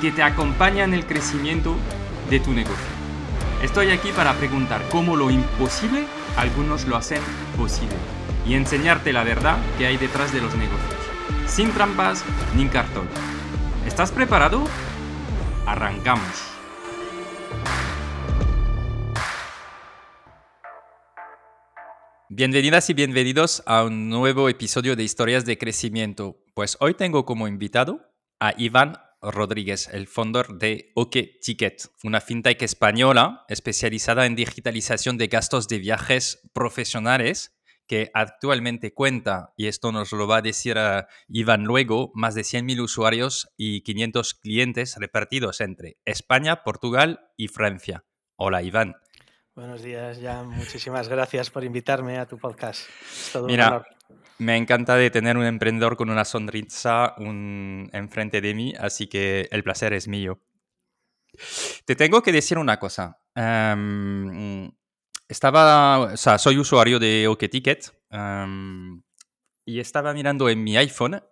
que te acompaña en el crecimiento de tu negocio. Estoy aquí para preguntar cómo lo imposible algunos lo hacen posible y enseñarte la verdad que hay detrás de los negocios, sin trampas ni cartón. ¿Estás preparado? Arrancamos. Bienvenidas y bienvenidos a un nuevo episodio de Historias de Crecimiento. Pues hoy tengo como invitado a Iván Rodríguez, el fundador de OK Ticket, una fintech española especializada en digitalización de gastos de viajes profesionales que actualmente cuenta, y esto nos lo va a decir uh, Iván luego, más de 100.000 usuarios y 500 clientes repartidos entre España, Portugal y Francia. Hola, Iván. Buenos días, Jan. Muchísimas gracias por invitarme a tu podcast. todo Mira, me encanta de tener un emprendedor con una sonrisa un, enfrente de mí, así que el placer es mío. Te tengo que decir una cosa. Em, estaba, o sea, soy usuario de OkTicket um, y estaba mirando en mi iPhone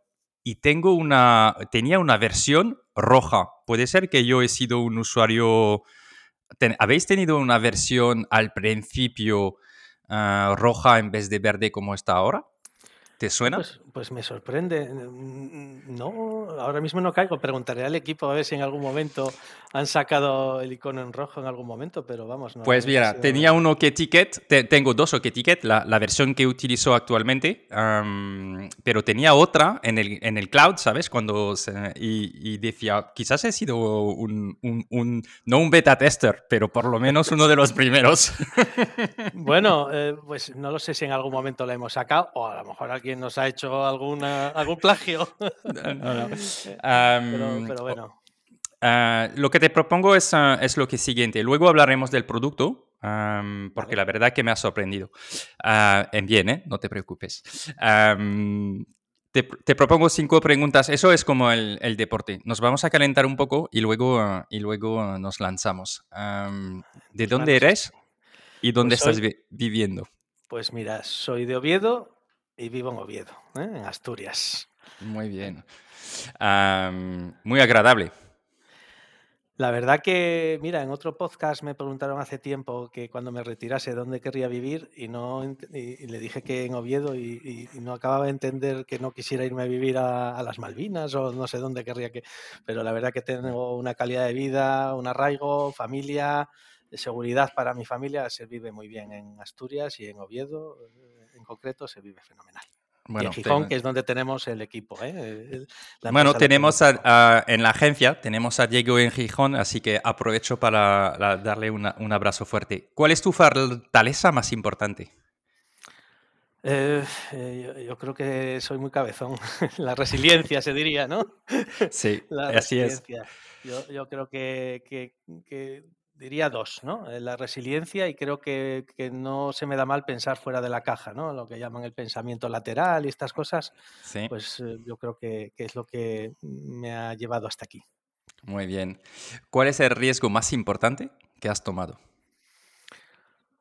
y tengo una, tenía una versión roja. Puede ser que yo he sido un usuario. ¿Habéis tenido una versión al principio ah, roja en vez de verde como está ahora? ¿Te suena? Pues, pues, me sorprende. No, ahora mismo no caigo. Preguntaré al equipo a ver si en algún momento han sacado el icono en rojo en algún momento, pero vamos. No, pues mira, tenía uno que ticket, tengo dos OK Ticket, la, la, versión que utilizo actualmente, pero tenía otra en el, en el cloud, ¿sabes? Cuando y, y, decía, quizás he sido un, un, un, no un beta tester, pero por lo menos uno de los primeros. bueno, eh, pues no lo sé si en algún momento la hemos sacado o a lo mejor alguien nos ha hecho alguna, algún plagio. pero, bueno. Ah, lo que te propongo es, ah, es, lo que siguiente. Luego hablaremos del producto, porque la verdad que me ha sorprendido. Ah, en bien, ¿eh? no te preocupes. Te, te, propongo cinco preguntas. Eso es como el, el, deporte. Nos vamos a calentar un poco y luego, y luego nos lanzamos. ¿De dónde eres y dónde pues estás viviendo? Pues mira, soy de Oviedo, y vivo en Oviedo, ¿eh? en Asturias. Muy bien. muy agradable. La verdad que, mira, en otro podcast me preguntaron hace tiempo que cuando me retirase dónde querría vivir y no y, le dije que en Oviedo y, no acababa de entender que no quisiera irme a vivir a, las Malvinas o no sé dónde querría que, pero la verdad que tengo una calidad de vida, un arraigo, familia, seguridad para mi familia, se vive muy bien en Asturias y en Oviedo concreto se vive fenomenal. Bueno, y en Gijón, que es donde tenemos el equipo. ¿eh? bueno, tenemos en la agencia, tenemos a Diego en Gijón, así que aprovecho para darle un abrazo fuerte. ¿Cuál es tu fortaleza más importante? Eh, eh, yo, creo que soy muy cabezón. la resiliencia se diría, ¿no? Sí, así es. Yo, yo creo que, que, que diría dos, ¿no? Eh, la resiliencia y creo que, no se me da mal pensar fuera de la caja, ¿no? Lo que llaman el pensamiento lateral y estas cosas, pues eh, yo creo que, es lo que me ha llevado hasta aquí. Muy bien. ¿Cuál es el riesgo más importante que has tomado?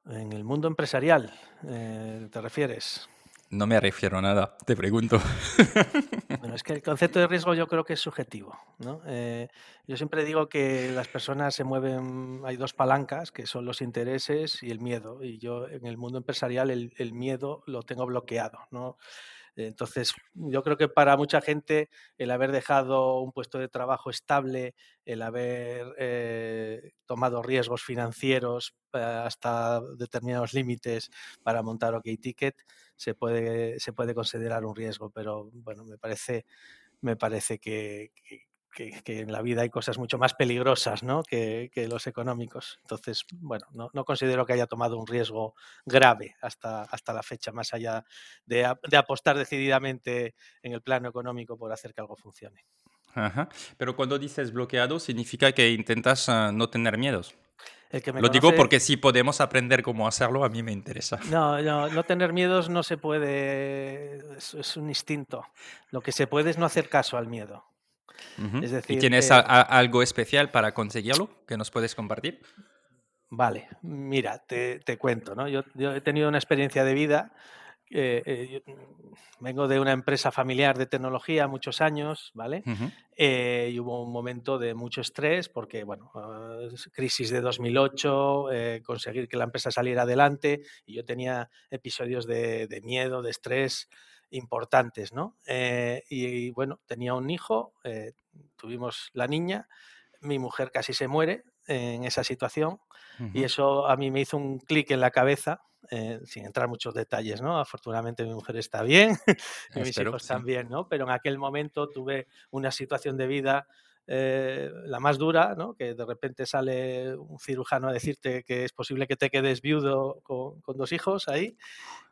En el mundo empresarial, eh, ¿te refieres? No me refiero a nada, te pregunto. Bueno, es que el concepto de riesgo yo creo que es subjetivo. ¿no? Eh, yo siempre digo que las personas se mueven, hay dos palancas, que son los intereses y el miedo. Y yo en el mundo empresarial el, el miedo lo tengo bloqueado. ¿no? Entonces, yo creo que para mucha gente el haber dejado un puesto de trabajo estable, el haber eh, tomado riesgos financieros eh, hasta determinados límites para montar OK Ticket, se puede, se puede considerar un riesgo, pero bueno, me parece, me parece que, que, en la vida hay cosas mucho más peligrosas ¿no? que, los económicos. Entonces, bueno, no, no, considero que haya tomado un riesgo grave hasta, hasta la fecha, más allá de, de, apostar decididamente en el plano económico por hacer que algo funcione. Ajá. Pero cuando dices bloqueado, significa que intentas uh, no tener miedos. Lo digo porque si podemos aprender cómo hacerlo, a mí me interesa. No, no, no tener miedos no se puede, es, es, un instinto. Lo que se puede es no hacer caso al miedo. ¿Y tienes algo especial para conseguirlo que nos puedes compartir? Vale, mira, te, cuento, ¿no? Yo, he tenido una experiencia de vida. Eh, eh, vengo de una empresa familiar de tecnología muchos años, ¿vale? Eh, y hubo un momento de mucho estrés porque, bueno, ah, crisis de 2008, conseguir que la empresa saliera adelante y yo tenía episodios de, de miedo, de estrés importantes, ¿no? Eh, y, bueno, tenía un hijo, eh, tuvimos la niña, mi mujer casi se muere en esa situación y eso a mí me hizo un clic en la cabeza, eh, sin entrar en muchos detalles, ¿no? Afortunadamente mi mujer está bien y mis hijos también, ¿no? Pero en aquel momento tuve una situación de vida la más dura, ¿no? que de repente sale un cirujano a decirte que es posible que te quedes viudo con, dos hijos ahí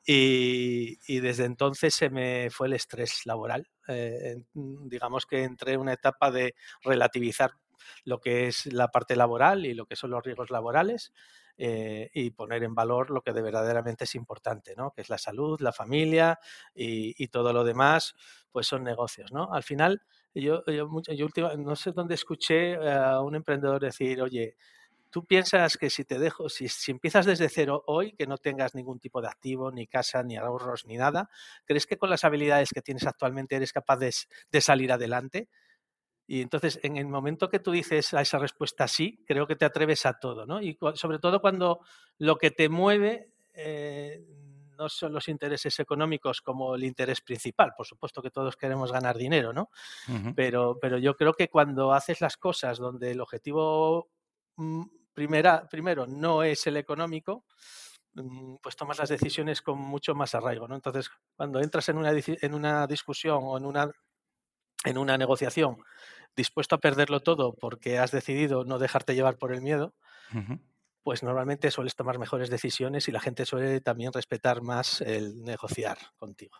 y, desde entonces se me fue el estrés laboral. Eh, mm, digamos que entré en una etapa de relativizar lo que es la parte laboral y lo que son los riesgos laborales eh, y poner en valor lo que de verdaderamente es importante, ¿no? que es la salud, la familia y, todo lo demás, pues son negocios. ¿no? Al final, yo, yo, yo no sé dónde escuché a un emprendedor decir, oye, tú piensas que si te dejo, si, empiezas desde cero hoy, que no tengas ningún tipo de activo, ni casa, ni ahorros, ni nada, ¿crees que con las habilidades que tienes actualmente eres capaz de, salir adelante? Y entonces, en el momento que tú dices a esa respuesta sí, creo que te atreves a todo, ¿no? Y sobre todo cuando lo que te mueve eh, no son los intereses económicos como el interés principal. Por supuesto que todos queremos ganar dinero, ¿no? pero, pero yo creo que cuando haces las cosas donde el objetivo mm, primera, primero no es el económico, mm, pues tomas las decisiones con mucho más arraigo. ¿no? Entonces, cuando entras en una, en una discusión o en una, en una negociación dispuesto a perderlo todo porque has decidido no dejarte llevar por el miedo, pues normalmente sueles tomar mejores decisiones y la gente suele también respetar más el negociar contigo.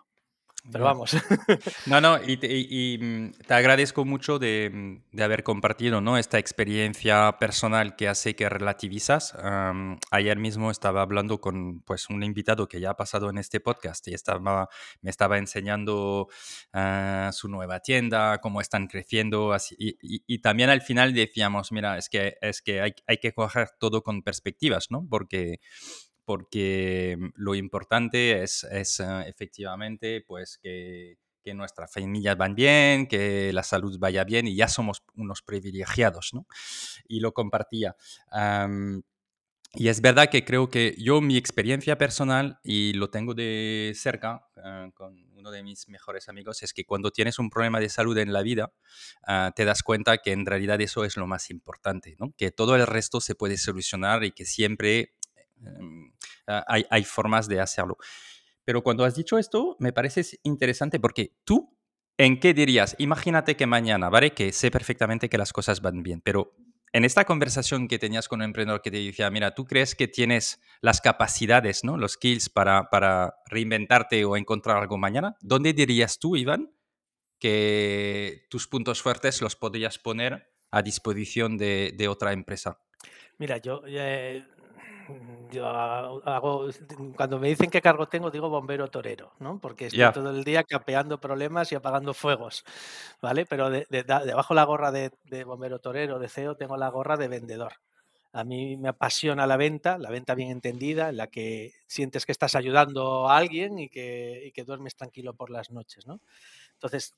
Pero vamos. No, no, y, mm, te, agradezco mucho de, mm, de, haber compartido ¿no? esta experiencia personal que hace que relativizas. ayer mismo estaba hablando con pues, un invitado que ya ha pasado en este podcast y estaba, me estaba enseñando ah, su nueva tienda, cómo están creciendo. Así, y, y, también al final decíamos, mira, es que, es que hay, hay que coger todo con perspectivas, ¿no? Porque porque mm, lo importante es, es eh, efectivamente pues que, que, nuestras familias van bien, que la salud vaya bien y ya somos unos privilegiados, ¿no? Y lo compartía. y es verdad que creo que yo mi experiencia personal, y lo tengo de cerca eh, con uno de mis mejores amigos, es que cuando tienes un problema de salud en la vida, ah, te das cuenta que en realidad eso es lo más importante, ¿no? que todo el resto se puede solucionar y que siempre Em, hay, hay, formas de hacerlo. Pero cuando has dicho esto, me parece interesante porque tú, ¿en qué dirías? Imagínate que mañana, ¿vale? Que sé perfectamente que las cosas van bien, pero en esta conversación que tenías con un emprendedor que te decía, mira, ¿tú crees que tienes las capacidades, ¿no? los skills para, para reinventarte o encontrar algo mañana? ¿Dónde dirías tú, Iván, que tus puntos fuertes los podrías poner a disposición de, de otra empresa? Mira, yo eh, yo hago, cuando me dicen qué cargo tengo, digo bombero torero, ¿no? Porque estoy todo el día capeando problemas y apagando fuegos, ¿vale? Pero de, debajo la gorra de, bombero torero, de CEO, tengo la gorra de vendedor. A mí me apasiona la venta, la venta bien entendida, en la que sientes que estás ayudando a alguien y que, y que duermes tranquilo por las noches, ¿no? Entonces,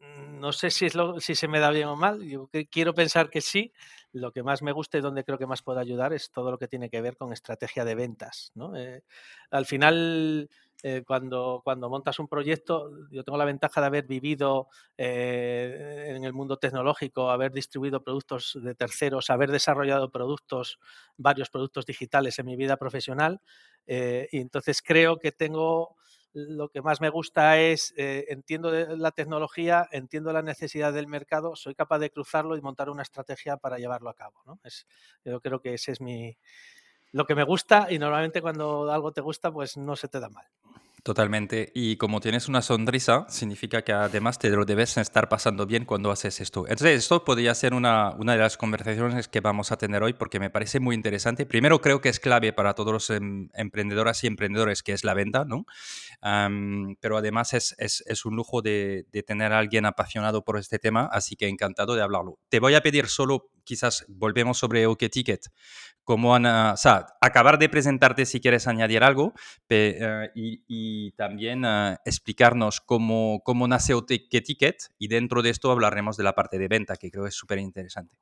no sé si, es lo, si se me da bien o mal, yo quiero pensar que sí. Lo que más me gusta y donde creo que más puedo ayudar es todo lo que tiene que ver con estrategia de ventas. ¿no? Eh, al final, eh, cuando, cuando montas un proyecto, yo tengo la ventaja de haber vivido eh, en el mundo tecnológico, haber distribuido productos de terceros, haber desarrollado productos, varios productos digitales en mi vida profesional. y entonces creo que tengo lo que más me gusta es, eh, entiendo la tecnología, entiendo la necesidad del mercado, soy capaz de cruzarlo y montar una estrategia para llevarlo a cabo. ¿no? Es, yo creo que ese es mi, lo que me gusta y normalmente cuando algo te gusta, pues no se te da mal. Totalmente. Y como tienes una sonrisa, significa que además te lo debes estar pasando bien cuando haces esto. Entonces, esto podría ser una, una de las conversaciones que vamos a tener hoy porque me parece muy interesante. Primero, creo que es clave para todos los em, emprendedoras y emprendedores, que es la venta, ¿no? pero además es, es, es un lujo de, de, tener a alguien apasionado por este tema, así que encantado de hablarlo. Te voy a pedir solo, quizás volvemos sobre OK Ticket, cómo han, o sea, acabar de presentarte si quieres añadir algo eh, y, también eh, explicarnos cómo, cómo nace OT Ticket y dentro de esto hablaremos de la parte de venta, que creo que es súper interesante.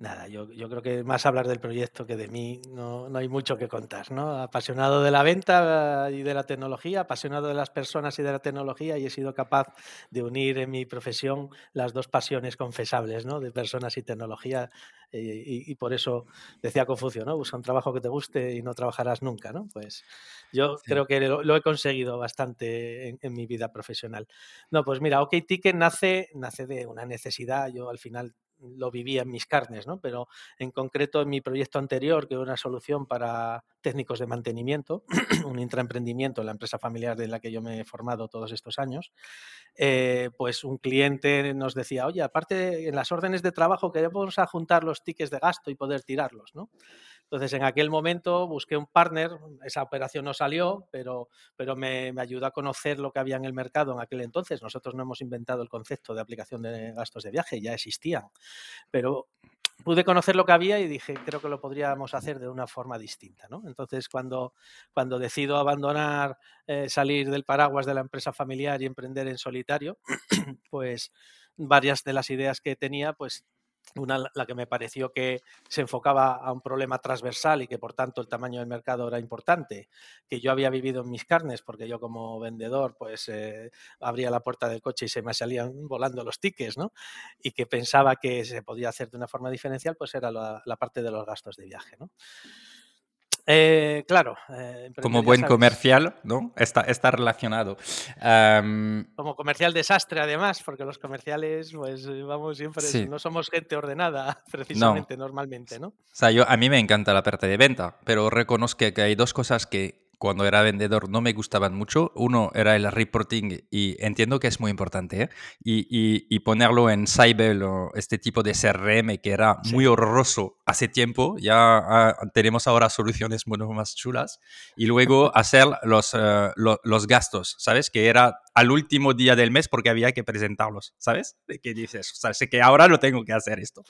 Nada, yo, yo, creo que más hablar del proyecto que de mí no, no, hay mucho que contar, ¿no? Apasionado de la venta y de la tecnología, apasionado de las personas y de la tecnología y he sido capaz de unir en mi profesión las dos pasiones confesables, ¿no? De personas y tecnología y, y, por eso decía Confucio, ¿no? Busca un trabajo que te guste y no trabajarás nunca, ¿no? Pues yo sí. creo que lo, lo, he conseguido bastante en, en, mi vida profesional. No, pues mira, OK Ticket nace, nace de una necesidad, yo al final lo vivía en mis carnes, ¿no? Pero en concreto en mi proyecto anterior, que era una solución para técnicos de mantenimiento, un intraemprendimiento en la empresa familiar de la que yo me he formado todos estos años, eh, pues un cliente nos decía, oye, aparte en las órdenes de trabajo queremos juntar los tickets de gasto y poder tirarlos, ¿no? Entonces, en aquel momento busqué un partner, esa operación no salió, pero, pero me, me, ayudó a conocer lo que había en el mercado en aquel entonces. Nosotros no hemos inventado el concepto de aplicación de gastos de viaje, ya existían, pero pude conocer lo que había y dije, creo que lo podríamos hacer de una forma distinta. ¿no? Entonces, cuando, cuando decido abandonar, eh, salir del paraguas de la empresa familiar y emprender en solitario, pues varias de las ideas que tenía, pues una, la que me pareció que se enfocaba a un problema transversal y que por tanto el tamaño del mercado era importante, que yo había vivido en mis carnes, porque yo como vendedor pues eh, abría la puerta del coche y se me salían volando los tickets, ¿no? Y que pensaba que se podía hacer de una forma diferencial, pues era la, la parte de los gastos de viaje, ¿no? Eh, claro. Eh, Como buen comercial, ¿no? Está, está relacionado. Um... Como comercial desastre, además, porque los comerciales, pues vamos siempre, sí. no somos gente ordenada, precisamente, no. normalmente, ¿no? O sea, yo, a mí me encanta la parte de venta, pero reconozco que hay dos cosas que cuando era vendedor no me gustaban mucho. Uno era el reporting y entiendo que es muy importante. ¿eh? Y, y, y, ponerlo en Cyber o este tipo de CRM que era sí. muy horroroso hace tiempo. Ya ah, tenemos ahora soluciones mucho más chulas. Y luego hacer los, uh, lo, los gastos, ¿sabes? Que era al último día del mes porque había que presentarlos, ¿sabes? ¿Qué dices? O sea, sé que ahora lo tengo que hacer esto.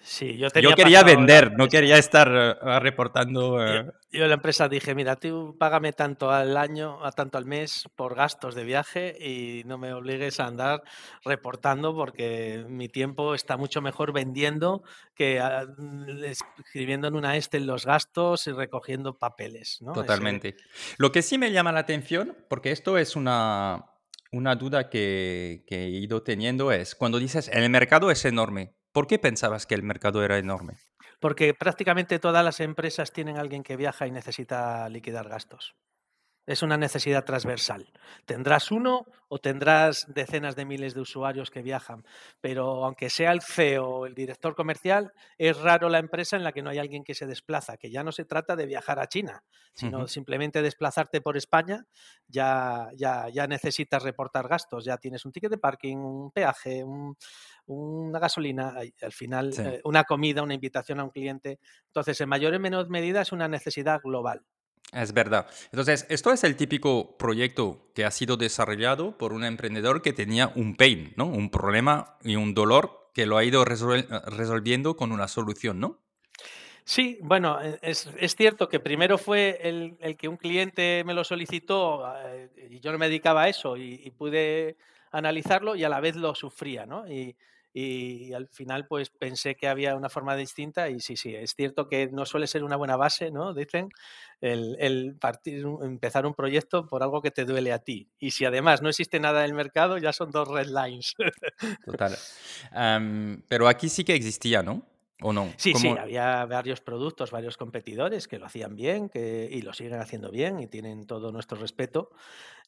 Sí, yo, yo, quería vender, no quería estar uh, reportando. Uh... Yo, yo, en la empresa dije, mira, tú págame tanto al año, a tanto al mes por gastos de viaje y no me obligues a andar reportando porque mi tiempo está mucho mejor vendiendo que uh, escribiendo en una este los gastos y recogiendo papeles. ¿no? Totalmente. Ese... Lo que sí me llama la atención, porque esto es una, una duda que, que he ido teniendo, es cuando dices, el mercado es enorme ¿Por qué pensabas que el mercado era enorme? Porque prácticamente todas las empresas tienen alguien que viaja y necesita liquidar gastos. Es una necesidad transversal. Tendrás uno o tendrás decenas de miles de usuarios que viajan, pero aunque sea el CEO o el director comercial, es raro la empresa en la que no hay alguien que se desplaza, que ya no se trata de viajar a China, sino uh -huh. simplemente desplazarte por España, ya, ya, ya necesitas reportar gastos, ya tienes un ticket de parking, un peaje, un, una gasolina, al final sí. eh, una comida, una invitación a un cliente. Entonces, en mayor o menor medida es una necesidad global. Es verdad. Entonces, esto es el típico proyecto que ha sido desarrollado por un emprendedor que tenía un pain, ¿no? Un problema y un dolor que lo ha ido resol resolviendo con una solución, ¿no? Sí, bueno, e, es, es cierto que primero fue el, el, que un cliente me lo solicitó eh, y yo no me dedicaba a eso y, pude analizarlo y a la vez lo sufría, ¿no? Al final pues pensé que había una forma distinta y sí, sí, es cierto que no suele ser una buena base, ¿no? Dicen, el, partir, empezar un proyecto por algo que te duele a ti. Y si además no existe nada en el mercado, ya son dos red lines. Total. pero aquí sí que existía, ¿no? ¿O no? Sí, sí, había varios productos, varios competidores que lo hacían bien que, y lo siguen haciendo bien y tienen todo nuestro respeto.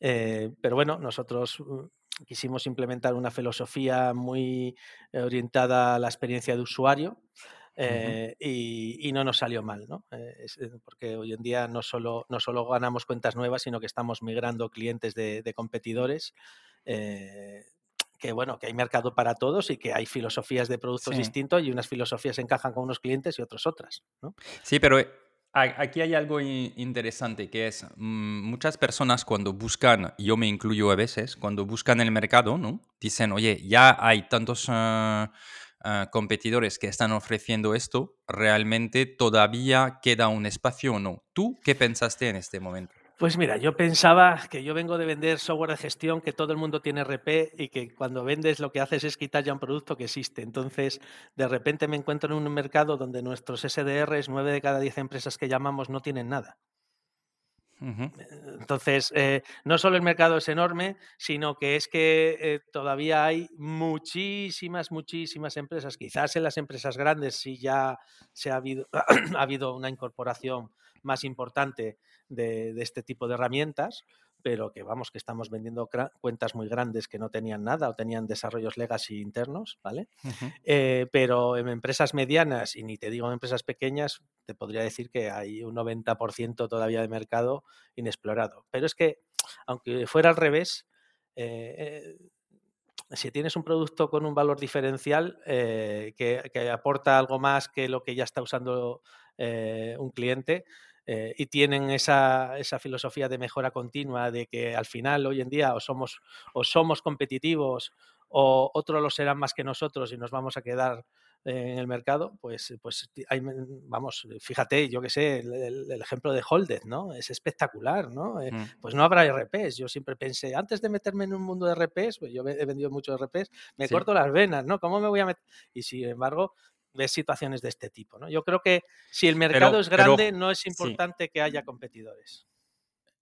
Eh, pero bueno, nosotros mm, quisimos implementar una filosofía muy orientada a la experiencia de usuario. Eh, y, no nos salió mal, ¿no? Eh, porque hoy en día no solo, no solo ganamos cuentas nuevas, sino que estamos migrando clientes de, de competidores que bueno, que hay mercado para todos y que hay filosofías de productos distintos y unas filosofías encajan con unos clientes y otros otras. Sí, pero eh, aquí hay algo interesante que es mm, muchas personas cuando buscan, yo me incluyo a veces, cuando buscan el mercado, ¿no? Dicen, oye, ya hay tantos ah, competidores que están ofreciendo esto, realmente todavía queda un espacio o no. ¿Tú qué pensaste en este momento? Pues mira, yo pensaba que yo vengo de vender software de gestión, que todo el mundo tiene RP y que cuando vendes lo que haces es quitar ya un producto que existe. Entonces, de repente me encuentro en un mercado donde nuestros SDRs, nueve de cada diez empresas que llamamos, no tienen nada. Entonces, eh, no solo el mercado es enorme, sino que es que eh, todavía hay muchísimas, muchísimas empresas. Quizás en las empresas grandes sí ya se ha habido, ha habido una incorporación más importante de, este tipo de herramientas, pero que vamos, que estamos vendiendo cuentas muy grandes que no tenían nada o tenían desarrollos legacy internos, ¿vale? Eh, pero en empresas medianas, y ni te digo en empresas pequeñas, te podría decir que hay un 90% todavía de mercado inexplorado. Pero es que, aunque fuera al revés, eh, eh, si tienes un producto con un valor diferencial que, aporta algo más que lo que ya está usando un cliente, eh, y tienen esa, esa, filosofía de mejora continua, de que al final hoy en día o somos, o somos competitivos o otros lo serán más que nosotros y nos vamos a quedar en el mercado, pues, pues hay, vamos, fíjate, yo que sé, el, ejemplo de Holded, ¿no? Es espectacular, ¿no? Eh, mm. Pues no habrá RPs. Yo siempre pensé, antes de meterme en un mundo de RPs, pues yo he vendido muchos RPs, me corto las venas, ¿no? ¿Cómo me voy a meter? Y sin embargo, ves situaciones de este tipo. ¿no? Yo creo que si el mercado es grande, no es importante que haya competidores.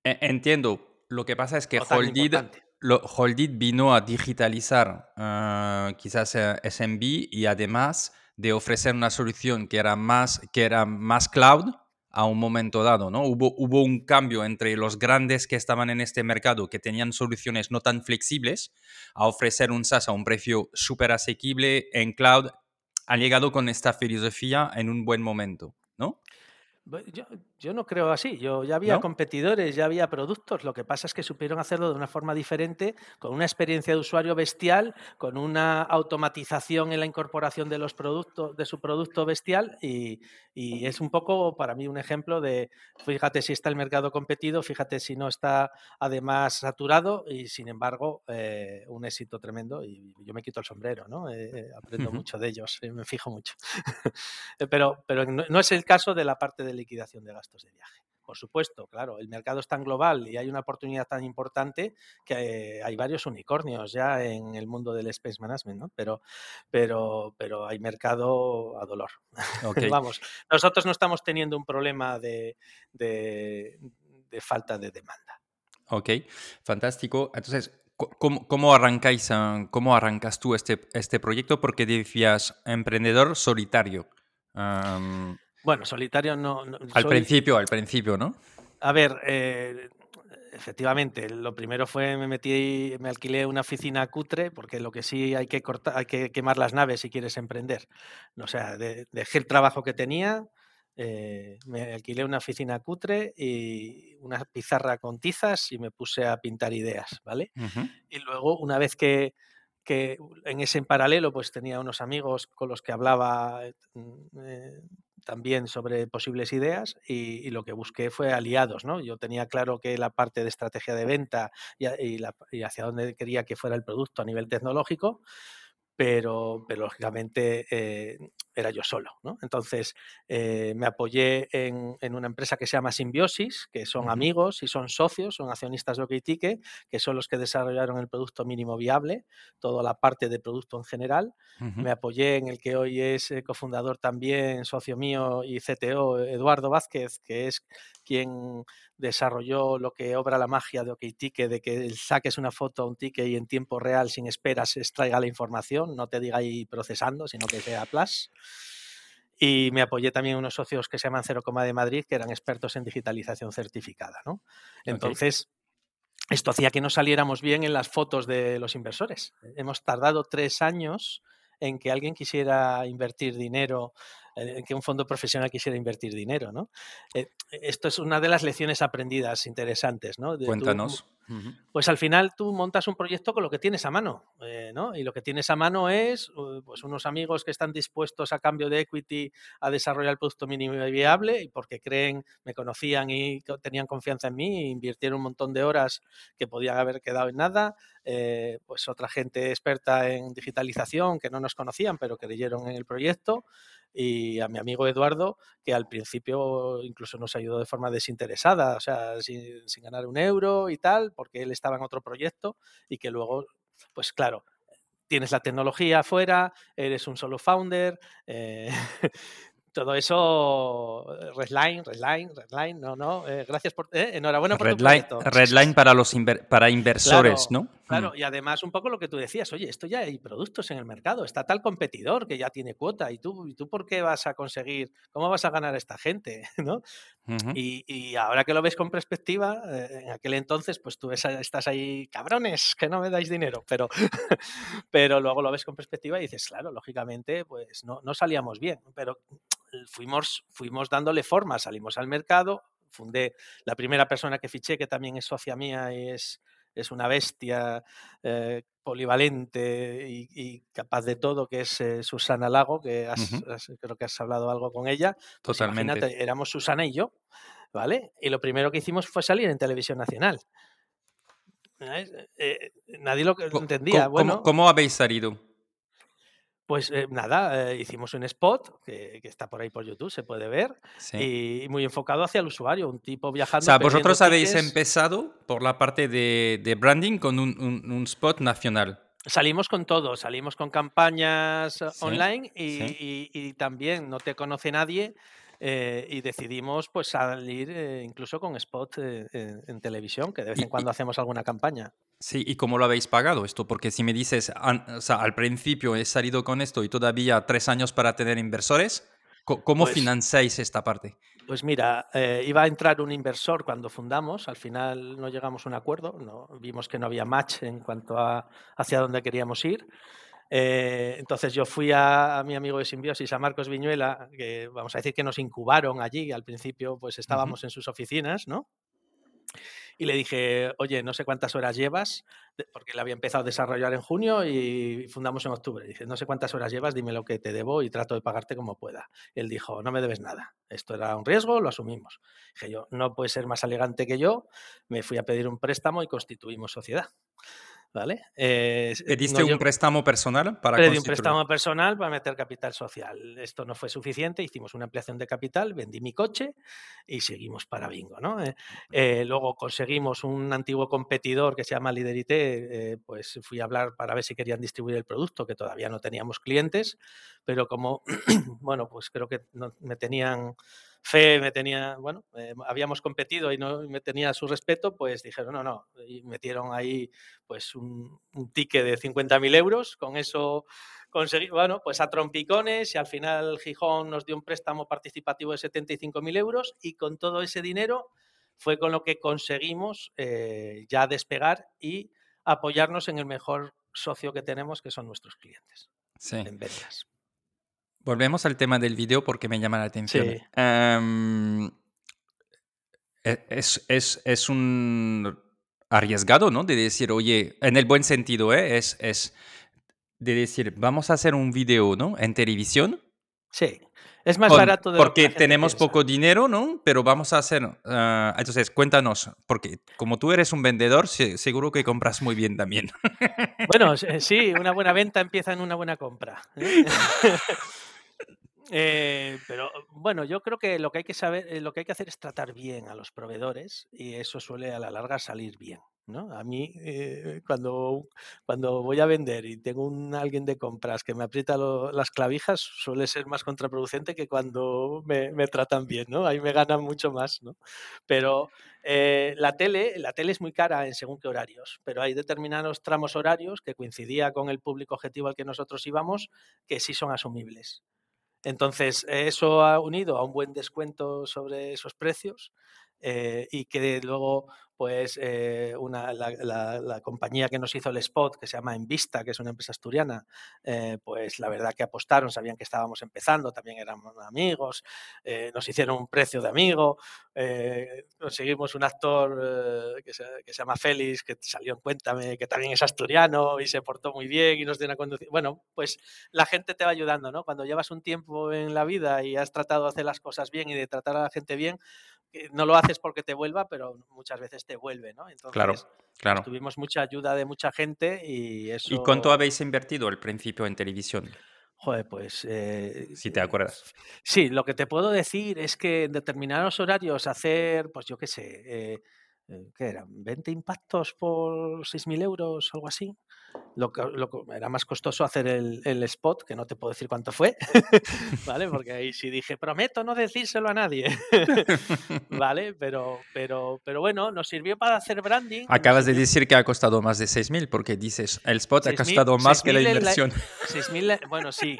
E, entiendo. Lo que pasa es que Holdit, vino a digitalizar ah, quizás eh, SMB y además de ofrecer una solución que era más, que era más cloud a un momento dado, ¿no? Hubo, hubo un cambio entre los grandes que estaban en este mercado, que tenían soluciones no tan flexibles, a ofrecer un SaaS a un precio súper asequible en cloud ha llegado con esta filosofía en un buen momento, ¿no? Yo no creo así. Yo ya había competidores, ya había productos. Lo que pasa es que supieron hacerlo de una forma diferente, con una experiencia de usuario bestial, con una automatización en la incorporación de los productos, de su producto bestial, y, es un poco para mí un ejemplo de fíjate si está el mercado competido, fíjate si no está además saturado, y sin embargo, eh, un éxito tremendo. Y yo me quito el sombrero, ¿no? Eh, eh, aprendo mucho de ellos, me fijo mucho. pero, pero no es el caso de la parte de liquidación de gastos de viaje. Por supuesto, claro, el mercado es tan global y hay una oportunidad tan importante que hay varios unicornios ya en el mundo del space management, ¿no? Pero, pero, pero hay mercado a dolor. Vamos, nosotros no estamos teniendo un problema de, de, falta de demanda. Ok, fantástico. Entonces, ¿Cómo, ¿Cómo, arrancáis, cómo arrancas tú este, este proyecto? Porque decías emprendedor solitario. Bueno, solitario no. al principio, al principio, ¿no? A ver, eh, efectivamente, lo primero fue me metí, me alquilé una oficina cutre, porque lo que sí hay que cortar, hay que quemar las naves si quieres emprender. O sea, dejé el trabajo que tenía, eh, me alquilé una oficina cutre y una pizarra con tizas y me puse a pintar ideas, ¿vale? Y luego, una vez que, que en ese en paralelo, pues tenía unos amigos con los que hablaba eh, también sobre posibles ideas y, lo que busqué fue aliados, ¿no? Yo tenía claro que la parte de estrategia de venta y, hacia dónde quería que fuera el producto a nivel tecnológico, pero, lógicamente eh, era yo solo. ¿no? Entonces eh, me apoyé en, una empresa que se llama Simbiosis, que son amigos y son socios, son accionistas de OKTike, que son los que desarrollaron el producto mínimo viable, toda la parte de producto en general. Me apoyé en el que hoy es eh, cofundador también, socio mío y CTO, Eduardo Vázquez, que es quien desarrolló lo que obra la magia de OkTicket, de que saques una foto a un ticket y en tiempo real, sin esperas, extraiga la información, no te diga ahí procesando, sino que sea plus. Y me apoyé también en unos socios que se llaman Cero Coma de Madrid, que eran expertos en digitalización certificada. ¿no? Entonces, esto hacía que no saliéramos bien en las fotos de los inversores. Hemos tardado tres años en que alguien quisiera invertir dinero en que un fondo profesional quisiera invertir dinero, ¿no? Eh, esto es una de las lecciones aprendidas interesantes, ¿no? Cuéntanos. pues al final tú montas un proyecto con lo que tienes a mano, eh, ¿no? Y lo que tienes a mano es pues unos amigos que están dispuestos a cambio de equity a desarrollar el producto mínimo y viable y porque creen, me conocían y tenían confianza en mí, e invirtieron un montón de horas que podían haber quedado en nada. Eh, pues otra gente experta en digitalización que no nos conocían pero creyeron en el proyecto y a mi amigo Eduardo, que al principio incluso nos ayudó de forma desinteresada, o sea, sin, ganar un euro y tal, porque él estaba en otro proyecto y que luego, pues claro, tienes la tecnología afuera, eres un solo founder, eh, todo eso, eh, Redline, Redline, Redline, no, no, eh, gracias por, eh, enhorabuena por Redline, tu Redline para los para inversores, ¿no? Claro, mm. y además un poco lo que tú decías, oye, esto ya hay productos en el mercado, está tal competidor que ya tiene cuota, ¿y tú, y tú por qué vas a conseguir, cómo vas a ganar a esta gente? ¿no? Y, ahora que lo ves con perspectiva, en aquel entonces, pues tú estás ahí, cabrones, que no me dais dinero, pero, pero luego lo ves con perspectiva y dices, claro, lógicamente, pues no, no salíamos bien, pero fuimos, fuimos dándole forma, salimos al mercado, fundé la primera persona que fiché, que también es socia mía y es, es una bestia eh, polivalente y, capaz de todo, que es eh, Susana Lago, que creo que has hablado algo con ella. Pues Totalmente. éramos Susana y yo, ¿vale? Y lo primero que hicimos fue salir en televisión nacional. Eh, nadie lo entendía. ¿Cómo, bueno, ¿Cómo habéis salido? Pues eh, nada, eh, hicimos un spot que, está por ahí por YouTube, se puede ver, y muy enfocado hacia el usuario, un tipo viajando. O sea, vosotros habéis empezado por la parte de, branding con un, spot nacional. Salimos con todo, salimos con campañas online y, también no te conoce nadie eh, y decidimos pues salir incluso con spot en televisión, que de vez en cuando hacemos alguna campaña. Sí, ¿y cómo lo habéis pagado esto? Porque si me dices, o sea, al principio he salido con esto y todavía tres años para tener inversores, ¿cómo pues financiáis esta parte? Pues mira, eh, iba a entrar un inversor cuando fundamos, al final no llegamos a un acuerdo, no, vimos que no había match en cuanto a hacia dónde queríamos ir. Eh, entonces yo fui a, mi amigo de Simbiosis, a Marcos Viñuela, que vamos a decir que nos incubaron allí, al principio pues estábamos en sus oficinas, ¿no? y le dije, oye, no sé cuántas horas llevas, porque le había empezado a desarrollar en junio y fundamos en octubre. Dice, no sé cuántas horas llevas, dime lo que te debo y trato de pagarte como pueda. Él dijo, no me debes nada. Esto era un riesgo, lo asumimos. Dije yo, no puede ser más elegante que yo. Me fui a pedir un préstamo y constituimos sociedad. ¿Vale? Eh, ¿Pediste un préstamo personal para Pedí un préstamo personal para meter capital social. Esto no fue suficiente, hicimos una ampliación de capital, vendí mi coche y seguimos para bingo, ¿no? Eh, eh, luego conseguimos un antiguo competidor que se llama Liderité, pues fui a hablar para ver si querían distribuir el producto, que todavía no teníamos clientes, pero como, bueno, pues creo que me tenían fe me tenía, bueno, eh, habíamos competido y no me tenía su respeto, pues dijeron, no, no, y metieron ahí pues un, un ticket de 50.000 euros, con eso conseguí, bueno, pues a trompicones y al final Gijón nos dio un préstamo participativo de 75.000 euros y con todo ese dinero fue con lo que conseguimos eh, ya despegar y apoyarnos en el mejor socio que tenemos, que son nuestros clientes en ventas. Volvemos al tema del video porque me llama la atención. Em, e, es, es, es, un arriesgado, ¿no? De decir, oye, en el buen sentido, ¿eh? Es, es de decir, vamos a hacer un video, ¿no? En televisión. Sí. Es más barato de Porque tenemos poco dinero, ¿no? Pero vamos a hacer. Ah, entonces, cuéntanos, porque como tú eres un vendedor, seguro que compras muy bien también. Bueno, sí, una buena venta empieza en una buena compra. ¿eh? Pero bueno, yo creo que lo que hay que saber, eh, lo que hay que hacer es tratar bien a los proveedores y eso suele a la larga salir bien. ¿no? A mí, eh, cuando, cuando voy a vender y tengo un alguien de compras que me aprieta las clavijas, suele ser más contraproducente que cuando me, tratan bien, ¿no? Ahí me ganan mucho más, ¿no? Pero la tele, la tele es muy cara en según qué horarios, pero hay determinados tramos horarios que coincidía con el público objetivo al que nosotros íbamos que sí son asumibles. Entonces, eso ha unido a un buen descuento sobre esos precios eh, y que luego, pues, eh, una, la, la- compañía que nos hizo el spot, que se llama Envista, que es una empresa asturiana, eh, pues la verdad que apostaron, sabían que estábamos empezando, también éramos amigos, eh, nos hicieron un precio de amigo, conseguimos un actor que, se, que se llama Félix, que salió en Cuéntame, que también es asturiano y se portó muy bien y nos dio una conducción. Bueno, pues la gente te va ayudando, ¿no? Cuando llevas un tiempo en la vida y has tratado de hacer las cosas bien y de tratar a la gente bien, no lo haces porque te vuelva, pero muchas veces te vuelve, ¿no? Claro, pues claro. tuvimos mucha ayuda de mucha gente y ¿Y cuánto eso, habéis invertido al principio en televisión? joder, pues eh, Si te acuerdas. sí, lo que te puedo decir es que en determinados horarios hacer, pues yo qué sé, eh, eh, ¿qué eran? ¿20 impactos por 6.000 euros, algo así? Lo que, lo era más costoso hacer el, el spot, que no te puedo decir cuánto fue, ¿vale? Porque ahí sí dije, prometo no decírselo a nadie, ¿vale? Pero, pero, pero bueno, nos sirvió para hacer branding. Acabas de decir que ha costado más de 6.000 porque dices, el spot ha 6.000 costado más que la 6.000 en la- inversión. 6.000, bueno, sí,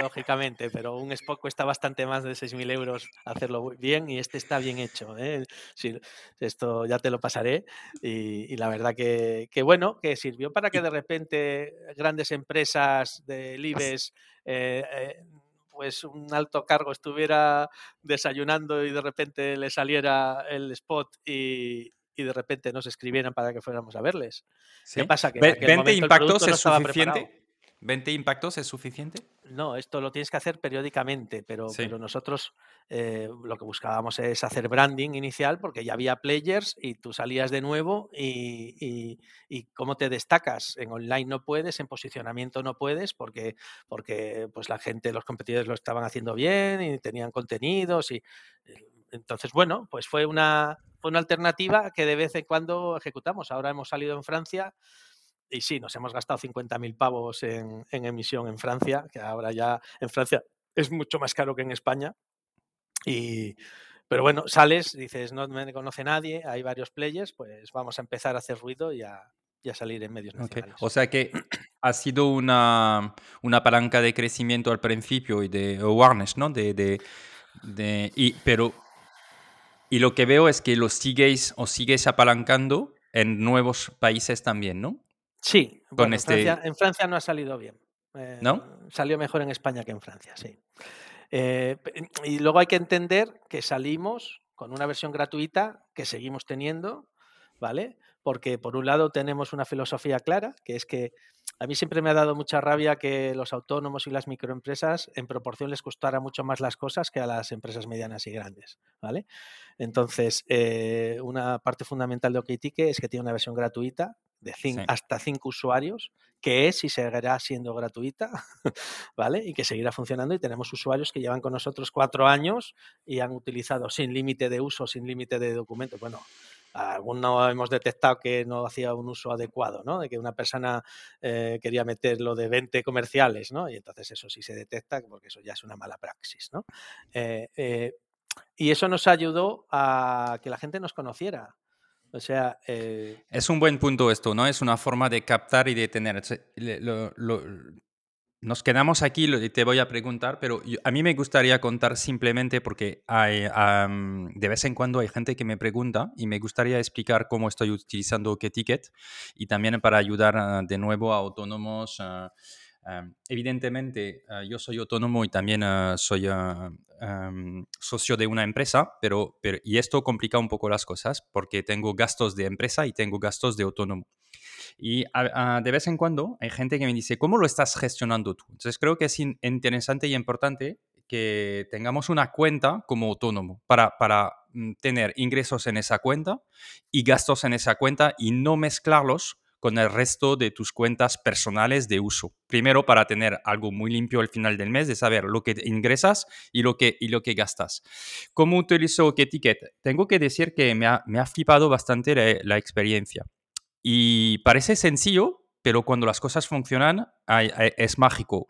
lógicamente, pero un spot cuesta bastante más de 6.000 euros hacerlo bien y este está bien hecho. ¿eh? Sí, esto ya te lo pasaré y, y la verdad que, que bueno, que sirvió para que de repente grandes empresas del IBEX, eh, eh, pues un alto cargo estuviera desayunando y de repente le saliera el spot y, y de repente nos escribieran para que fuéramos a verles. ¿Sí? ¿Qué pasa? Que en Ve- aquel ¿20 momento el impactos no es suficiente? preparado. ¿20 impactos es suficiente? No, esto lo tienes que hacer periódicamente, pero, Sí. pero nosotros eh, lo que buscábamos es hacer branding inicial porque ya había players y tú salías de nuevo y, y- y cómo te destacas. En online no puedes, en posicionamiento no puedes porque, porque pues la gente, los competidores lo estaban haciendo bien y tenían contenidos y eh, entonces, bueno, pues fue una, fue una alternativa que de vez en cuando ejecutamos. Ahora hemos salido en Francia y sí, nos hemos gastado 50.000 pavos en, en emisión en Francia, que ahora ya en Francia es mucho más caro que en España. Y, pero bueno, sales, dices, no me conoce nadie, hay varios players, pues vamos a empezar a hacer ruido y a, y a salir en medios nacionales. O sea que ha sido una, una palanca de crecimiento al principio y de awareness, ¿no? De, de, de- y, pero, y lo que veo es que lo sigues o sigues apalancando en nuevos países también, ¿no? Sí, Con bueno, en, este- Francia, en Francia no ha salido bien. Eh, ¿No? Salió mejor en España que en Francia, sí. Eh, y luego hay que entender que salimos con una versión gratuita que seguimos teniendo, ¿vale? Porque por un lado tenemos una filosofía clara, que es que a mí siempre me ha dado mucha rabia que los autónomos y las microempresas en proporción les costara mucho más las cosas que a las empresas medianas y grandes, ¿vale? Entonces, eh, una parte fundamental de OkTicket es que tiene una versión gratuita de cin- Sí. hasta cinco usuarios, que es y seguirá siendo gratuita, ¿vale? Y que seguirá funcionando y tenemos usuarios que llevan con nosotros cuatro años y han utilizado sin límite de uso, sin límite de documentos. Bueno, alguno hemos detectado que no hacía un uso adecuado, ¿no? De que una persona eh, quería meter lo de 20 comerciales, ¿no? Y entonces eso sí se detecta porque eso ya es una mala praxis, ¿no? Eh, eh, y eso nos ayudó a que la gente nos conociera. O sea, eh, Es un buen punto esto, ¿no? Es una forma de captar y de tener. Lo- lo- nos quedamos aquí y te voy a preguntar, pero yo- a mí me gustaría contar simplemente porque hay, am, de vez en cuando hay gente que me pregunta y me gustaría explicar cómo estoy utilizando Ticket y también para ayudar ah, de nuevo a autónomos. ah, evidentemente, ah, yo soy autónomo y también ah, soy ah, am, socio de una empresa, pero, pero y esto complica un poco las cosas porque tengo gastos de empresa y tengo gastos de autónomo. Y de vez en cuando hay gente que me dice, ¿cómo lo estás gestionando tú? Entonces creo que es in- interesante y importante que tengamos una cuenta como autónomo para, para mm, tener ingresos en esa cuenta y gastos en esa cuenta y no mezclarlos con el resto de tus cuentas personales de uso. Primero, para tener algo muy limpio al final del mes, de saber lo que ingresas y lo que, y lo que gastas. ¿Cómo utilizo ticket Tengo que decir que me ha, me ha flipado bastante la, experiencia. Y parece sencillo, pero cuando las cosas funcionan, es mágico.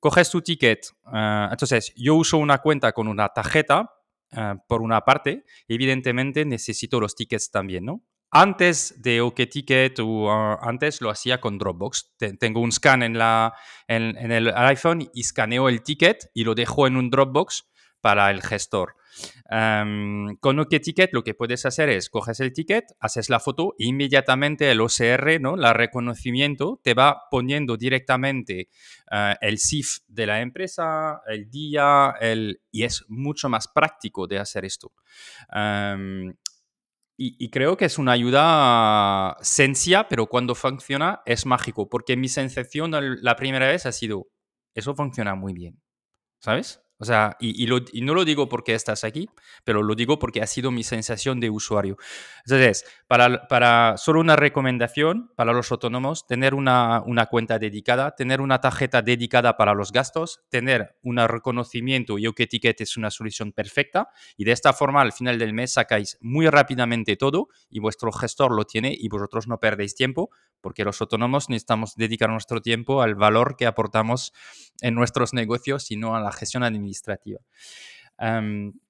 Coges tu ticket. Eh, entonces, yo uso una cuenta con una tarjeta eh, por una parte, evidentemente necesito los tickets también, ¿no? Antes de OkTicket o uh, antes lo hacía con Dropbox. tengo un scan en, la, en, el iPhone y escaneo el ticket y lo dejo en un Dropbox para el gestor. Um, con OkTicket lo que puedes hacer es coges el ticket, haces la foto e inmediatamente el OCR, ¿no? el reconocimiento, te va poniendo directamente uh, el CIF de la empresa, el día, el... y es mucho más práctico de hacer esto. Um, y, creo que es una ayuda sencilla, pero cuando funciona es mágico, porque mi sensación la primera vez ha sido, eso funciona muy bien, ¿sabes? O sea, y, no lo digo porque estás aquí, pero lo digo porque ha sido mi sensación de usuario. Entonces, para, para solo una recomendación para los autónomos, tener una, una, cuenta dedicada, tener una tarjeta dedicada para los gastos, tener un reconocimiento y OkTicket es una solución perfecta. Y de esta forma, al final del mes, sacáis muy rápidamente todo y vuestro gestor lo tiene y vosotros no perdéis tiempo porque los autónomos necesitamos dedicar nuestro tiempo al valor que aportamos en nuestros negocios y no a la gestión administrativa.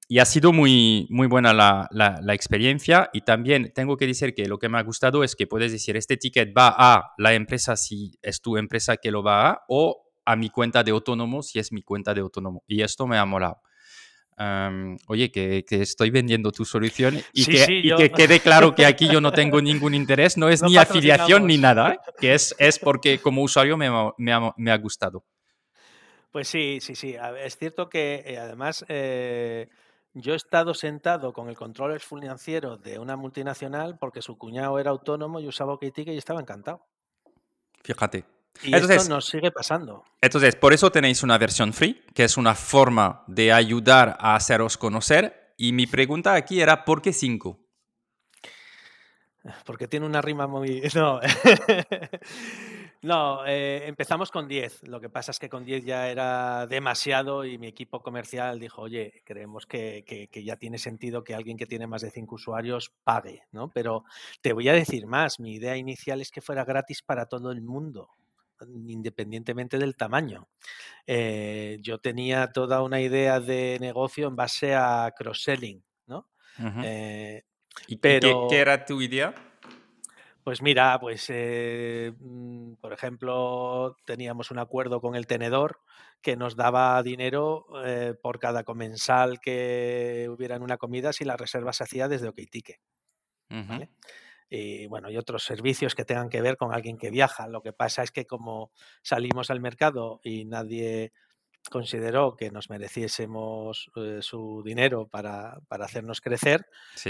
y ha sido muy, muy buena la, la, experiencia y también tengo que decir que lo que me ha gustado es que puedes decir, este ticket va a la empresa si es tu empresa que lo va a o a mi cuenta de autónomo si es mi cuenta de autónomo. Y esto me ha molado oye, que, estoy vendiendo tu solución y, que, quede claro que aquí yo no tengo ningún interés, no es ni afiliación ni nada, ¿eh? que es, es porque como usuario me, me, ha, gustado. Pues sí, sí, sí. Es cierto que eh, además eh, yo he estado sentado con el control financiero de una multinacional porque su cuñado era autónomo y usaba OkTicket y estaba encantado. Fíjate. Y entonces, esto nos sigue pasando. Entonces, por eso tenéis una versión free, que es una forma de ayudar a haceros conocer. Y mi pregunta aquí era, ¿por qué 5? Porque tiene una rima muy... No, no eh, empezamos con 10. Lo que pasa es que con 10 ya era demasiado y mi equipo comercial dijo, oye, creemos que, que, ya tiene sentido que alguien que tiene más de 5 usuarios pague, ¿no? Pero te voy a decir más, mi idea inicial es que fuera gratis para todo el mundo independientemente del tamaño. Eh, yo tenía toda una idea de negocio en base a cross-selling, ¿no? Eh, ¿Y pero, qué, era tu idea? Pues mira, pues eh, mm, por ejemplo, teníamos un acuerdo con el tenedor que nos daba dinero por cada comensal que hubiera en una comida si la reserva se hacía desde OkTicket. ¿vale? y bueno, y otros servicios que tengan que ver con alguien que viaja. Lo que pasa es que como salimos al mercado y nadie consideró que nos mereciésemos eh, su dinero para, para hacernos crecer,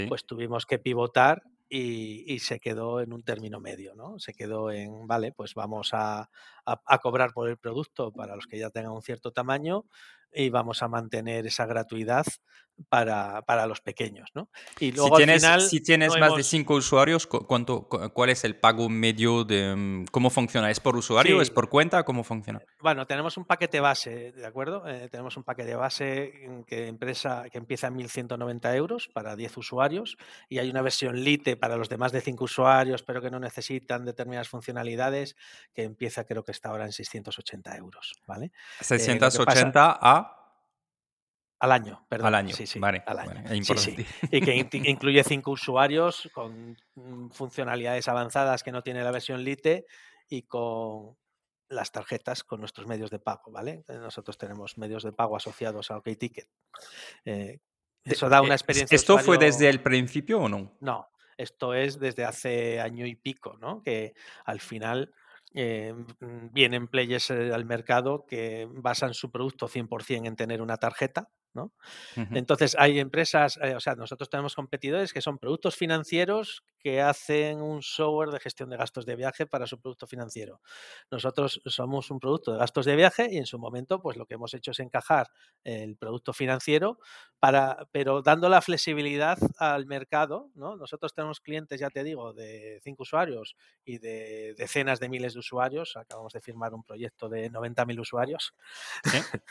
pues tuvimos que pivotar y, y, se quedó en un término medio, ¿no? Se quedó en, vale, pues vamos a, a, cobrar por el producto para los que ya tengan un cierto tamaño y vamos a mantener esa gratuidad para, para los pequeños. ¿no? Y luego, si tienes, final, si tienes más de cinco usuarios, ¿cuánto, ¿cuál es el pago medio de mm, cómo funciona? ¿Es por usuario? ¿Es por cuenta? ¿Cómo funciona? Bueno, tenemos un paquete base, ¿de acuerdo? Eh, tenemos un paquete base que, empresa, que empieza en 1.190 euros para 10 usuarios y hay una versión Lite para los demás de 5 usuarios, pero que no necesitan determinadas funcionalidades, que empieza creo que está ahora en 680 euros. ¿vale? 680 eh, a al año, perdón. Al año, sí, sí, vale. Al año. Y que incluye cinco usuarios con mm, funcionalidades avanzadas que no tiene la versión Lite y con las tarjetas con nuestros medios de pago, ¿vale? Eh, nosotros tenemos medios de pago asociados a OkTicket. Eh, eso da una experiencia. ¿Esto fue desde el principio o no? No, esto es desde hace año y pico, ¿no? Que al final eh, vienen players al mercado que basan su producto 100% en tener una tarjeta ¿no? Entonces hay empresas, eh, o sea, nosotros tenemos competidores que son productos financieros que hacen un software de gestión de gastos de viaje para su producto financiero. Nosotros somos un producto de gastos de viaje y en su momento, pues lo que hemos hecho es encajar el producto financiero para, pero dando la flexibilidad al mercado, ¿no? Nosotros tenemos clientes, ya te digo, de cinco usuarios y de decenas de miles de usuarios. Acabamos de firmar un proyecto de 90.000 usuarios.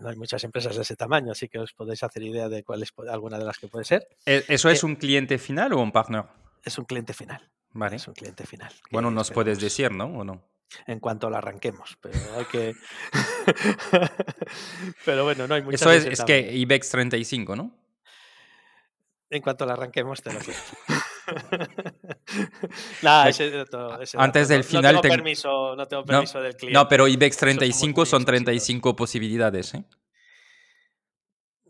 no hay muchas empresas de ese tamaño, así que os podéis hacer idea de cuál es alguna de las que puede ser. ¿E-, ¿Eso es un cliente final o un partner? Es un cliente final. Vale. Es un cliente final. Bueno, nos puedes decir, ¿no? ¿O no? En cuanto lo arranquemos, pero hay que. pero bueno, no hay muchas. Eso es, es que IBEX 35, ¿no? En cuanto lo arranquemos, te lo cuento. Nada, ese Antes del final. No tengo permiso, no tengo permiso del cliente. No, pero IBEX 35 son 35 posibilidades, ¿eh?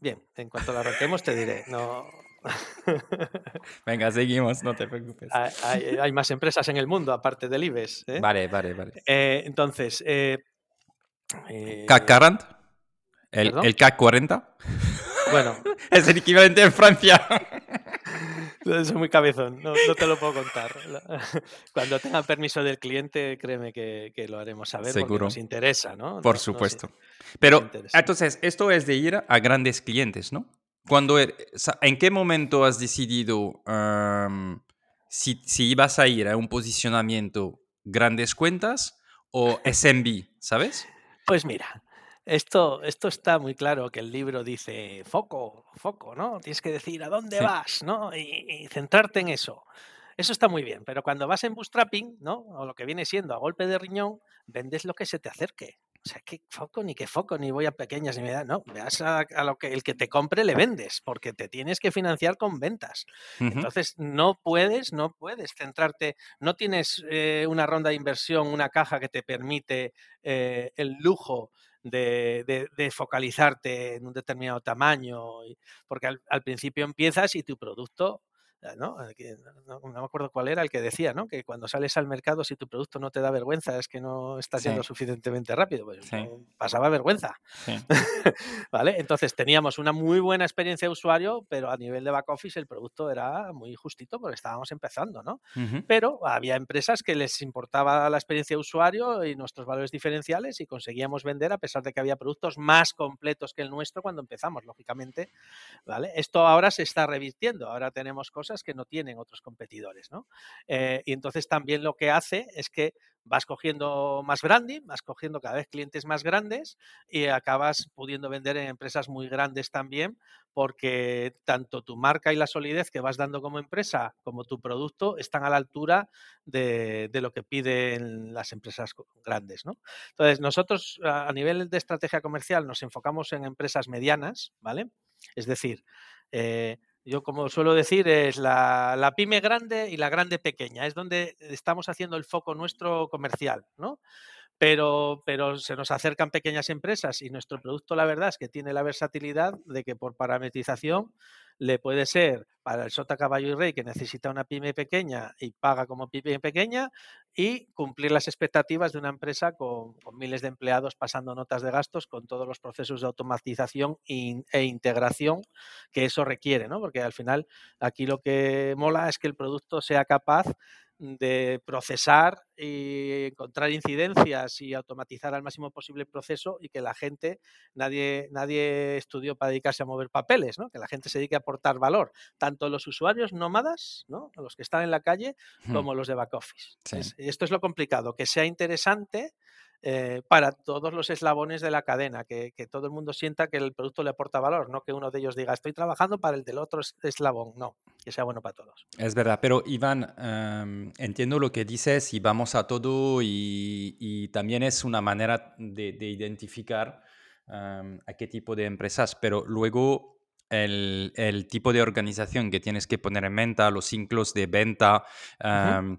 Bien, en cuanto lo arranquemos te diré. No, Venga, seguimos, no te preocupes. Hay, más empresas en el mundo aparte del IBEX. ¿eh? Vale, vale, vale. Eh, entonces. Eh, CAC 40, el, el, CAC 40. Bueno. es el equivalente en Francia. Es muy cabezón, no, te lo puedo contar. Cuando tenga permiso del cliente, créeme que, lo haremos saber Seguro. porque nos interesa, ¿no? Por supuesto. Pero entonces, esto es de ir a grandes clientes, ¿no? Cuando, er, ¿En qué momento has decidido si, si, ibas a ir a un posicionamiento grandes cuentas o SMB, sabes? Pues mira, esto, esto está muy claro que el libro dice foco, foco, ¿no? Tienes que decir a dónde vas, ¿no? Y, y, centrarte en eso. Eso está muy bien, pero cuando vas en bootstrapping, ¿no? O lo que viene siendo a golpe de riñón, vendes lo que se te acerque. O sea, qué foco, ni qué foco, ni voy a pequeñas ni me da. No, veas a, lo que el que te compre le vendes, porque te tienes que financiar con ventas. Entonces, no puedes, no puedes centrarte, no tienes eh, una ronda de inversión, una caja que te permite eh, el lujo de, focalizarte en un determinado tamaño, porque al, principio empiezas y tu producto ¿no? No, me acuerdo cuál era el que decía, ¿no? Que cuando sales al mercado, si tu producto no te da vergüenza, es que no estás yendo suficientemente rápido. Pues pasaba vergüenza. ¿Vale? Entonces teníamos una muy buena experiencia de usuario, pero a nivel de back office el producto era muy justito porque estábamos empezando, ¿no? Pero había empresas que les importaba la experiencia de usuario y nuestros valores diferenciales y conseguíamos vender a pesar de que había productos más completos que el nuestro cuando empezamos, lógicamente. ¿Vale? Esto ahora se está revirtiendo. Ahora tenemos cosas que no tienen otros competidores. ¿no? Eh, y entonces también lo que hace es que vas cogiendo más branding, vas cogiendo cada vez clientes más grandes y acabas pudiendo vender en empresas muy grandes también, porque tanto tu marca y la solidez que vas dando como empresa como tu producto están a la altura de, lo que piden las empresas grandes. ¿no? Entonces, nosotros a nivel de estrategia comercial nos enfocamos en empresas medianas, ¿vale? Es decir, eh, yo, como suelo decir, es la, pyme grande y la grande pequeña. Es donde estamos haciendo el foco nuestro comercial, ¿no? Pero, pero se nos acercan pequeñas empresas y nuestro producto, la verdad, es que tiene la versatilidad de que por parametrización le puede ser para el sota caballo y rey que necesita una pyme pequeña y paga como pyme pequeña y cumplir las expectativas de una empresa con, miles de empleados pasando notas de gastos con todos los procesos de automatización e integración que eso requiere, ¿no? Porque al final aquí lo que mola es que el producto sea capaz de procesar y encontrar incidencias y automatizar al máximo posible el proceso y que la gente, nadie, nadie estudió para dedicarse a mover papeles, ¿no? que la gente se dedique a aportar valor, tanto los usuarios nómadas, ¿no? los que están en la calle, como los de back office. esto es lo complicado, que sea interesante eh, para todos los eslabones de la cadena, que, todo el mundo sienta que el producto le aporta valor, no que uno de ellos diga estoy trabajando para el del otro eslabón, no, que sea bueno para todos. Es verdad, pero Iván, em, entiendo lo que dices y vamos a todo y, también es una manera de, identificar em, a qué tipo de empresas, pero luego el, tipo de organización que tienes que poner en venta, los ciclos de venta,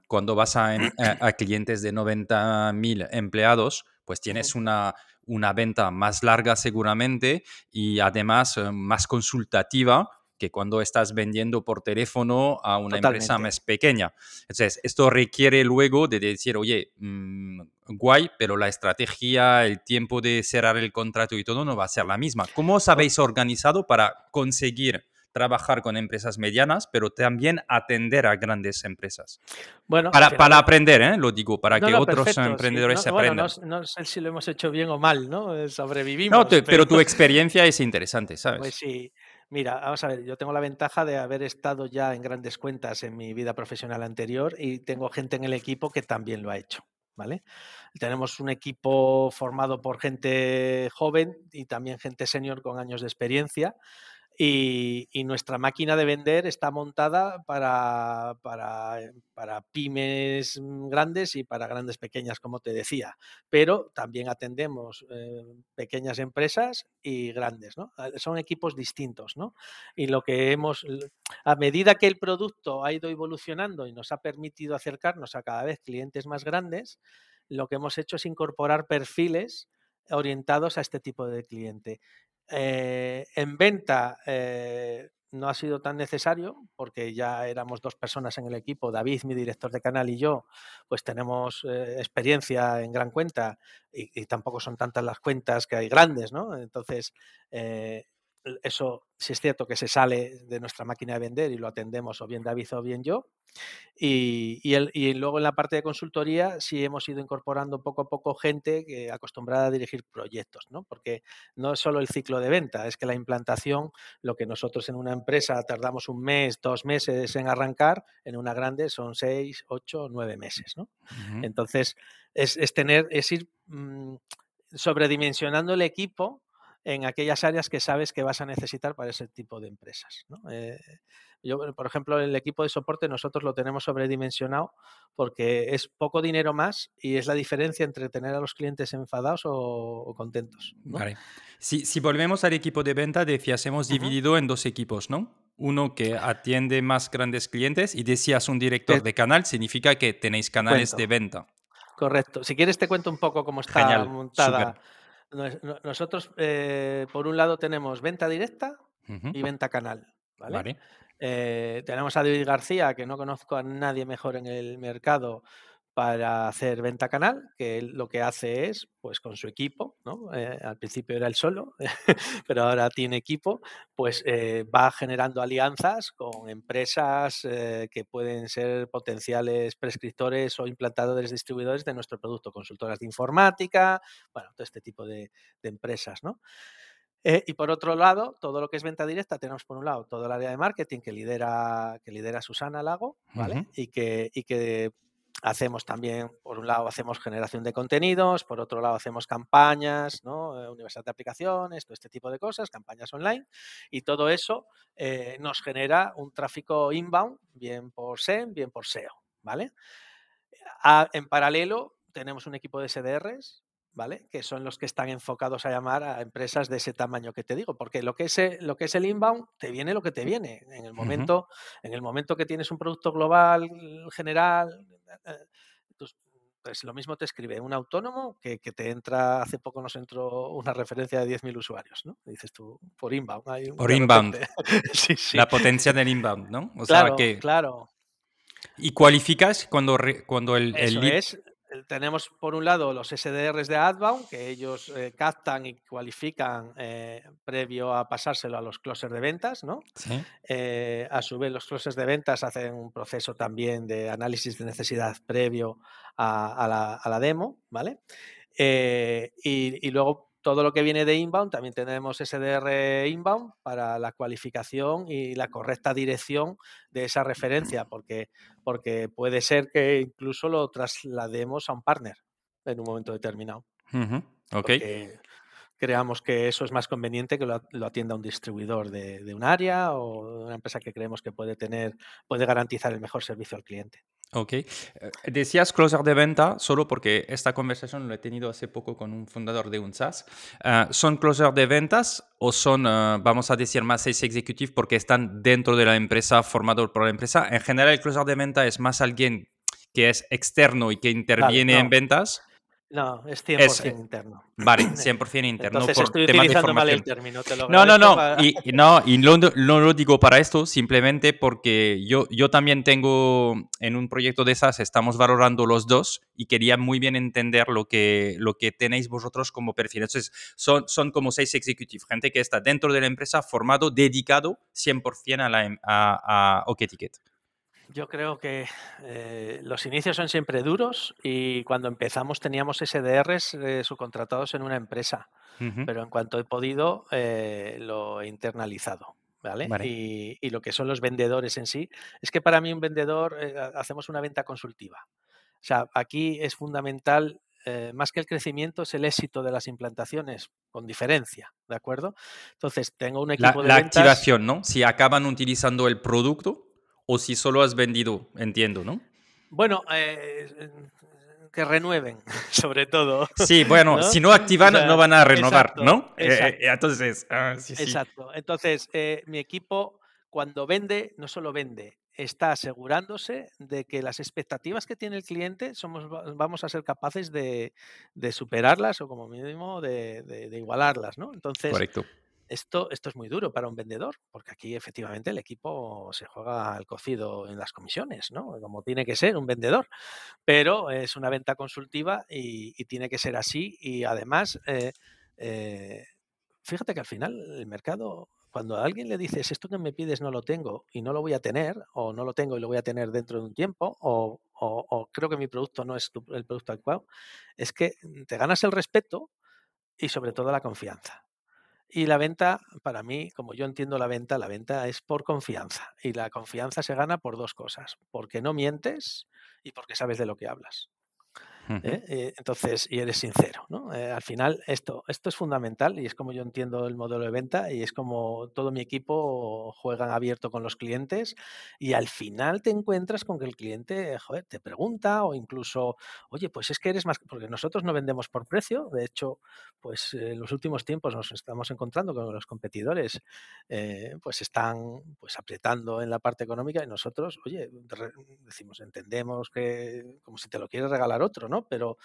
cuando vas a, a, clientes de 90.000 empleados, pues tienes una, una venta más larga seguramente y además eh, más consultativa que cuando estás vendiendo por teléfono a una empresa más pequeña. Entonces, esto requiere luego de decir, oye, mm, guay, pero la estrategia, el tiempo de cerrar el contrato y todo no va a ser la misma. ¿Cómo os habéis organizado para conseguir trabajar con empresas medianas, pero también atender a grandes empresas. Bueno, para, para aprender, ¿eh? lo digo, para que otros emprendedores se aprendan. no, sé si lo hemos hecho bien o mal, ¿no? Eh, sobrevivimos. pero... tu experiencia es interesante, ¿sabes? Pues sí. Mira, vamos a ver, yo tengo la ventaja de haber estado ya en grandes cuentas en mi vida profesional anterior y tengo gente en el equipo que también lo ha hecho. ¿Vale? Tenemos un equipo formado por gente joven y también gente senior con años de experiencia y, nuestra máquina de vender está montada para, para, para, pymes grandes y para grandes pequeñas, como te decía. Pero también atendemos eh, pequeñas empresas y grandes, ¿no? Son equipos distintos, ¿no? Y lo que hemos, a medida que el producto ha ido evolucionando y nos ha permitido acercarnos a cada vez clientes más grandes, lo que hemos hecho es incorporar perfiles orientados a este tipo de cliente. Eh, en venta eh, no ha sido tan necesario porque ya éramos dos personas en el equipo, David, mi director de canal y yo, pues tenemos eh, experiencia en gran cuenta y, tampoco son tantas las cuentas que hay grandes, ¿no? Entonces, eso sí es cierto que se sale de nuestra máquina de vender y lo atendemos o bien David o bien yo. Y, y, luego en la parte de consultoría sí hemos ido incorporando poco a poco gente que, acostumbrada a dirigir proyectos, ¿no? Porque no es solo el ciclo de venta, es que la implantación, lo que nosotros en una empresa tardamos un mes, dos meses en arrancar, en una grande son seis, ocho, nueve meses, ¿no? Entonces, es, es, tener, es ir mm, sobredimensionando el equipo en aquellas áreas que sabes que vas a necesitar para ese tipo de empresas. Eh, yo, por ejemplo, el equipo de soporte nosotros lo tenemos sobredimensionado porque es poco dinero más y es la diferencia entre tener a los clientes enfadados o, contentos. Si, volvemos al equipo de venta, decías, hemos dividido en dos equipos, ¿no? Uno que atiende más grandes clientes y decías un director de canal, significa que tenéis canales de venta. Correcto. Si quieres te cuento un poco cómo está montada. Nosotros, eh, por un lado, tenemos venta directa y venta canal. ¿vale? Eh, tenemos a David García, que no conozco a nadie mejor en el mercado para hacer venta canal, que él lo que hace es, pues con su equipo, ¿no? Eh, al principio era él solo, pero ahora tiene equipo, pues eh, va generando alianzas con empresas eh, que pueden ser potenciales prescriptores o implantadores distribuidores de nuestro producto, consultoras de informática, bueno, todo este tipo de, empresas, ¿no? y por otro lado, todo lo que es venta directa, tenemos por un lado todo el área de marketing que lidera, que lidera Susana Lago, ¿vale? y, que, y que hacemos también, por un lado, hacemos generación de contenidos, por otro lado, hacemos campañas, ¿no? Eh, universidad de aplicaciones, todo este tipo de cosas, campañas online, y todo eso eh, nos genera un tráfico inbound, bien por SEM, bien por SEO, ¿vale? en paralelo, tenemos un equipo de SDRs ¿vale? Que son los que están enfocados a llamar a empresas de ese tamaño que te digo, porque lo que es, lo que es el inbound, te viene lo que te viene. En el momento, en el momento que tienes un producto global, general, eh, pues, pues, lo mismo te escribe un autónomo que, te entra, hace poco nos entró una referencia de 10.000 usuarios, ¿no? Dices tú, por inbound. por inbound. La potencia del inbound, ¿no? O claro, sea que... claro. ¿Y cualificas cuando, cuando el, el es, tenemos por un lado los SDRs de Adbound, que ellos eh, captan y cualifican eh, previo a pasárselo a los closers de ventas, ¿no? Eh, a su vez, los closers de ventas hacen un proceso también de análisis de necesidad previo a, la, demo, ¿vale? Y, y, luego todo lo que viene de inbound, también tenemos SDR inbound para la cualificación y la correcta dirección de esa referencia, porque, porque puede ser que incluso lo traslademos a un partner en un momento determinado. Creamos que eso es más conveniente que lo, atienda un distribuidor de, de, un área o una empresa que creemos que puede tener, puede garantizar el mejor servicio al cliente. Ok. Eh, decías closer de venta solo porque esta conversación lo he tenido hace poco con un fundador de un SaaS. Eh, ¿Son closer de ventas o son, eh, vamos a decir, más sales executive porque están dentro de la empresa, formado por la empresa? En general, el closer de venta es más alguien que es externo y que interviene en ventas. No, es 100% interno. Vale, 100% interno. Entonces estoy utilizando mal el término. Te lo no, no, no. Y, no, y no, no, lo digo para esto, simplemente porque yo, yo también tengo en un proyecto de esas, estamos valorando los dos y quería muy bien entender lo que, lo que tenéis vosotros como perfil. Entonces, son, son como seis executivos, gente que está dentro de la empresa formado, dedicado 100% a, la, em, a, a OK Ticket. Yo creo que eh, los inicios son siempre duros y cuando empezamos teníamos SDRs eh, subcontratados en una empresa, pero en cuanto he podido eh, lo he internalizado. ¿vale? Y, lo que son los vendedores en sí, es que para mí un vendedor hacemos una venta consultiva. O sea, aquí es fundamental, más que el crecimiento, es el éxito de las implantaciones, con diferencia, ¿de acuerdo? Entonces, tengo un equipo de... La activación, ¿no? Si acaban utilizando el producto, o si solo has vendido, entiendo, ¿no? Bueno, eh, que renueven, sobre todo. Sí, bueno, si no activan, no van a renovar, ¿no? Eh, eh, entonces, ah, sí, sí. Exacto. Entonces, mi equipo, cuando vende, no solo vende, está asegurándose de que las expectativas que tiene el cliente somos, vamos a ser capaces de, superarlas o como mínimo de, de igualarlas, ¿no? Entonces, Correcto. Esto, esto es muy duro para un vendedor, porque aquí efectivamente el equipo se juega al cocido en las comisiones, ¿no? Como tiene que ser un vendedor. Pero es una venta consultiva y, tiene que ser así. Y además, eh, eh, fíjate que al final el mercado, cuando a alguien le dices esto que me pides no lo tengo y no lo voy a tener, o no lo tengo y lo voy a tener dentro de un tiempo, o, o creo que mi producto no es el producto adecuado, es que te ganas el respeto y sobre todo la confianza. Y la venta, para mí, como yo entiendo la venta, la venta es por confianza. Y la confianza se gana por dos cosas, porque no mientes y porque sabes de lo que hablas. ¿Eh? Eh, entonces, y eres sincero, ¿no? Eh, al final, esto, esto es fundamental y es como yo entiendo el modelo de venta y es como todo mi equipo juegan abierto con los clientes y al final te encuentras con que el cliente, joder, te pregunta o incluso, oye, pues es que eres más, porque nosotros no vendemos por precio, de hecho, pues en los últimos tiempos nos estamos encontrando con los competidores, pues están pues apretando en la parte económica y nosotros, oye, decimos, entendemos que como si te lo quieres regalar otro, ¿no? Pero,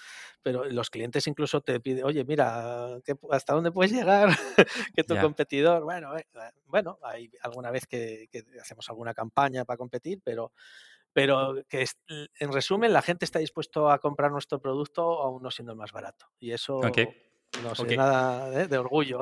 pero los clientes incluso te piden, oye, mira, ¿hasta dónde puedes llegar? que tu competidor, bueno, eh, eh, bueno, hay alguna vez que, hacemos alguna campaña para competir, pero, pero que en resumen la gente está dispuesto a comprar nuestro producto aún no siendo el más barato. Y eso... No sé, nada ¿eh? de orgullo.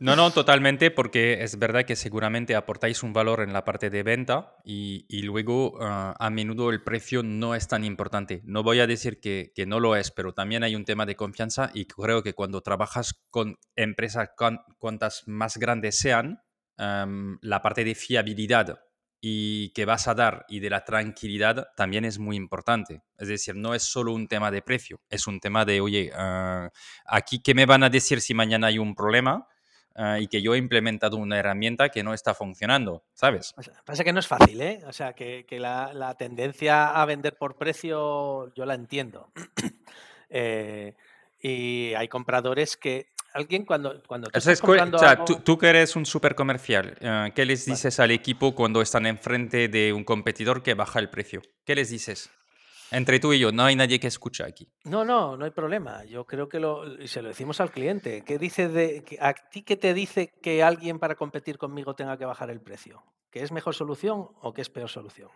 No, no, totalmente, porque es verdad que seguramente aportáis un valor en la parte de venta y, y luego ah, a menudo el precio no es tan importante. No voy a decir que, que, no lo es, pero también hay un tema de confianza y creo que cuando trabajas con empresas cuantas más grandes sean, la parte de fiabilidad y que vas a dar y de la tranquilidad también es muy importante. Es decir, no es solo un tema de precio, es un tema de, oye, ah, aquí qué me van a decir si mañana hay un problema ah, y que yo he implementado una herramienta que no está funcionando, ¿sabes? Pasa que no es fácil, ¿eh? O sea, que, la, tendencia a vender por precio yo la entiendo. eh, y hay compradores que alguien cuando, cuando tú, estás comprando tú, que eres un super comercial, eh, ¿qué les dices al equipo cuando están enfrente de un competidor que baja el precio? ¿Qué les dices? Entre tú y yo, no hay nadie que escucha aquí. No, no, no hay problema. Yo creo que lo, se lo decimos al cliente. ¿Qué dice de, ¿A ti qué te dice que alguien para competir conmigo tenga que bajar el precio? ¿Que es mejor solución o que es peor solución?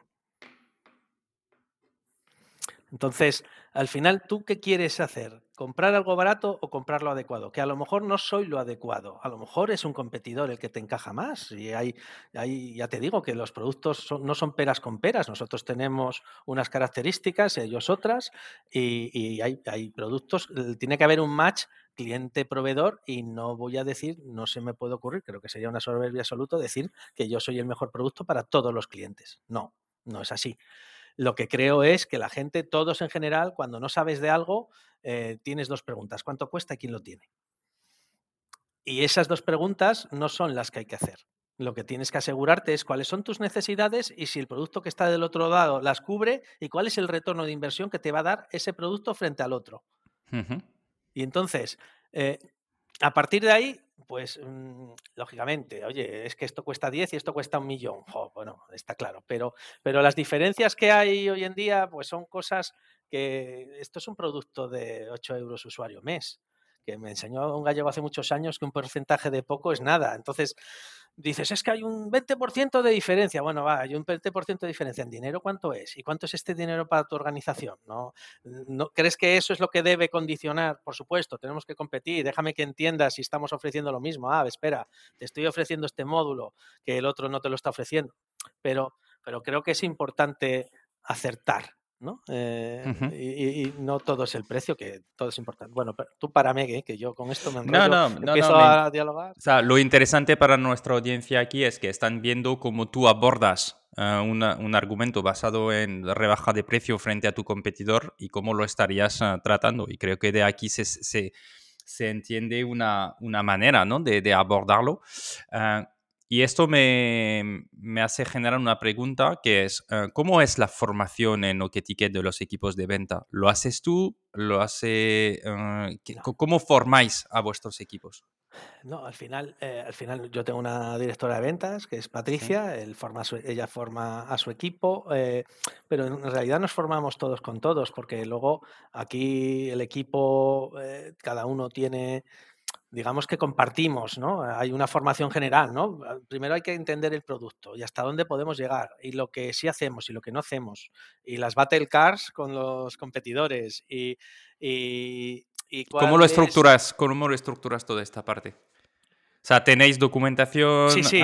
Entonces, al final, ¿tú qué quieres hacer? ¿Comprar algo barato o comprar lo adecuado? Que a lo mejor no soy lo adecuado, a lo mejor es un competidor el que te encaja más. Y hay, ya te digo que los productos no son peras con peras, nosotros tenemos unas características, ellos otras, y, hay, hay, productos, tiene que haber un match cliente-proveedor y no voy a decir, no se me puede ocurrir, creo que sería una soberbia absoluta decir que yo soy el mejor producto para todos los clientes. No, no es así. Lo que creo es que la gente, todos en general, cuando no sabes de algo, eh, tienes dos preguntas. ¿Cuánto cuesta y quién lo tiene? Y esas dos preguntas no son las que hay que hacer. Lo que tienes que asegurarte es cuáles son tus necesidades y si el producto que está del otro lado las cubre y cuál es el retorno de inversión que te va a dar ese producto frente al otro. Y entonces, eh, a partir de ahí, pues mm, lógicamente, oye, es que esto cuesta 10 y esto cuesta un millón. bueno, está claro, pero, pero las diferencias que hay hoy en día, pues son cosas que esto es un producto de 8 euros usuario mes, que me enseñó un gallego hace muchos años que un porcentaje de poco es nada. Entonces, dices, es que hay un 20% de diferencia. Bueno, va, hay un 20% de diferencia en dinero. ¿Cuánto es? ¿Y cuánto es este dinero para tu organización? ¿No, ¿No crees que eso es lo que debe condicionar? Por supuesto, tenemos que competir. Déjame que entiendas si estamos ofreciendo lo mismo. Ah, espera, te estoy ofreciendo este módulo que el otro no te lo está ofreciendo. Pero, pero creo que es importante acertar. ¿No? Eh, y, no todo es el precio, que todo es importante. Bueno, tú para mí, que yo con esto me enrollo, no, no, empiezo a dialogar. O sea, lo interesante para nuestra audiencia aquí es que están viendo cómo tú abordas uh, un argumento basado en rebaja de precio frente a tu competidor y cómo lo estarías uh, tratando. Y creo que de aquí se, se, se entiende una, una manera ¿no? de, de abordarlo. Y esto me, me, hace generar una pregunta que es, eh, ¿cómo es la formación en Oketiquet de los equipos de venta? ¿Lo haces tú? ¿Lo hace, eh, ¿Cómo formáis a vuestros equipos? No, al final, eh, al final yo tengo una directora de ventas que es Patricia, él forma ella forma a su equipo, pero en realidad nos formamos todos con todos, porque luego aquí el equipo, cada uno tiene digamos que compartimos, ¿no? Hay una formación general, ¿no? Ah, primero hay que entender el producto y hasta dónde podemos llegar y lo que sí hacemos y lo que no hacemos y las battle cars con los competidores y, y, ¿Cómo lo estructuras? ¿Cómo lo estructuras toda esta parte? O sea, ¿tenéis documentación? Sí, sí,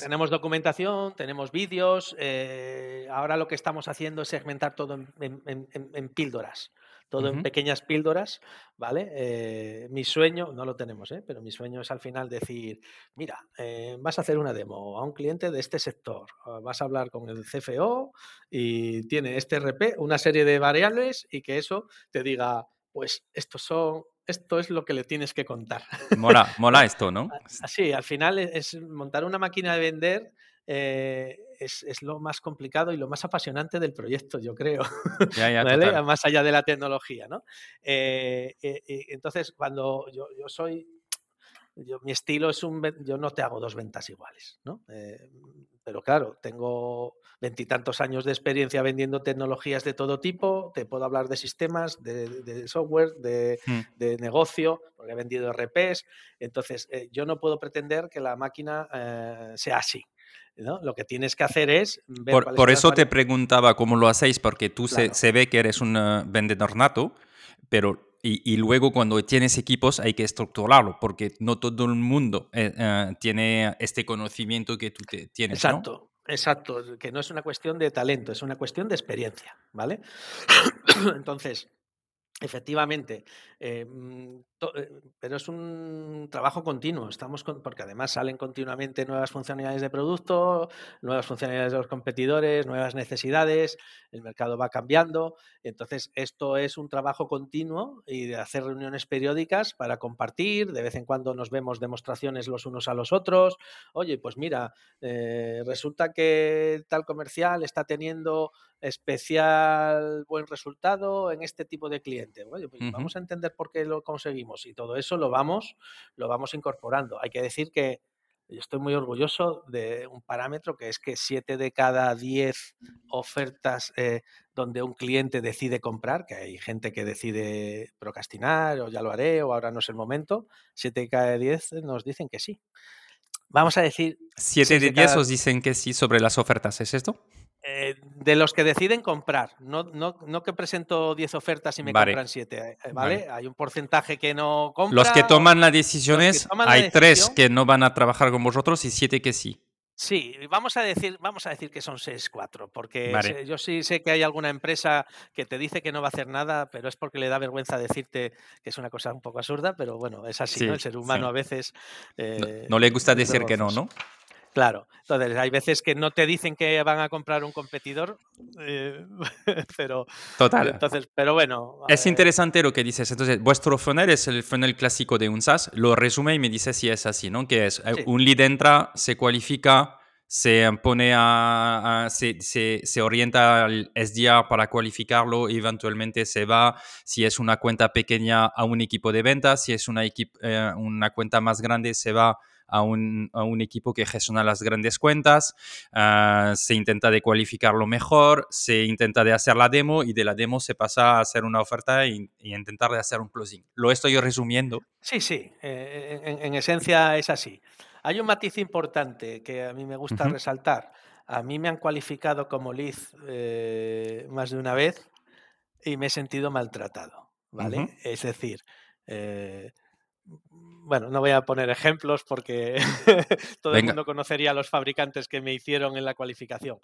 tenemos documentación, tenemos vídeos. Eh, ahora lo que estamos haciendo es segmentar todo en píldoras todo en pequeñas píldoras, ¿vale? Eh, mi sueño, no lo tenemos, ¿eh? pero mi sueño es al final decir, mira, eh, vas a hacer una demo a un cliente de este sector, vas a hablar con el CFO y tiene este RP, una serie de variables y que eso te diga, pues estos son esto es lo que le tienes que contar. Mola, mola esto, ¿no? Así, al final es montar una máquina de vender eh, es, lo más complicado y lo más apasionante del proyecto, yo creo, más allá de la tecnología. ¿no? Eh, eh, entonces, cuando yo, soy, mi estilo es un, yo no te hago dos ventas iguales, ¿no? pero claro, tengo veintitantos años de experiencia vendiendo tecnologías de todo tipo, te puedo hablar de sistemas, de, software, hmm. de, negocio, porque he vendido RPs, entonces yo no puedo pretender que la máquina sea así. Lo que tienes que hacer es... por, eso te preguntaba cómo lo hacéis, porque tú se, ve que eres un eh, vendedor nato, pero... Y, luego cuando tienes equipos hay que estructurarlo, porque no todo el mundo eh, eh, tiene este conocimiento que tú tienes. Exacto. Exacto, que no es una cuestión de talento, es una cuestión de experiencia, ¿vale? Entonces, Efectivamente, mm, eh, pero es un trabajo continuo, estamos porque además salen continuamente nuevas funcionalidades de producto, nuevas funcionalidades de los competidores, nuevas necesidades, el mercado va cambiando, entonces esto es un trabajo continuo y de hacer reuniones periódicas para compartir, de vez en cuando nos vemos demostraciones los unos a los otros, oye, pues mira, eh, resulta que tal comercial está teniendo especial buen resultado en este tipo de cliente. Pues vamos a entender por qué lo conseguimos y todo eso lo vamos, lo vamos incorporando. Hay que decir que yo estoy muy orgulloso de un parámetro que es que 7 de cada 10 ofertas eh, donde un cliente decide comprar, que hay gente que decide procrastinar o ya lo haré o ahora no es el momento, 7 de cada 10 nos dicen que sí. Vamos a decir... 7 de 10 os dicen que sí sobre las ofertas, ¿es esto? Eh, de los que deciden comprar, no, no, no que presento 10 ofertas y me compran 7, eh, ¿vale? Hay un porcentaje que no compra. Los que toman las decisiones, hay 3 que no van a trabajar con vosotros y 7 que sí. Sí, vamos a decir, vamos a decir que son 6, 4, porque yo sí sé que hay alguna empresa que te dice que no va a hacer nada, pero es porque le da vergüenza decirte que es una cosa un poco absurda, pero bueno, es así, ¿no? El ser humano a veces... no, le gusta decir que no, ¿no? Claro, entonces hay veces que no te dicen que van a comprar un competidor, eh, pero... Total. Entonces, pero bueno. Es interesante lo que dices. Entonces, vuestro funnel es el funnel clásico de un SaaS. Lo resume y me dice si es así, ¿no? Que es eh, un lead entra, se cualifica, se pone a, se, se, orienta al SDR para cualificarlo, eventualmente se va, si es una cuenta pequeña, a un equipo de ventas, si es una, eh, una cuenta más grande, se va a un, a un equipo que gestiona las grandes cuentas, ah, se intenta de cualificarlo mejor, se intenta de hacer la demo y de la demo se pasa a hacer una oferta y, intentar de hacer un closing. Lo estoy resumiendo. Sí, sí, eh, en, esencia es así. Hay un matiz importante que a mí me gusta resaltar. A mí me han cualificado como lead eh, más de una vez y me he sentido maltratado, ¿vale? Es decir, eh, bueno, no voy a poner ejemplos porque todo el mundo conocería a los fabricantes que me hicieron en la cualificación.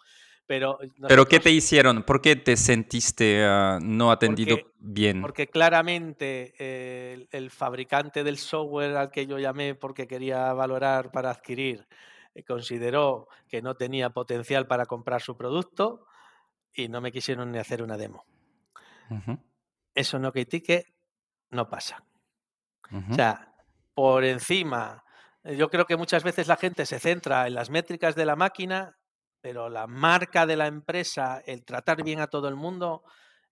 Pero, ¿Pero qué te hicieron? ¿Por qué te sentiste ah, no atendido bien? Porque claramente eh, el, fabricante del software al que yo llamé porque quería valorar para adquirir eh, consideró que no tenía potencial para comprar su producto y no me quisieron ni hacer una demo. Eso no critique, no pasa. O sea, por encima, eh, yo creo que muchas veces la gente se centra en las métricas de la máquina, pero la marca de la empresa, el tratar bien a todo el mundo,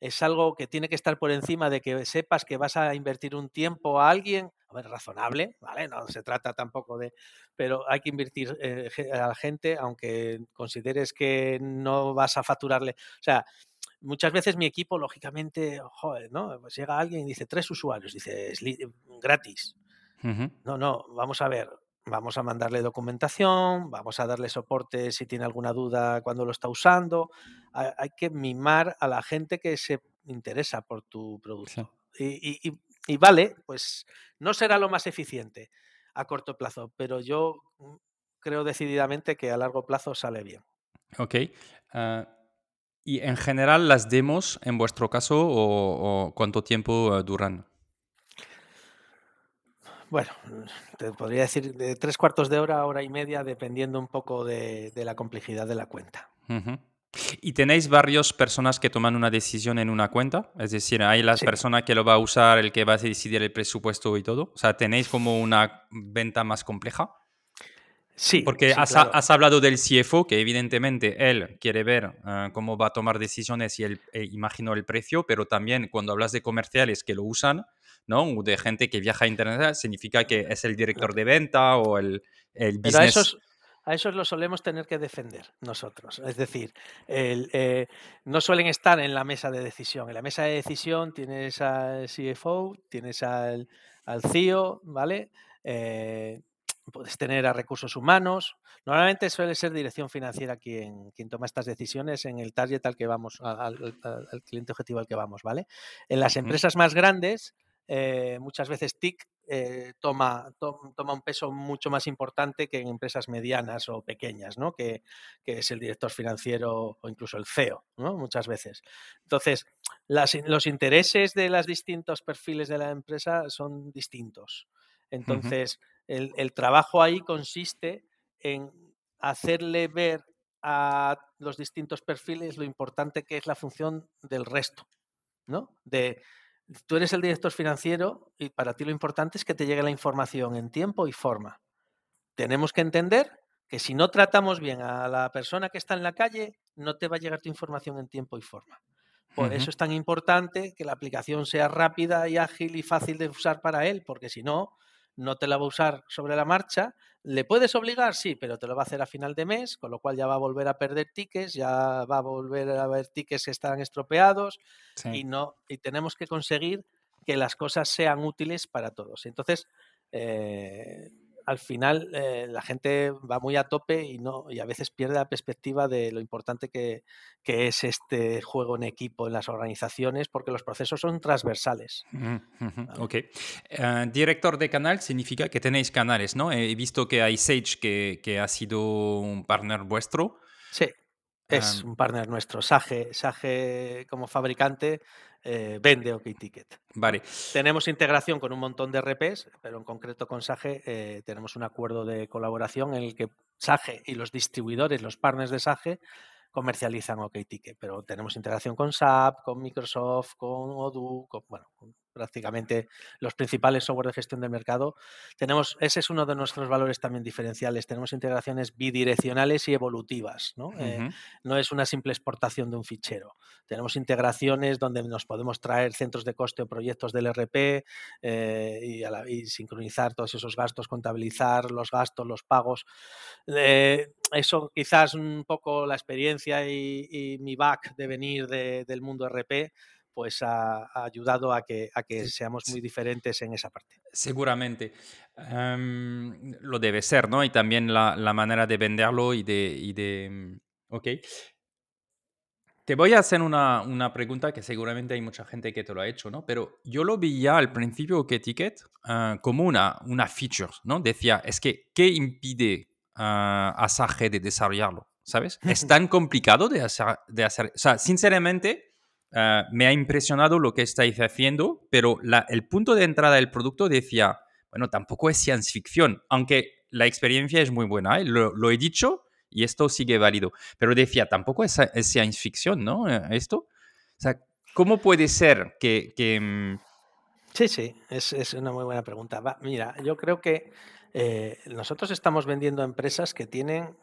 es algo que tiene que estar por encima de que sepas que vas a invertir un tiempo a alguien, a ver, razonable, ¿vale? No se trata tampoco de, pero hay que invertir eh, a la gente, aunque consideres que no vas a facturarle. O sea, muchas veces mi equipo, lógicamente, joder, ¿no? Pues llega alguien y dice tres usuarios, dice gratis. No, no, vamos a ver, vamos a mandarle documentación, vamos a darle soporte si tiene alguna duda cuando lo está usando. Hay, que mimar a la gente que se interesa por tu producto. Y, vale, pues no será lo más eficiente a corto plazo, pero yo mm, creo decididamente que a largo plazo sale bien. Ok. Ah, ¿Y en general las demos, en vuestro caso, o, cuánto tiempo eh, duran? Bueno, te podría decir de tres cuartos de hora, hora y media, dependiendo un poco de, la complejidad de la cuenta. ¿Y tenéis varias personas que toman una decisión en una cuenta? Es decir, hay la persona que lo va a usar, el que va a decidir el presupuesto y todo. O sea, ¿tenéis como una venta más compleja? Sí. Porque has, hablado del CFO, que evidentemente él quiere ver eh, cómo va a tomar decisiones y él, eh, imagino el precio, pero también cuando hablas de comerciales que lo usan, ¿no? O de gente que viaja a Internet, significa que es el director de venta o el, el business. Pero a esos, a esos lo solemos tener que defender nosotros. Es decir, eh, no suelen estar en la mesa de decisión. En la mesa de decisión tienes al CFO, tienes al, al CEO, ¿vale? Eh, puedes tener a recursos humanos. Normalmente suele ser dirección financiera quien, quien toma estas decisiones en el target al que vamos, al, al cliente objetivo al que vamos, ¿vale? En las empresas más grandes, eh, muchas veces TIC eh, toma, toma un peso mucho más importante que en empresas medianas o pequeñas, ¿no? que, es el director financiero o incluso el CEO, ¿no? muchas veces. Entonces, los intereses de los distintos perfiles de la empresa son distintos. Entonces, el, el trabajo ahí consiste en hacerle ver a los distintos perfiles lo importante que es la función del resto, ¿no? De, tú eres el director financiero y para ti lo importante es que te llegue la información en tiempo y forma. Tenemos que entender que si no tratamos bien a la persona que está en la calle, no te va a llegar tu información en tiempo y forma. Por eso es tan importante que la aplicación sea rápida y ágil y fácil de usar para él, porque si no, no te la va a usar sobre la marcha. ¿Le puedes obligar? Sí, pero te lo va a hacer a final de mes, con lo cual ya va a volver a perder tickets, ya va a volver a haber tickets que están estropeados y, no, y tenemos que conseguir que las cosas sean útiles para todos. Entonces, eh, al final eh, la gente va muy a tope y no y a veces pierde la perspectiva de lo importante que, es este juego en equipo en las organizaciones porque los procesos son transversales. Ok. Eh, director de canal significa que tenéis canales, ¿no? He visto que hay Sage que, ha sido un partner vuestro. Sí, es un partner nuestro. Sage, Sage como fabricante eh, vende OkTicket. Vale. Tenemos integración con un montón de RPs, pero en concreto con Sage eh, tenemos un acuerdo de colaboración en el que Sage y los distribuidores, los partners de Sage, comercializan OkTicket, pero tenemos integración con SAP, con Microsoft, con Odoo, con, bueno, prácticamente los principales software de gestión de mercado. Tenemos, ese es uno de nuestros valores también diferenciales. Tenemos integraciones bidireccionales y evolutivas. ¿no? Eh, no es una simple exportación de un fichero. Tenemos integraciones donde nos podemos traer centros de coste o proyectos del RP eh, y, sincronizar todos esos gastos, contabilizar los gastos, los pagos. Eh, eso quizás un poco la experiencia y, mi back de venir del mundo RP pues ha, ayudado a que, a que seamos muy diferentes en esa parte. Seguramente. Em, lo debe ser, ¿no? Y también la, manera de venderlo y de... Y de mm, ok. Te voy a hacer una, una, pregunta que seguramente hay mucha gente que te lo ha hecho, ¿no? Pero yo lo vi ya al principio que Ticket ah, como una, una feature, ¿no? Decía, es que, ¿qué impide a Sage de desarrollarlo? ¿Sabes? Es tan complicado de hacer, de hacer. O sea, sinceramente, Ah, me ha impresionado lo que estáis haciendo, pero el punto de entrada del producto decía, bueno, tampoco es ciencia ficción, aunque la experiencia es muy buena, ¿eh? lo, he dicho y esto sigue válido, pero decía, tampoco es, ciencia ficción, ¿no? Eh, esto. ¿cómo puede ser que... Mm? Sí, sí, es, una muy buena pregunta. mira, yo creo que eh, nosotros estamos vendiendo empresas que tienen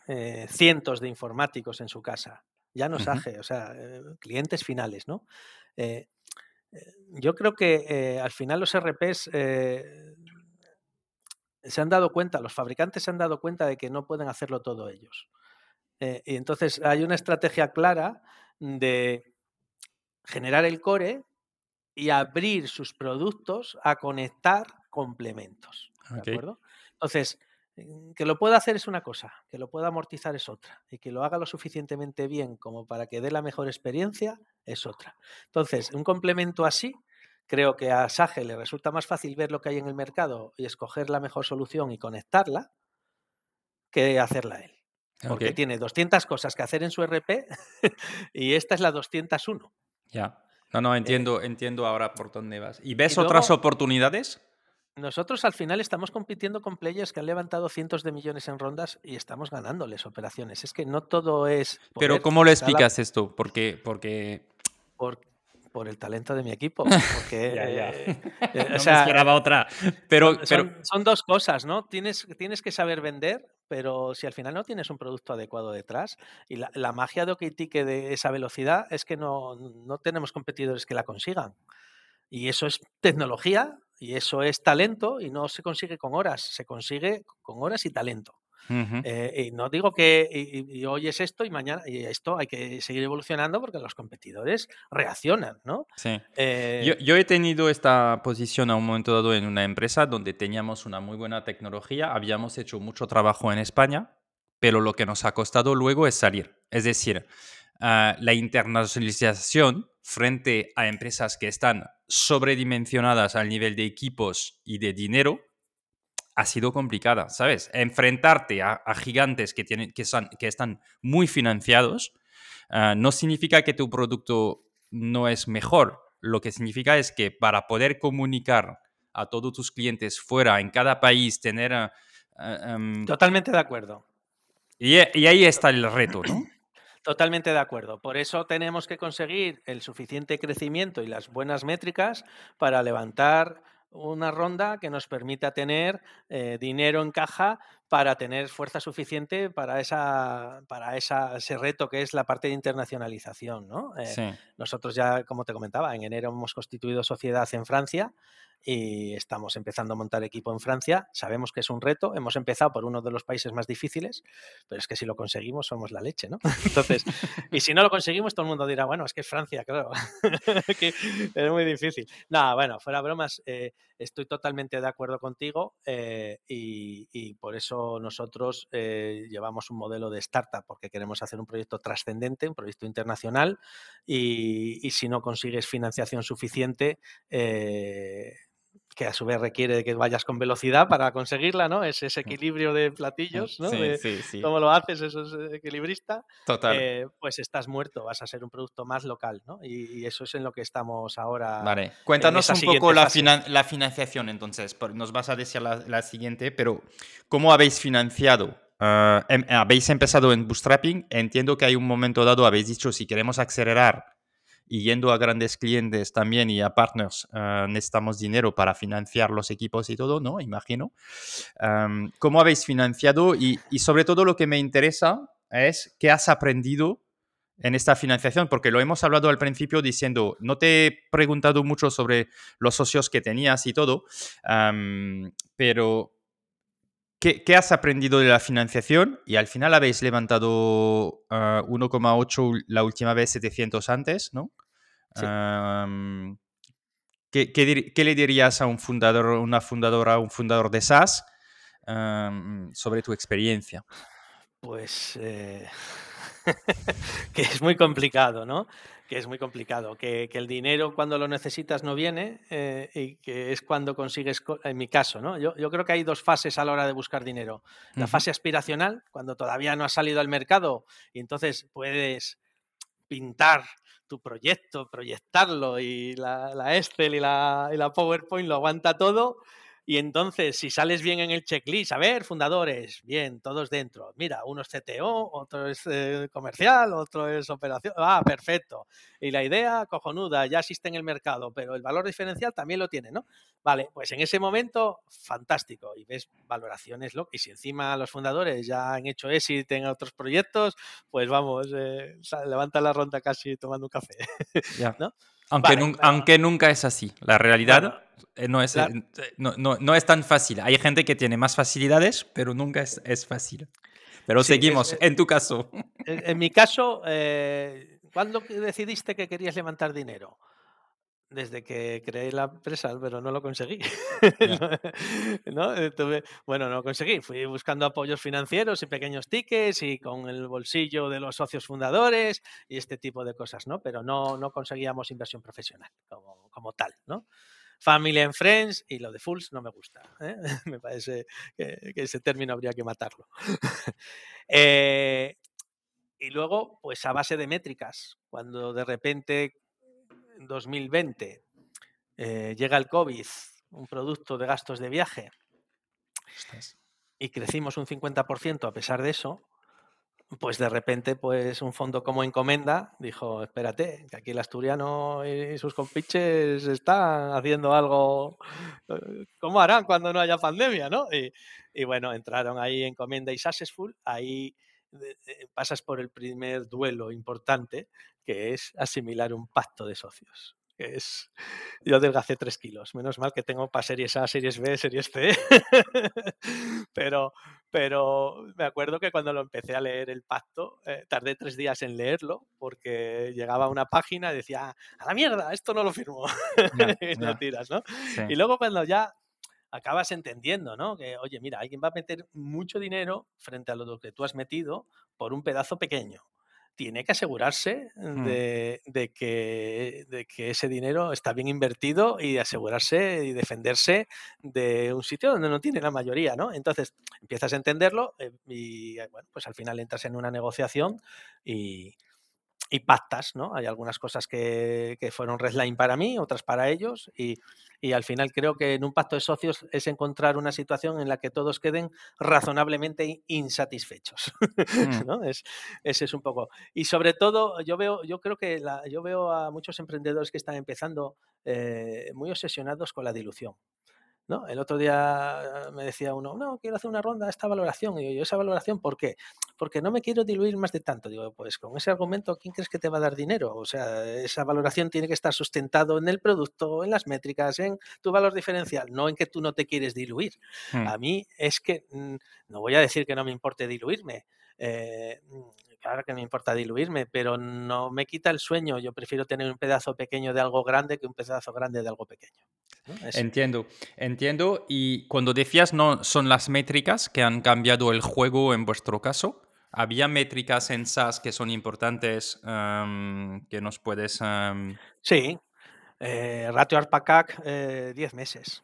cientos de informáticos en su casa ya no o sea, eh, clientes finales, ¿no? Eh, eh, yo creo que al final los RPs se han dado cuenta, los fabricantes se han dado cuenta de que no pueden hacerlo todo ellos. y entonces hay una estrategia clara de generar el core y abrir sus productos a conectar complementos. ¿De acuerdo? Entonces, que lo pueda hacer es una cosa, que lo pueda amortizar es otra, y que lo haga lo suficientemente bien como para que dé la mejor experiencia es otra. Entonces, un complemento así, creo que a Sage le resulta más fácil ver lo que hay en el mercado y escoger la mejor solución y conectarla que hacerla él. Porque tiene 200 cosas que hacer en su RP y esta es la 201. Ya. No, no, eh entiendo, entiendo ahora por dónde vas. ¿Y ves otras oportunidades? Nosotros al final estamos compitiendo con players que han levantado cientos de millones en rondas y estamos ganándoles operaciones. Es que no todo es. Pero ¿cómo lo explicas esto? Porque, porque... Por, por el talento de mi equipo. Porque, ya, ya. Eh, eh, no esperaba otra. Pero, son, dos cosas, ¿no? Tienes, tienes que saber vender, pero si al final no tienes un producto adecuado detrás, y la, la magia de OKTicket de esa velocidad es que no, no tenemos competidores que la consigan. Y eso es tecnología y eso es talento y no se consigue con horas, se consigue con horas y talento. Eh, y no digo que y, hoy es esto y mañana y esto hay que seguir evolucionando porque los competidores reaccionan, ¿no? Sí. Eh yo, he tenido esta posición a un momento dado en una empresa donde teníamos una muy buena tecnología, habíamos hecho mucho trabajo en España, pero lo que nos ha costado luego es salir. Es decir, la internacionalización frente a empresas que están sobredimensionadas al nivel de equipos y de dinero, ha sido complicada, ¿sabes? Enfrentarte a, gigantes que, tienen, que, son, que están muy financiados ah, no significa que tu producto no es mejor. Lo que significa es que para poder comunicar a todos tus clientes fuera, en cada país, tener... Ah, ah, em Totalmente de acuerdo. Y, y ahí está el reto, ¿no? Totalmente de acuerdo. Por eso tenemos que conseguir el suficiente crecimiento y las buenas métricas para levantar una ronda que nos permita tener eh, dinero en caja para tener fuerza suficiente para, esa, para esa, ese reto que es la parte de internacionalización. ¿no? Eh, nosotros ya, como te comentaba, en enero hemos constituido sociedad en Francia y estamos empezando a montar equipo en Francia. Sabemos que es un reto. Hemos empezado por uno de los países más difíciles, pero es que si lo conseguimos somos la leche, ¿no? Entonces, y si no lo conseguimos, todo el mundo dirá, bueno, es que es Francia, claro, que es muy difícil. No, bueno, fuera bromas, eh, estoy totalmente de acuerdo contigo eh, y, por eso nosotros eh, llevamos un modelo de startup, porque queremos hacer un proyecto trascendente, un proyecto internacional y, y, si no consigues financiación suficiente, que a su vez requiere de que vayas con velocidad para conseguirla, ¿no? Es ese equilibrio de platillos, ¿no? Sí, sí, sí. ¿Cómo lo haces? Eso es equilibrista. Total. Eh, pues estás muerto, vas a ser un producto más local, ¿no? Y, eso es en lo que estamos ahora. Vale. Cuéntanos un poco la, la, financiación, entonces. Nos vas a decir la, siguiente, pero ¿cómo habéis financiado? Ah, em, habéis empezado en bootstrapping. Entiendo que hay un momento dado, habéis dicho, si queremos acelerar y yendo a grandes clientes también y a partners, eh, necesitamos dinero para financiar los equipos y todo, ¿no? Imagino. ¿Cómo habéis financiado? Y, y, sobre todo lo que me interesa es qué has aprendido en esta financiación, porque lo hemos hablado al principio diciendo, no te he preguntado mucho sobre los socios que tenías y todo, pero ¿qué, has aprendido de la financiación? Y al final habéis levantado 1,8 la última vez, 700 antes, ¿no? ¿qué, qué, le dirías a un fundador, una fundadora, un fundador de SaaS sobre tu experiencia? Pues... Eh, que es muy complicado, ¿no? Que es muy complicado, que, el dinero cuando lo necesitas no viene eh, y que es cuando consigues, en mi caso, ¿no? Yo, creo que hay dos fases a la hora de buscar dinero. La fase aspiracional, cuando todavía no has salido al mercado y entonces puedes pintar tu proyecto, proyectarlo y la, la Excel y la, y la PowerPoint lo aguanta todo y entonces, si sales bien en el checklist, a ver, fundadores, bien, todos dentro. Mira, uno es CTO, otro es eh, comercial, otro es operación. Ah, perfecto. Y la idea, cojonuda, ya existe en el mercado, pero el valor diferencial también lo tiene, ¿no? Vale, pues en ese momento, fantástico. Y ves valoraciones, ¿no? Y si encima los fundadores ya han hecho éxito en otros proyectos, pues vamos, eh, levanta la ronda casi tomando un café. Ya. ¿no? Aunque, aunque, nunca es así. La realidad eh, no, es, eh, no, no, no, es tan fácil. Hay gente que tiene más facilidades, pero nunca es, es fácil. Pero seguimos, en tu caso. En, mi caso, eh, ¿cuándo decidiste que querías levantar dinero? Desde que creé la empresa, pero no lo conseguí. ¿No? bueno, no lo conseguí. Fui buscando apoyos financieros y pequeños tickets y con el bolsillo de los socios fundadores y este tipo de cosas, ¿no? Pero no, no conseguíamos inversión profesional como, como tal, ¿no? Family and Friends y lo de Fools no me gusta. ¿eh? me parece que, ese término habría que matarlo. Eh, y luego, pues a base de métricas, cuando de repente en 2020 eh, llega el COVID, un producto de gastos de viaje, y crecimos un 50% a pesar de eso, pues de repente, pues un fondo como Encomenda dijo, espérate, que aquí el asturiano y sus compiches están haciendo algo, eh, ¿cómo harán cuando no haya pandemia? ¿no? Y, bueno, entraron ahí Encomenda y Successful, ahí pasas por el primer duelo importante, que es asimilar un pacto de socios es yo adelgacé 3 kilos. Menos mal que tengo para series A, series B, series C. pero, pero me acuerdo que cuando lo empecé a leer el pacto, eh, tardé tres días en leerlo porque llegaba a una página y decía, a la mierda, esto no lo firmo. y no tiras, ¿no? Y luego cuando ya acabas entendiendo, ¿no? Que, oye, mira, alguien va a meter mucho dinero frente a lo que tú has metido por un pedazo pequeño tiene que asegurarse mm. de, que, de, que, ese dinero está bien invertido y asegurarse y defenderse de un sitio donde no tiene la mayoría, ¿no? Entonces empiezas a entenderlo eh, y bueno, pues al final entras en una negociación y, y pactas, ¿no? Hay algunas cosas que, que fueron redline para mí, otras para ellos, y, y, al final creo que en un pacto de socios es encontrar una situación en la que todos queden razonablemente insatisfechos, mm. ¿no? Es, ese es un poco. Y sobre todo, yo veo, yo creo que la, yo veo a muchos emprendedores que están empezando eh, muy obsesionados con la dilución. ¿No? El otro día me decía uno, no, quiero hacer una ronda, esta valoración. Y yo, ¿esa valoración por qué? Porque no me quiero diluir más de tanto. Digo, pues con ese argumento, ¿quién crees que te va a dar dinero? O sea, esa valoración tiene que estar sustentado en el producto, en las métricas, en tu valor diferencial, no en que tú no te quieres diluir. Hmm. A mí es que, mm, no voy a decir que no me importe diluirme. Eh, claro que me importa diluirme, pero no me quita el sueño. Yo prefiero tener un pedazo pequeño de algo grande que un pedazo grande de algo pequeño. Entiendo, entiendo. Y cuando decías no son las métricas que han cambiado el juego en vuestro caso, ¿había métricas en SaaS que son importantes em, que nos puedes... Em, sí, eh, ratio ARPACAC 10 eh, meses.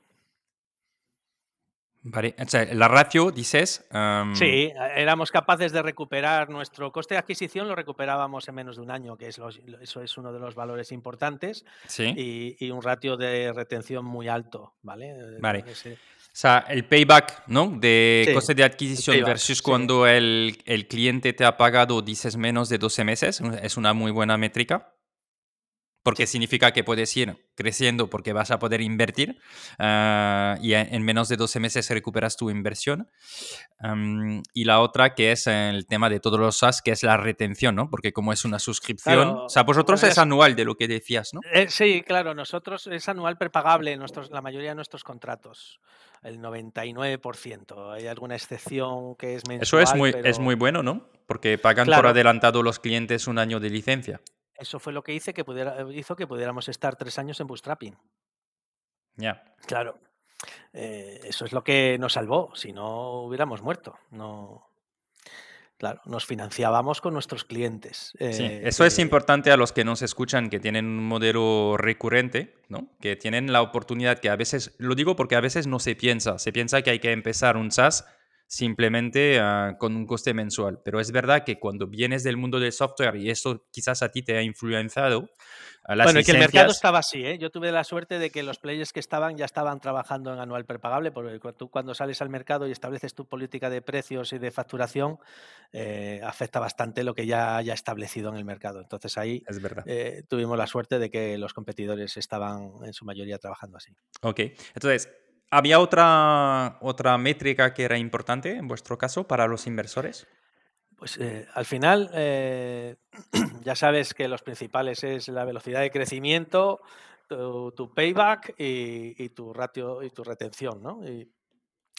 Vale, la ratio, dices. Sí, éramos capaces de recuperar nuestro coste de adquisición, lo recuperábamos en menos de un año, que es eso es uno de los valores importantes. Sí. Y, un ratio de retención muy alto, ¿vale? Vale. O sea, el payback, ¿no? De coste de adquisición versus cuando el, el, cliente te ha pagado, dices menos de 12 meses, es una muy buena métrica. Porque significa que puedes ir creciendo porque vas a poder invertir ah, y en menos de 12 meses recuperas tu inversión. y la otra que es el tema de todos los SaaS, que es la retención, ¿no? Porque como es una suscripción, o sea, vosotros es, anual de lo que decías, ¿no? Eh, sí, claro, nosotros es anual prepagable en nuestros, la mayoría de nuestros contratos, el 99%. Hay alguna excepción que es mensual. Eso es muy, es muy bueno, ¿no? Porque pagan por adelantado los clientes un año de licencia. Eso fue lo que hice que pudiera, hizo que pudiéramos estar tres años en Bootstrapping. Ya. Claro. Eh, eso es lo que nos salvó. Si no, hubiéramos muerto. No. Claro, nos financiábamos con nuestros clientes. sí, eh, eso es importante a los que nos escuchan, que tienen un modelo recurrente, ¿no? que tienen la oportunidad que a veces, lo digo porque a veces no se piensa, se piensa que hay que empezar un SaaS simplemente ah, con un coste mensual. Pero es verdad que cuando vienes del mundo del software y eso quizás a ti te ha influenciado, bueno, y que el mercado estaba así, ¿eh? Yo tuve la suerte de que los players que estaban ya estaban trabajando en anual prepagable, porque tú cuando sales al mercado y estableces tu política de precios y de facturación, eh, afecta bastante lo que ya haya establecido en el mercado. Entonces ahí es verdad. Eh, tuvimos la suerte de que los competidores estaban en su mayoría trabajando así. Ok, entonces ¿Había otra, otra métrica que era importante en vuestro caso para los inversores? Pues eh, al final, eh, ya sabes que los principales es la velocidad de crecimiento, tu, payback y, tu ratio y tu retención, ¿no?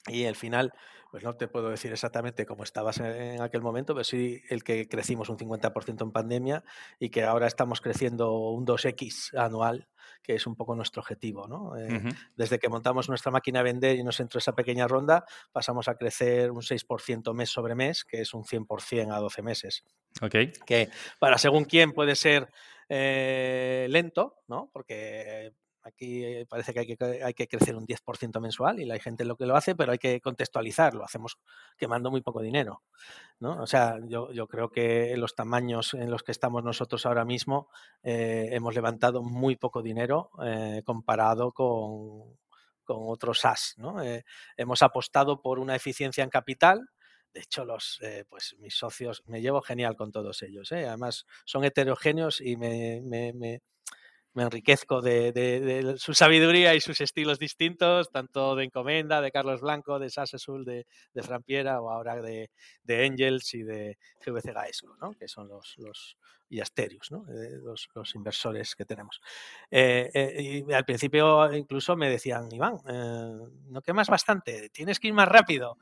Y al final, pues no te puedo decir exactamente cómo estabas en, aquel momento, pero sí el que crecimos un 50% en pandemia y que ahora estamos creciendo un 2x anual que es un poco nuestro objetivo. ¿no? Eh, desde que montamos nuestra máquina de vender y nos entró esa pequeña ronda, pasamos a crecer un 6% mes sobre mes, que es un 100% a 12 meses. Okay. Que para según quién puede ser eh, lento, ¿no? porque Aquí eh, parece que hay que, hay que crecer un 10% mensual y hay gente lo que lo hace, pero hay que contextualizarlo. Hacemos quemando muy poco dinero. ¿no? O sea, yo, yo creo que los tamaños en los que estamos nosotros ahora mismo eh, hemos levantado muy poco dinero eh, comparado con, con otros SaaS. ¿no? hemos apostado por una eficiencia en capital, de hecho, los, pues mis socios, me llevo genial con todos ellos. Además, son heterogéneos y me, me enriquezco de, su sabiduría y sus estilos distintos, tanto de Encomenda, de Carlos Blanco, de Sasesul, de, de Frampiera o ahora de, de Angels y de GVC Gaesco, ¿no? que son los, y Asterius, ¿no? Eh, los, los, inversores que tenemos. Eh, eh, y al principio incluso me decían, Iván, no quemas bastante, tienes que ir más rápido.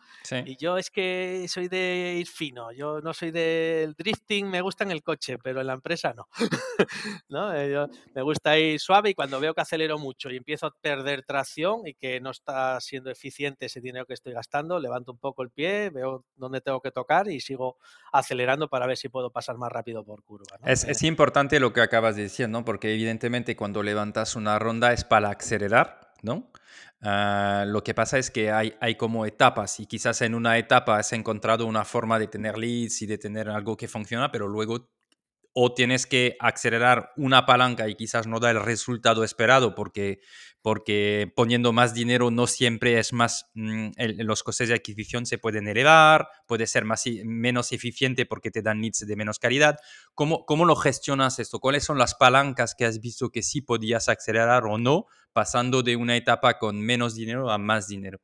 Y yo es que soy de ir fino, yo no soy del drifting, me gusta en el coche, pero en la empresa no. ¿No? me gusta ir suave y cuando veo que acelero mucho y empiezo a perder tracción y que no está siendo eficiente ese dinero que estoy gastando, levanto un poco el pie, veo dónde tengo que tocar y sigo acelerando para ver si puedo pasar más rápido por curva. Es, es, importante lo que acabas de decir, ¿no? Porque evidentemente cuando levantas una ronda es para acelerar, ¿no? Ah, lo que pasa es que hay, hay como etapas y quizás en una etapa has encontrado una forma de tener leads y de tener algo que funciona, pero luego o tienes que acelerar una palanca y quizás no da el resultado esperado porque, porque poniendo más dinero no siempre es más, mm, los costes de adquisición se pueden elevar, puede ser más, menos eficiente porque te dan leads de menos calidad. ¿Cómo, ¿Cómo lo gestionas esto? ¿Cuáles son las palancas que has visto que sí podías acelerar o no, pasando de una etapa con menos dinero a más dinero?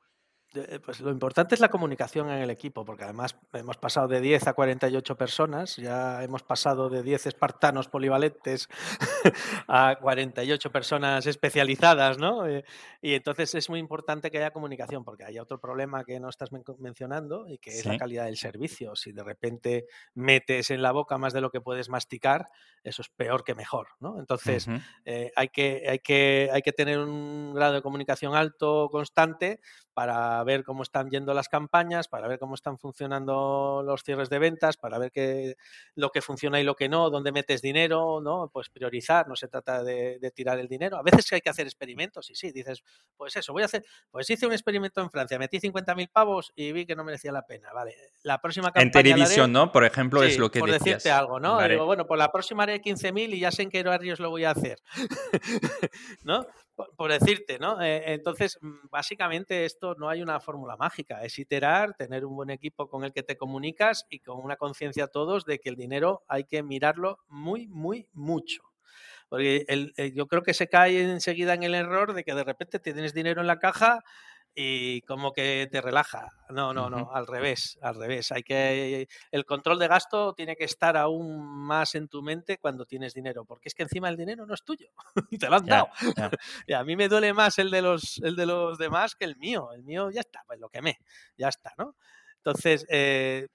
Eh, pues lo importante es la comunicación en el equipo, porque además hemos pasado de 10 a 48 personas, ya hemos pasado de 10 espartanos polivalentes a 48 personas especializadas, ¿no? Eh, y entonces es muy importante que haya comunicación, porque hay otro problema que no estás mencionando y que es la calidad del servicio. Si de repente metes en la boca más de lo que puedes masticar, eso es peor que mejor, ¿no? Entonces eh, hay, que, hay, que, hay que tener un grado de comunicación alto, constante, para ver cómo están yendo las campañas, para ver cómo están funcionando los cierres de ventas, para ver qué, lo que funciona y lo que no, dónde metes dinero, ¿no? Pues priorizar, no se trata de, tirar el dinero. A veces hay que hacer experimentos y sí, dices, pues eso, voy a hacer, pues hice un experimento en Francia, metí 50.000 pavos y vi que no merecía la pena, vale. La próxima campaña... En televisión, ¿no? Por ejemplo, es lo que por decirte algo, ¿no? Digo, bueno, pues la próxima haré 15.000 y ya sé en qué horarios lo voy a hacer, ¿no? Por, decirte, ¿no? Eh, entonces, mm, básicamente esto no hay una fórmula mágica, es iterar, tener un buen equipo con el que te comunicas y con una conciencia todos de que el dinero hay que mirarlo muy, muy, mucho. Porque yo creo que se cae enseguida en el error de que de repente tienes dinero en la caja y como que te relaja. No, no, no, al revés, al revés. Hay que el control de gasto tiene que estar aún más en tu mente cuando tienes dinero, porque es que encima el dinero no es tuyo, te lo han dado. y a mí me duele más el de los el de los demás que el mío. El mío ya está, pues lo quemé, ya está, ¿no? Entonces, eh, eh,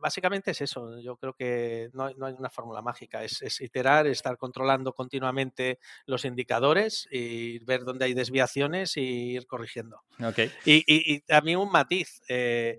básicamente es eso. Yo creo que no, hay una fórmula mágica. Es, iterar, estar controlando continuamente los indicadores y ver dónde hay desviaciones y ir corrigiendo. Okay. Y, y, también un matiz. Eh,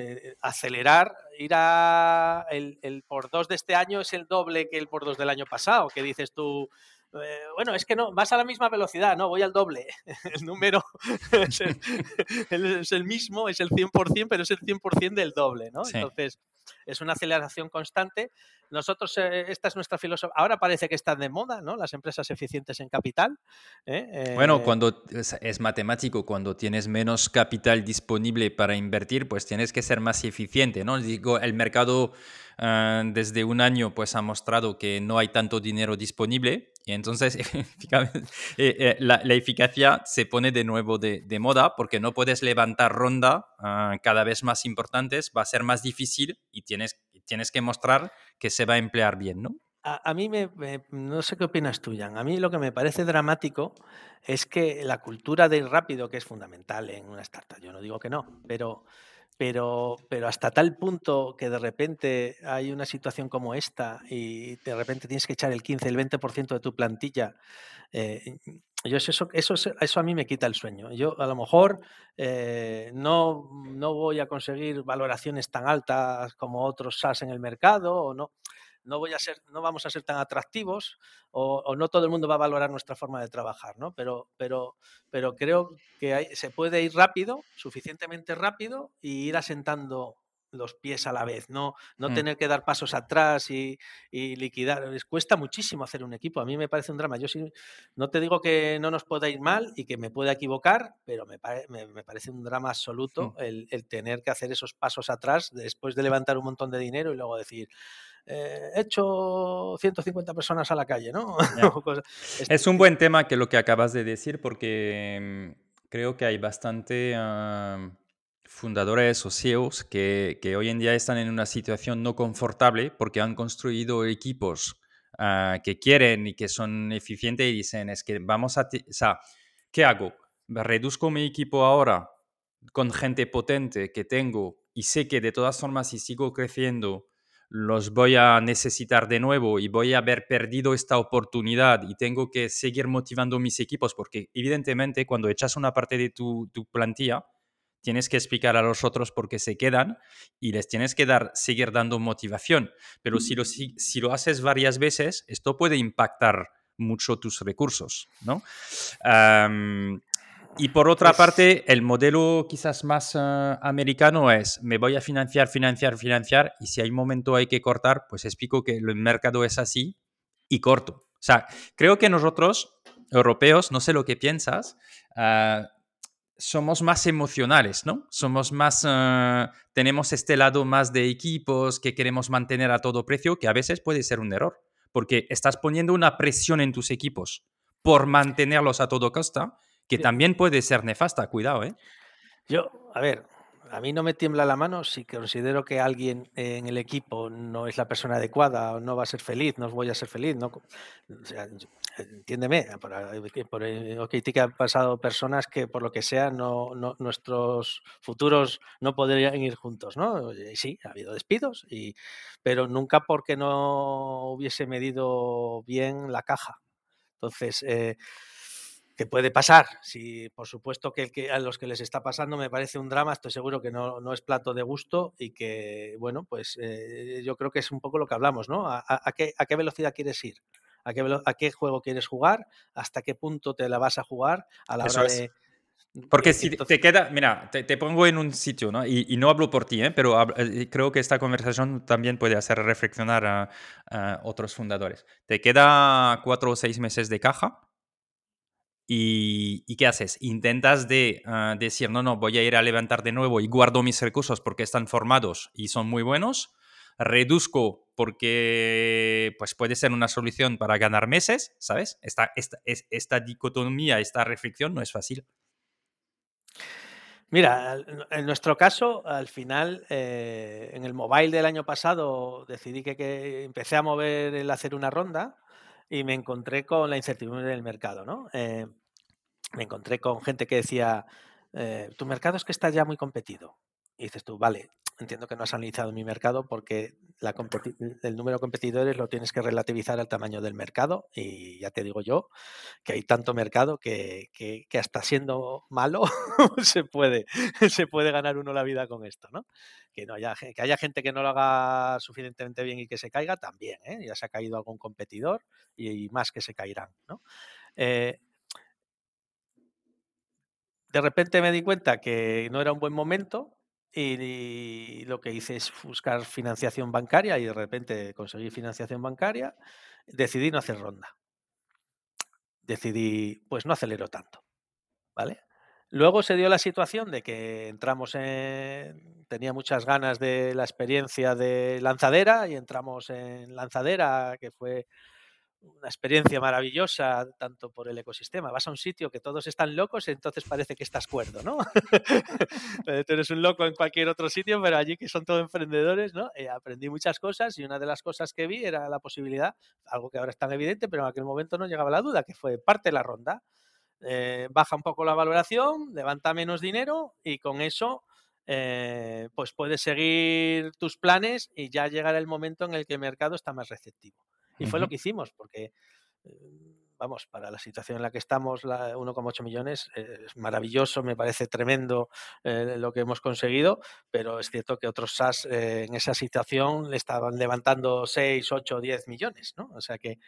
eh, acelerar, ir a el, el, por dos de este año es el doble que el por dos del año pasado, que dices tú, bueno, es que no, vas a la misma velocidad, no, voy al doble. El número es el, mismo, es el 100%, pero es el 100% del doble, ¿no? Entonces, es una aceleración constante. Nosotros, eh, esta es nuestra filosofía. Ahora parece que están de moda, ¿no? Las empresas eficientes en capital. ¿eh? Bueno, eh, cuando es, matemático, cuando tienes menos capital disponible para invertir, pues tienes que ser más eficiente, ¿no? Digo, el mercado desde un año pues ha mostrado que no hay tanto dinero disponible y entonces la, eficacia se pone de nuevo de, moda porque no puedes levantar ronda ah, cada vez más importantes, va a ser más difícil y tienes, tienes que mostrar que se va a emplear bien, ¿no? A, mí me, no sé qué opinas tú, Jan. A mí lo que me parece dramático es que la cultura de rápido, que es fundamental en una startup, yo no digo que no, pero, pero, pero hasta tal punto que de repente hay una situación como esta y de repente tienes que echar el 15, el 20% de tu plantilla. Eh, yo eso, eso, eso a mí me quita el sueño. Yo a lo mejor eh, no, no voy a conseguir valoraciones tan altas como otros SaaS en el mercado o no no, voy a ser, no vamos a ser tan atractivos o, no todo el mundo va a valorar nuestra forma de trabajar, ¿no? Pero, pero, pero creo que se puede ir rápido, suficientemente rápido, y ir asentando los pies a la vez, no, no mm. tener que dar pasos atrás y, liquidar. Les cuesta muchísimo hacer un equipo. A mí me parece un drama. Yo sí, no te digo que no nos pueda ir mal y que me pueda equivocar, pero me, me, parece un drama absoluto mm. el, el, tener que hacer esos pasos atrás después de levantar un montón de dinero y luego decir, eh, he hecho 150 personas a la calle, ¿no? es un buen tema que lo que acabas de decir porque mm, creo que hay bastante fundadores o CEOs que, que, hoy en día están en una situación no confortable porque han construido equipos ah, que quieren y que son eficientes y dicen, es que vamos a... O sea, ¿qué hago? ¿Reduzco mi equipo ahora con gente potente que tengo y sé que de todas formas si sigo creciendo los voy a necesitar de nuevo y voy a haber perdido esta oportunidad y tengo que seguir motivando mis equipos porque evidentemente cuando echas una parte de tu, tu plantilla, tienes que explicar a los otros por qué se quedan y les tienes que dar, seguir dando motivación. Pero si lo, si, lo haces varias veces, esto puede impactar mucho tus recursos, ¿no? Y por otra parte, el modelo quizás más ah, americano es, me voy a financiar, financiar, financiar, y si hay un momento hay que cortar, pues explico que el mercado es así y corto. O sea, creo que nosotros, europeos, no sé lo que piensas, uh, somos más emocionales, ¿no? Somos más, eh, tenemos este lado más de equipos que queremos mantener a todo precio, que a veces puede ser un error, porque estás poniendo una presión en tus equipos por mantenerlos a todo costa, que también puede ser nefasta, cuidado, ¿eh? Yo, a ver, a mí no me tiembla la mano si considero que alguien en el equipo no es la persona adecuada o no va a ser feliz, no voy a ser feliz. No, entiéndeme, por, por que han pasado personas que por lo que sea no, nuestros futuros no podrían ir juntos, ¿no? sí, ha habido despidos, y, pero nunca porque no hubiese medido bien la caja. Entonces, eh, que puede pasar. Si, por supuesto que, el que, a los que les está pasando me parece un drama, estoy seguro que no, no es plato de gusto y que, bueno, pues eh, yo creo que es un poco lo que hablamos, ¿no? ¿A, qué, a qué, velocidad quieres ir? ¿A qué, ¿A qué, juego quieres jugar? ¿Hasta qué punto te la vas a jugar a la hora de... Porque si te queda, mira, te, pongo en un sitio, ¿no? Y, no hablo por ti, ¿eh? pero eh, creo que esta conversación también puede hacer reflexionar a, a, otros fundadores. Te queda cuatro o seis meses de caja ¿Y, qué haces? Intentas de ah, decir, no, no, voy a ir a levantar de nuevo y guardo mis recursos porque están formados y son muy buenos. Reduzco porque pues puede ser una solución para ganar meses, ¿sabes? Esta, esta, esta dicotomía, esta reflexión no es fácil. Mira, en nuestro caso, al final, eh, en el mobile del año pasado decidí que, empecé a mover el hacer una ronda y me encontré con la incertidumbre del mercado, ¿no? Eh, me encontré con gente que decía, eh, tu mercado es que está ya muy competido. Y dices tú, vale, entiendo que no has analizado mi mercado porque el número de competidores lo tienes que relativizar al tamaño del mercado y ya te digo yo que hay tanto mercado que, que, hasta siendo malo se, puede, se puede ganar uno la vida con esto, ¿no? Que, no haya, que haya gente que no lo haga suficientemente bien y que se caiga también, ¿eh? ya se ha caído algún competidor y, más que se caerán, ¿no? Eh, de repente me di cuenta que no era un buen momento y, lo que hice es buscar financiación bancaria y de repente conseguí financiación bancaria. Decidí no hacer ronda. Decidí, pues no acelero tanto. ¿Vale? Luego se dio la situación de que entramos en. Tenía muchas ganas de la experiencia de lanzadera y entramos en lanzadera, que fue una experiencia maravillosa, tanto por el ecosistema. Vas a un sitio que todos están locos, entonces parece que estás cuerdo, ¿no? Tú eres un loco en cualquier otro sitio, pero allí que son todos emprendedores, ¿no? Eh, aprendí muchas cosas y una de las cosas que vi era la posibilidad, algo que ahora es tan evidente, pero en aquel momento no llegaba la duda, que fue parte de la ronda. Eh, baja un poco la valoración, levanta menos dinero y con eso eh, pues puedes seguir tus planes y ya llegará el momento en el que el mercado está más receptivo. Y fue lo que hicimos, porque, eh, vamos, para la situación en la que estamos, 1,8 millones eh, es maravilloso, me parece tremendo eh, lo que hemos conseguido, pero es cierto que otros SaaS en esa situación le estaban levantando 6, 8, 10 millones, ¿no? O sea que...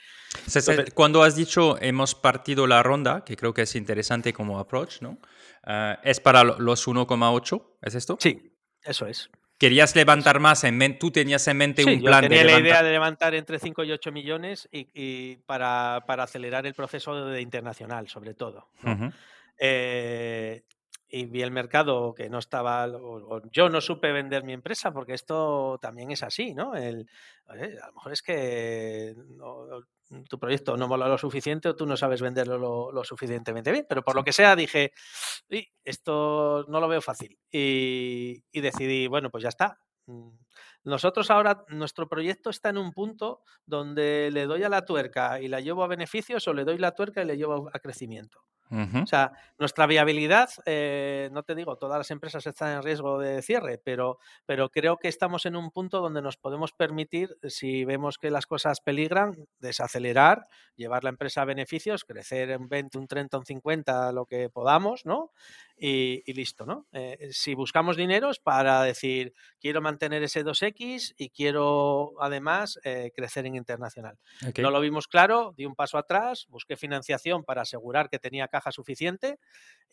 Cuando has dicho hemos partido la ronda, que creo que es interesante como approach, ¿no? ¿Es para los 1,8? ¿Es esto? Sí, eso es. Querías levantar más, en tú tenías en mente un plan yo tenía la idea de levantar entre 5 y 8 millones y, para, acelerar el proceso de internacional, sobre todo. Eh, y vi el mercado que no estaba, yo no supe vender mi empresa, porque esto también es así, ¿no? El, a lo mejor es que tu proyecto no mola lo suficiente o tú no sabes venderlo lo, suficientemente bien, pero por lo que sea dije, esto no lo veo fácil y, y decidí, bueno, pues ya está. Mm, nosotros ahora, nuestro proyecto está en un punto donde le doy a la tuerca y la llevo a beneficios o le doy la tuerca y le llevo a crecimiento. O sea, nuestra viabilidad, eh, no te digo, todas las empresas están en riesgo de cierre, pero, pero creo que estamos en un punto donde nos podemos permitir, si vemos que las cosas peligran, desacelerar, llevar la empresa a beneficios, crecer en 20, un 30, un 50, lo que podamos, ¿no? y, listo, ¿no? Eh, si buscamos dineros para decir, quiero mantener ese 2X y quiero además eh, crecer en internacional. No lo vimos claro, di un paso atrás, busqué financiación para asegurar que tenía caja suficiente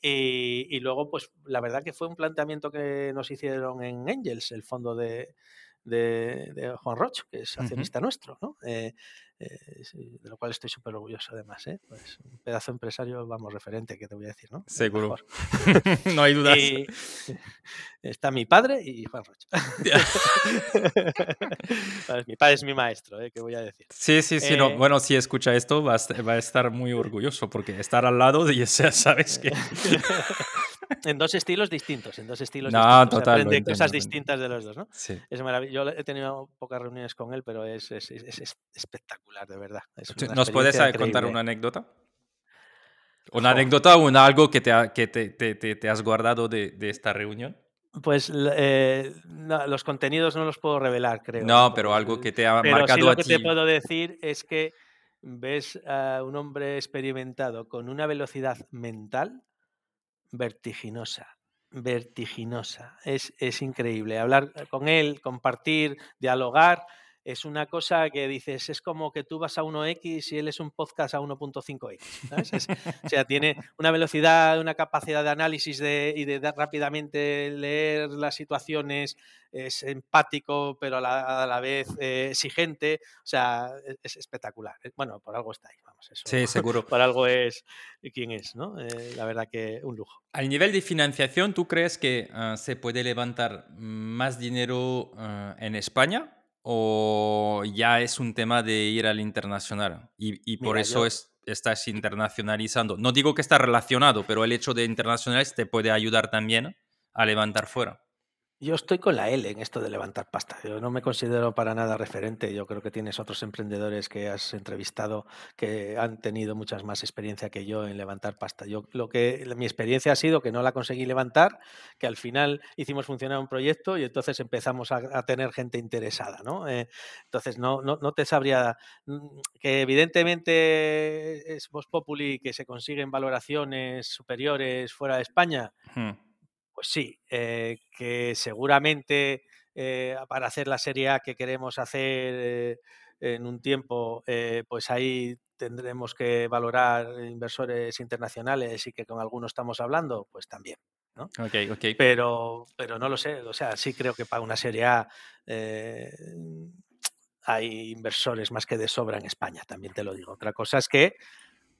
y, y luego, pues la verdad que fue un planteamiento que nos hicieron en Angels, el fondo de, de, Juan Roch, que es accionista nuestro, ¿no? Eh, eh, de lo cual estoy súper orgulloso además, ¿eh? Pues un pedazo empresario, vamos, referente, que te voy a decir, ¿no? Seguro. no hay dudas. está mi padre y Juan Roch. mi padre es mi maestro, ¿eh? ¿Qué voy a decir? Sí, sí, sí. No. Bueno, si escucha esto, va a, estar muy orgulloso porque estar al lado y sea, sabes que en dos estilos distintos, en dos estilos no, distintos. Total, aprende cosas distintas de los dos, ¿no? Sí. Es maravilloso. Yo he tenido pocas reuniones con él, pero es, es, es, espectacular, de verdad. ¿Nos puedes contar una anécdota? ¿Una anécdota o algo que, te, que te, te, te, has guardado de, de esta reunión? Pues eh, los contenidos no los puedo revelar, creo. No, pero algo que te ha pero marcado sí lo a que ti. te puedo decir es que ves a un hombre experimentado con una velocidad mental vertiginosa, vertiginosa. Es, es increíble. Hablar con él, compartir, dialogar es una cosa que dices, es como que tú vas a 1X y él es un podcast a 1.5X. o sea, tiene una velocidad, una capacidad de análisis de, y de, rápidamente leer las situaciones, es empático, pero a la, vez eh, exigente. O sea, e, es, espectacular. Bueno, por algo está ahí, vamos. Eso, sí, seguro. Por algo es quién es, ¿no? Eh, la verdad que un lujo. Al nivel de financiación, ¿tú crees que ah, se puede levantar más dinero ah, en España? O ya es un tema de ir al internacional? Y, por eso estás internacionalizando. No digo que está relacionado, pero el hecho de internacionalizar te puede ayudar también a levantar fuera. Yo estoy con la L en esto de levantar pasta. Yo no me considero para nada referente. Yo creo que tienes otros emprendedores que has entrevistado que han tenido muchas más experiencia que yo en levantar pasta. Yo lo que mi experiencia ha sido que no la conseguí levantar, que al final hicimos funcionar un proyecto y entonces empezamos a, tener gente interesada, ¿no? Eh, entonces no, no, no, te sabría mm, que evidentemente es Vox Populi que se consiguen valoraciones superiores fuera de España. Hmm. Pues sí, eh, que seguramente eh, para hacer la Serie A que queremos hacer eh, en un tiempo, pues ahí tendremos que valorar inversores internacionales y que con algunos estamos hablando, pues también. ¿no? Pero, pero no lo sé, o sea, sí creo que para una Serie A hay inversores más que de sobra en España, también te lo digo. Otra cosa es que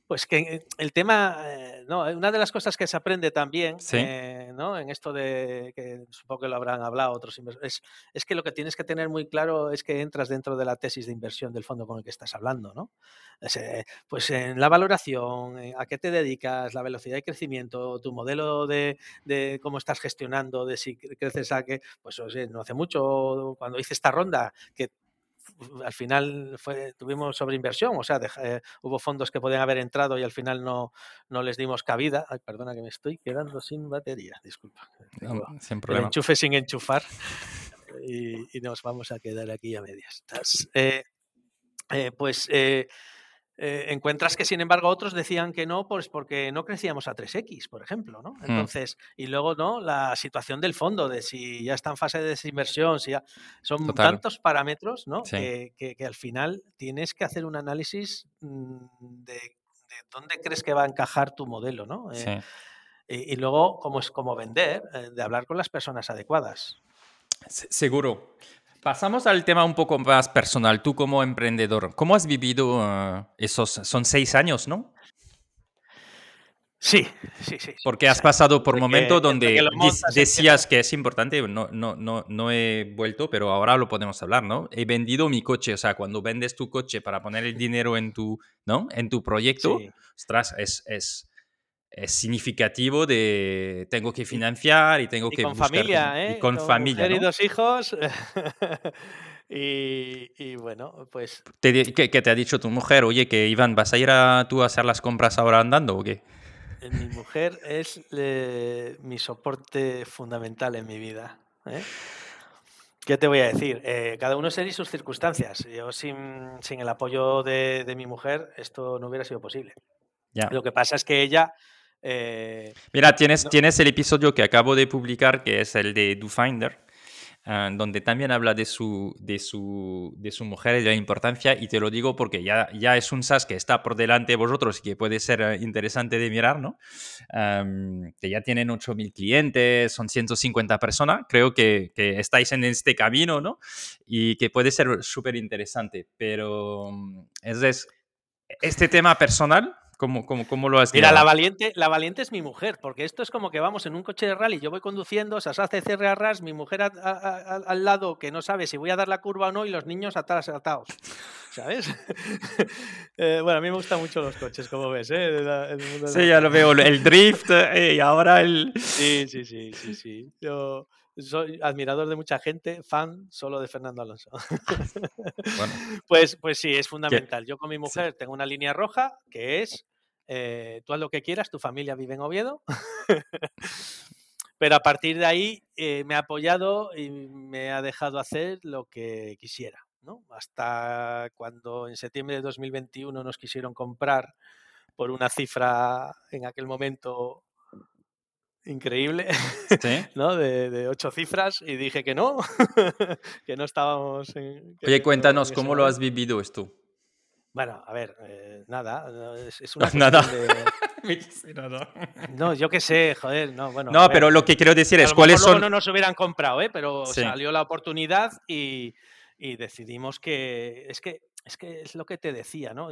pues que el tema, eh, no, una de las cosas que se aprende también, eh, ¿no? En esto de que supongo que lo habrán hablado otros inversores, es, que lo que tienes que tener muy claro es que entras dentro de la tesis de inversión del fondo con el que estás hablando, ¿no? Eh, pues en la valoración, a qué te dedicas, la velocidad de crecimiento, tu modelo de, de cómo estás gestionando, de si creces a que, pues no hace mucho, cuando hice esta ronda, que al final fue, tuvimos sobreinversión, o sea, eh, hubo fondos que podían haber entrado y al final no, no les dimos cabida. Ay, perdona que me estoy quedando sin batería, disculpa. sin problema. El enchufe sin enchufar y, nos vamos a quedar aquí a medias. Eh, eh, pues eh, encuentras que, sin embargo, otros decían que no, pues porque no crecíamos a 3X, por ejemplo, ¿no? Hmm. Entonces, y luego, ¿no? La situación del fondo, de si ya está en fase de desinversión, si ya... Son tantos parámetros, ¿no? Que, al final tienes que hacer un análisis mm, de, dónde crees que va a encajar tu modelo, ¿no? Eh, y, luego, como es como vender, eh, de hablar con las personas adecuadas. Seguro. Pasamos al tema un poco más personal. Tú como emprendedor, ¿cómo has vivido eh, esos, son seis años, ¿no? Sí, sí, sí. Porque has pasado por momentos donde decías que es importante, no, no, no, no he vuelto, pero ahora lo podemos hablar, ¿no? He vendido mi coche, o sea, cuando vendes tu coche para poner el dinero en tu, ¿no? En tu proyecto, ostras, es, es, es significativo de tengo que financiar y tengo que con familia, ¿eh? Y con, familia, ¿no? dos hijos. y, bueno, pues... ¿Qué, te ha dicho tu mujer? Oye, que Iván, ¿vas a ir a, tú a hacer las compras ahora andando o qué? Eh, mi mujer es mi soporte fundamental en mi vida. ¿eh? ¿Qué te voy a decir? Eh, cada uno y sus circunstancias. Yo sin, sin el apoyo de, de, mi mujer esto no hubiera sido posible. Ya. Lo que pasa es que ella eh, Mira, tienes, tienes el episodio que acabo de publicar, que es el de DoFinder, uh, donde también habla de su, de, su, de su mujer y de la importancia, y te lo digo porque ya, ya es un SaaS que está por delante de vosotros y que puede ser eh, interesante de mirar, ¿no? que ya tienen 8.000 clientes, son 150 personas, creo que, que, estáis en este camino, ¿no? Y que puede ser súper interesante, pero mm, es, es, este tema personal ¿Cómo, cómo, cómo lo has Mira, la valiente, la valiente es mi mujer, porque esto es como que vamos en un coche de rally, yo voy conduciendo, se hace cierre a ras, mi mujer al lado que no sabe si voy a dar la curva o no y los niños atrás atados. ¿Sabes? Eh, bueno, a mí me gustan mucho los coches, como ves, ¿eh? sí, ya lo veo, el drift eh, y ahora el... Sí, sí, sí, sí, sí. Yo soy admirador de mucha gente, fan solo de Fernando Alonso. bueno. pues, pues sí, es fundamental. Yo con mi mujer tengo una línea roja que es, eh, tú haz lo que quieras, tu familia vive en Oviedo. Pero a partir de ahí eh, me ha apoyado y me ha dejado hacer lo que quisiera. ¿no? Hasta cuando en septiembre de 2021 nos quisieron comprar por una cifra en aquel momento increíble, ¿no? De, ocho cifras y dije que no, que no estábamos en... Oye, cuéntanos, ¿cómo lo has vivido esto? Bueno, a ver, eh, nada, es, una nada. No, yo qué sé, joder, no, bueno. No, pero lo que quiero decir es cuáles son... No nos hubieran comprado, ¿eh? Pero salió la oportunidad y, y decidimos que es que es que es lo que te decía, ¿no?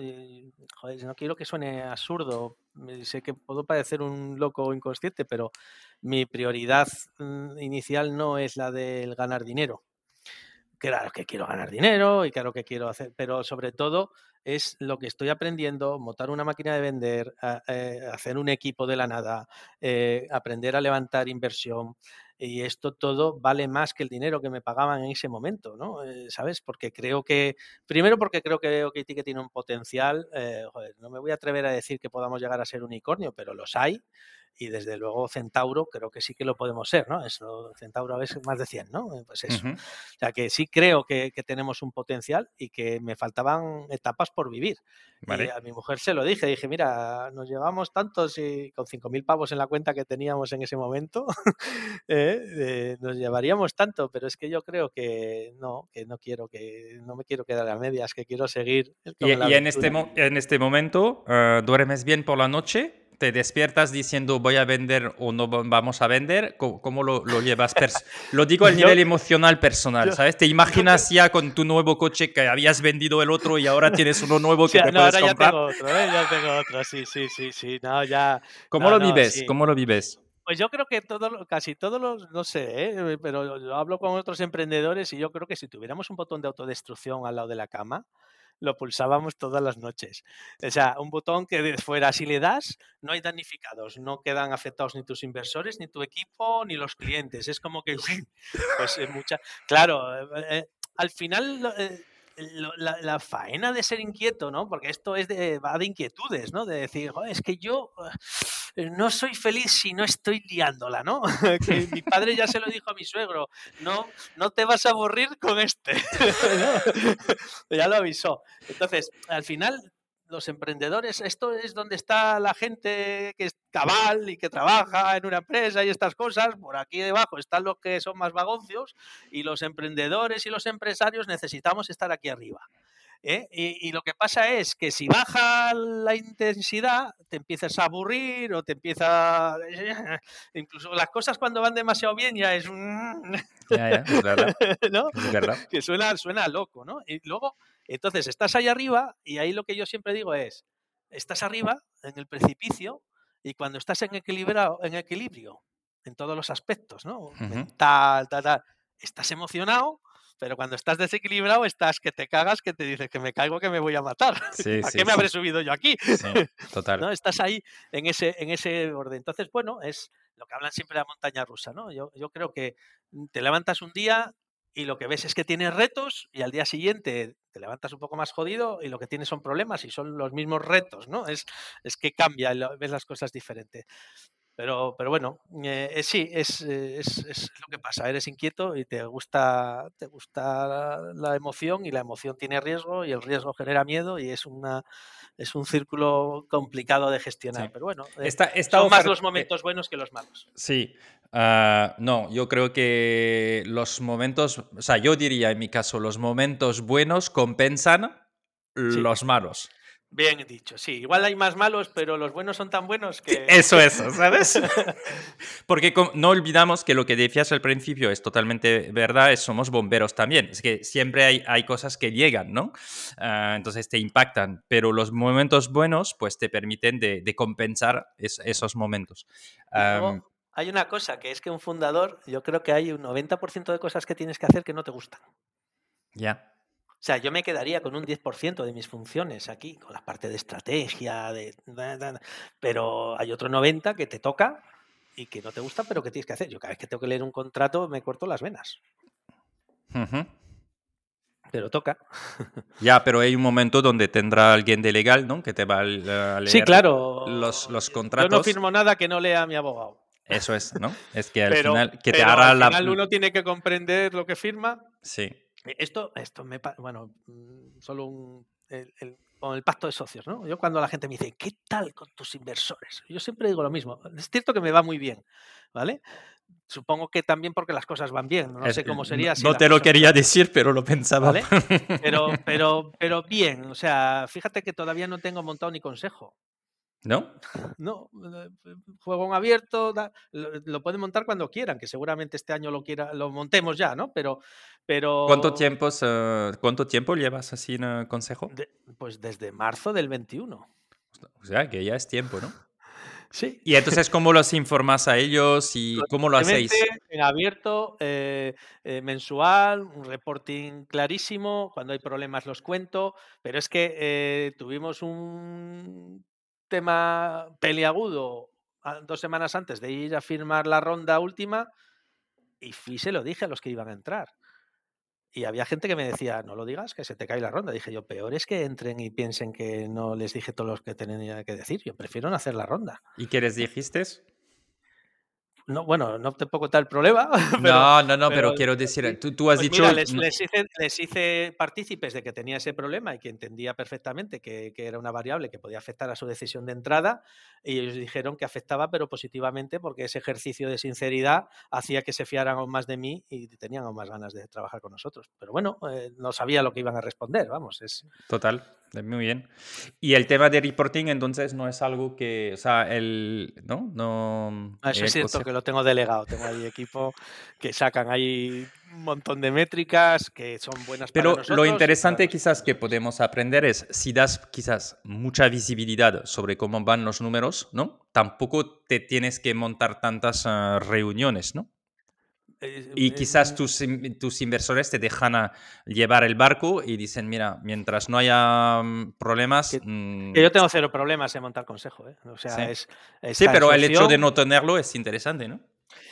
joder, no quiero que suene absurdo. Sé que puedo parecer un loco inconsciente, pero mi prioridad mm, inicial no es la del ganar dinero. claro que quiero ganar dinero y claro que quiero hacer, pero sobre todo es lo que estoy aprendiendo, montar una máquina de vender, eh, hacer un equipo de la nada, eh, aprender a levantar inversión. Y esto todo vale más que el dinero que me pagaban en ese momento, ¿no? Eh, ¿Sabes? Porque creo que, primero porque creo que OK que tiene un potencial, joder, no me voy a atrever a decir que podamos llegar a ser unicornio, pero los hay y desde luego Centauro creo que sí que lo podemos ser, ¿no? Eso, Centauro es más de 100, ¿no? Pues eso. O sea que sí creo que, tenemos un potencial y que me faltaban etapas por vivir. Y a mi mujer se lo dije, dije, mira, nos llevamos tantos y con 5.000 pavos en la cuenta que teníamos en ese momento, ¿eh? Eh, nos llevaríamos tanto, pero es que yo creo que no, que no quiero, que no me quiero quedar a medias, que quiero seguir. Y, en, este en este momento, eh, ¿duermes bien por la noche? Te despiertas diciendo voy a vender o no vamos a vender, ¿cómo, lo, llevas? lo digo a nivel emocional personal, ¿sabes? Te imaginas ya con tu nuevo coche que habías vendido el otro y ahora tienes uno nuevo que te no, puedes ahora ya tengo otro, ¿eh? ya tengo otro, sí, sí, sí, sí, no, ya... ¿Cómo lo vives? ¿Cómo lo vives? Pues yo creo que todo, casi todos los, no sé, ¿eh? pero yo hablo con otros emprendedores y yo creo que si tuviéramos un botón de autodestrucción al lado de la cama, lo pulsábamos todas las noches. O sea, un botón que fuera, si le das, no hay damnificados, no quedan afectados ni tus inversores, ni tu equipo, ni los clientes. Es como que, pues eh, mucha, claro, eh, eh, al final la, faena de ser inquieto, ¿no? Porque esto es de, va de inquietudes, ¿no? De decir, es que yo eh, no soy feliz si no estoy liándola, ¿no? que mi padre ya se lo dijo a mi suegro, no, no te vas a aburrir con este. ya lo avisó. Entonces, al final los emprendedores, esto es donde está la gente que es cabal y que trabaja en una empresa y estas cosas. Por aquí debajo están los que son más vagoncios y los emprendedores y los empresarios necesitamos estar aquí arriba. ¿Eh? Y, lo que pasa es que si baja la intensidad, te empiezas a aburrir o te empieza. Incluso las cosas cuando van demasiado bien ya es. Ya, ya, es verdad. ¿no? Que suena, suena loco, ¿no? Y luego, entonces estás ahí arriba y ahí lo que yo siempre digo es: estás arriba en el precipicio y cuando estás en, equilibrado, en equilibrio en todos los aspectos, ¿no? Mental, tal, tal, estás emocionado pero cuando estás desequilibrado, estás que te cagas, que te dices que me caigo, que me voy a matar. ¿A qué me habré subido yo aquí? total. ¿No? Estás ahí en ese, en ese orden. Entonces, bueno, es lo que hablan siempre de la montaña rusa, ¿no? Yo, yo creo que te levantas un día y lo que ves es que tienes retos y al día siguiente te levantas un poco más jodido y lo que tienes son problemas y son los mismos retos, ¿no? Es, es que cambia, ves las cosas diferentes. Pero, pero bueno, eh, eh, sí, es, es, lo que pasa. Eres inquieto y te gusta, te gusta la emoción y la emoción tiene riesgo y el riesgo genera miedo y es una es un círculo complicado de gestionar. Pero bueno, eh, son más los momentos buenos que los malos. Sí, ah, no, yo creo que los momentos, o sea, yo diría en mi caso, los momentos buenos compensan los malos. Bien dicho, sí. Igual hay más malos, pero los buenos son tan buenos que... Eso, eso, ¿sabes? Porque no olvidamos que lo que decías al principio es totalmente verdad, es, somos bomberos también. Es que siempre hay, hay cosas que llegan, ¿no? Ah, entonces te impactan, pero los momentos buenos pues te permiten de, compensar esos momentos. hay una cosa, que es que un fundador, yo creo que hay un 90% de cosas que tienes que hacer que no te gustan. Ya. Sea, yo me quedaría con un 10% de mis funciones aquí, con la parte de estrategia, de, pero hay otro 90% que te toca y que no te gusta, pero que tienes que hacer. Yo cada vez que tengo que leer un contrato me corto las venas. Pero toca. Ya, pero hay un momento donde tendrá alguien de legal, ¿no? Que te va a leer sí, claro. los, los contratos. Yo no firmo nada que no lea mi abogado. Eso es, ¿no? Es que al final que te hará al final uno tiene que comprender lo que firma. Sí. Eh, esto, esto me bueno, mm, solo un, con el pacto de socios, ¿no? Yo cuando la gente me dice, ¿qué tal con tus inversores? Yo siempre digo lo mismo. Es cierto que me va muy bien, ¿vale? Supongo que también porque las cosas van bien. No sé cómo sería. Si no te lo quería decir, pero lo pensaba. ¿vale? Pero, pero, pero bien. O sea, fíjate que todavía no tengo montado ni consejo. ¿No? No, eh, juego en abierto, lo, pueden montar cuando quieran, que seguramente este año lo quiera, lo montemos ya, ¿no? Pero, pero. ¿Cuánto tiempo, ¿cuánto tiempo llevas así en consejo? pues desde marzo del 21. O sea, que ya es tiempo, ¿no? Sí. Y entonces, ¿cómo los informas a ellos y cómo lo hacéis? En abierto, eh, eh, mensual, un reporting clarísimo. Cuando hay problemas los cuento. Pero es que eh, tuvimos un tema peliagudo dos semanas antes de ir a firmar la ronda última y fui se lo dije a los que iban a entrar. Y había gente que me decía, no lo digas, que se te cae la ronda. Dije yo, peor es que entren y piensen que no les dije todo lo que tenía que decir. Yo prefiero no hacer la ronda. ¿Y qué les dijiste? No, bueno, no te puedo contar el problema. no, no, no, pero, quiero decir, tú, tú has pues dicho... Mira, les, hice, les, hice, partícipes de que tenía ese problema y que entendía perfectamente que, que, era una variable que podía afectar a su decisión de entrada y ellos dijeron que afectaba, pero positivamente, porque ese ejercicio de sinceridad hacía que se fiaran aún más de mí y tenían aún más ganas de trabajar con nosotros. Pero bueno, eh, no sabía lo que iban a responder, vamos. Es... Total. Muy bien. Y el tema de reporting, entonces, no es algo que, o sea, el, ¿no? no ah, Eso es cierto que lo tengo delegado. Tengo ahí equipo que sacan ahí un montón de métricas que son buenas Pero para nosotros. lo interesante quizás que podemos aprender es, si das quizás mucha visibilidad sobre cómo van los números, ¿no? Tampoco te tienes que montar tantas uh, reuniones, ¿no? Y quizás tus, tus, inversores te dejan a llevar el barco y dicen, mira, mientras no haya mm, problemas... Que, mmm... que yo tengo cero problemas en montar consejo. ¿eh? O sea, sí, es, sí pero el hecho de no tenerlo es interesante, ¿no?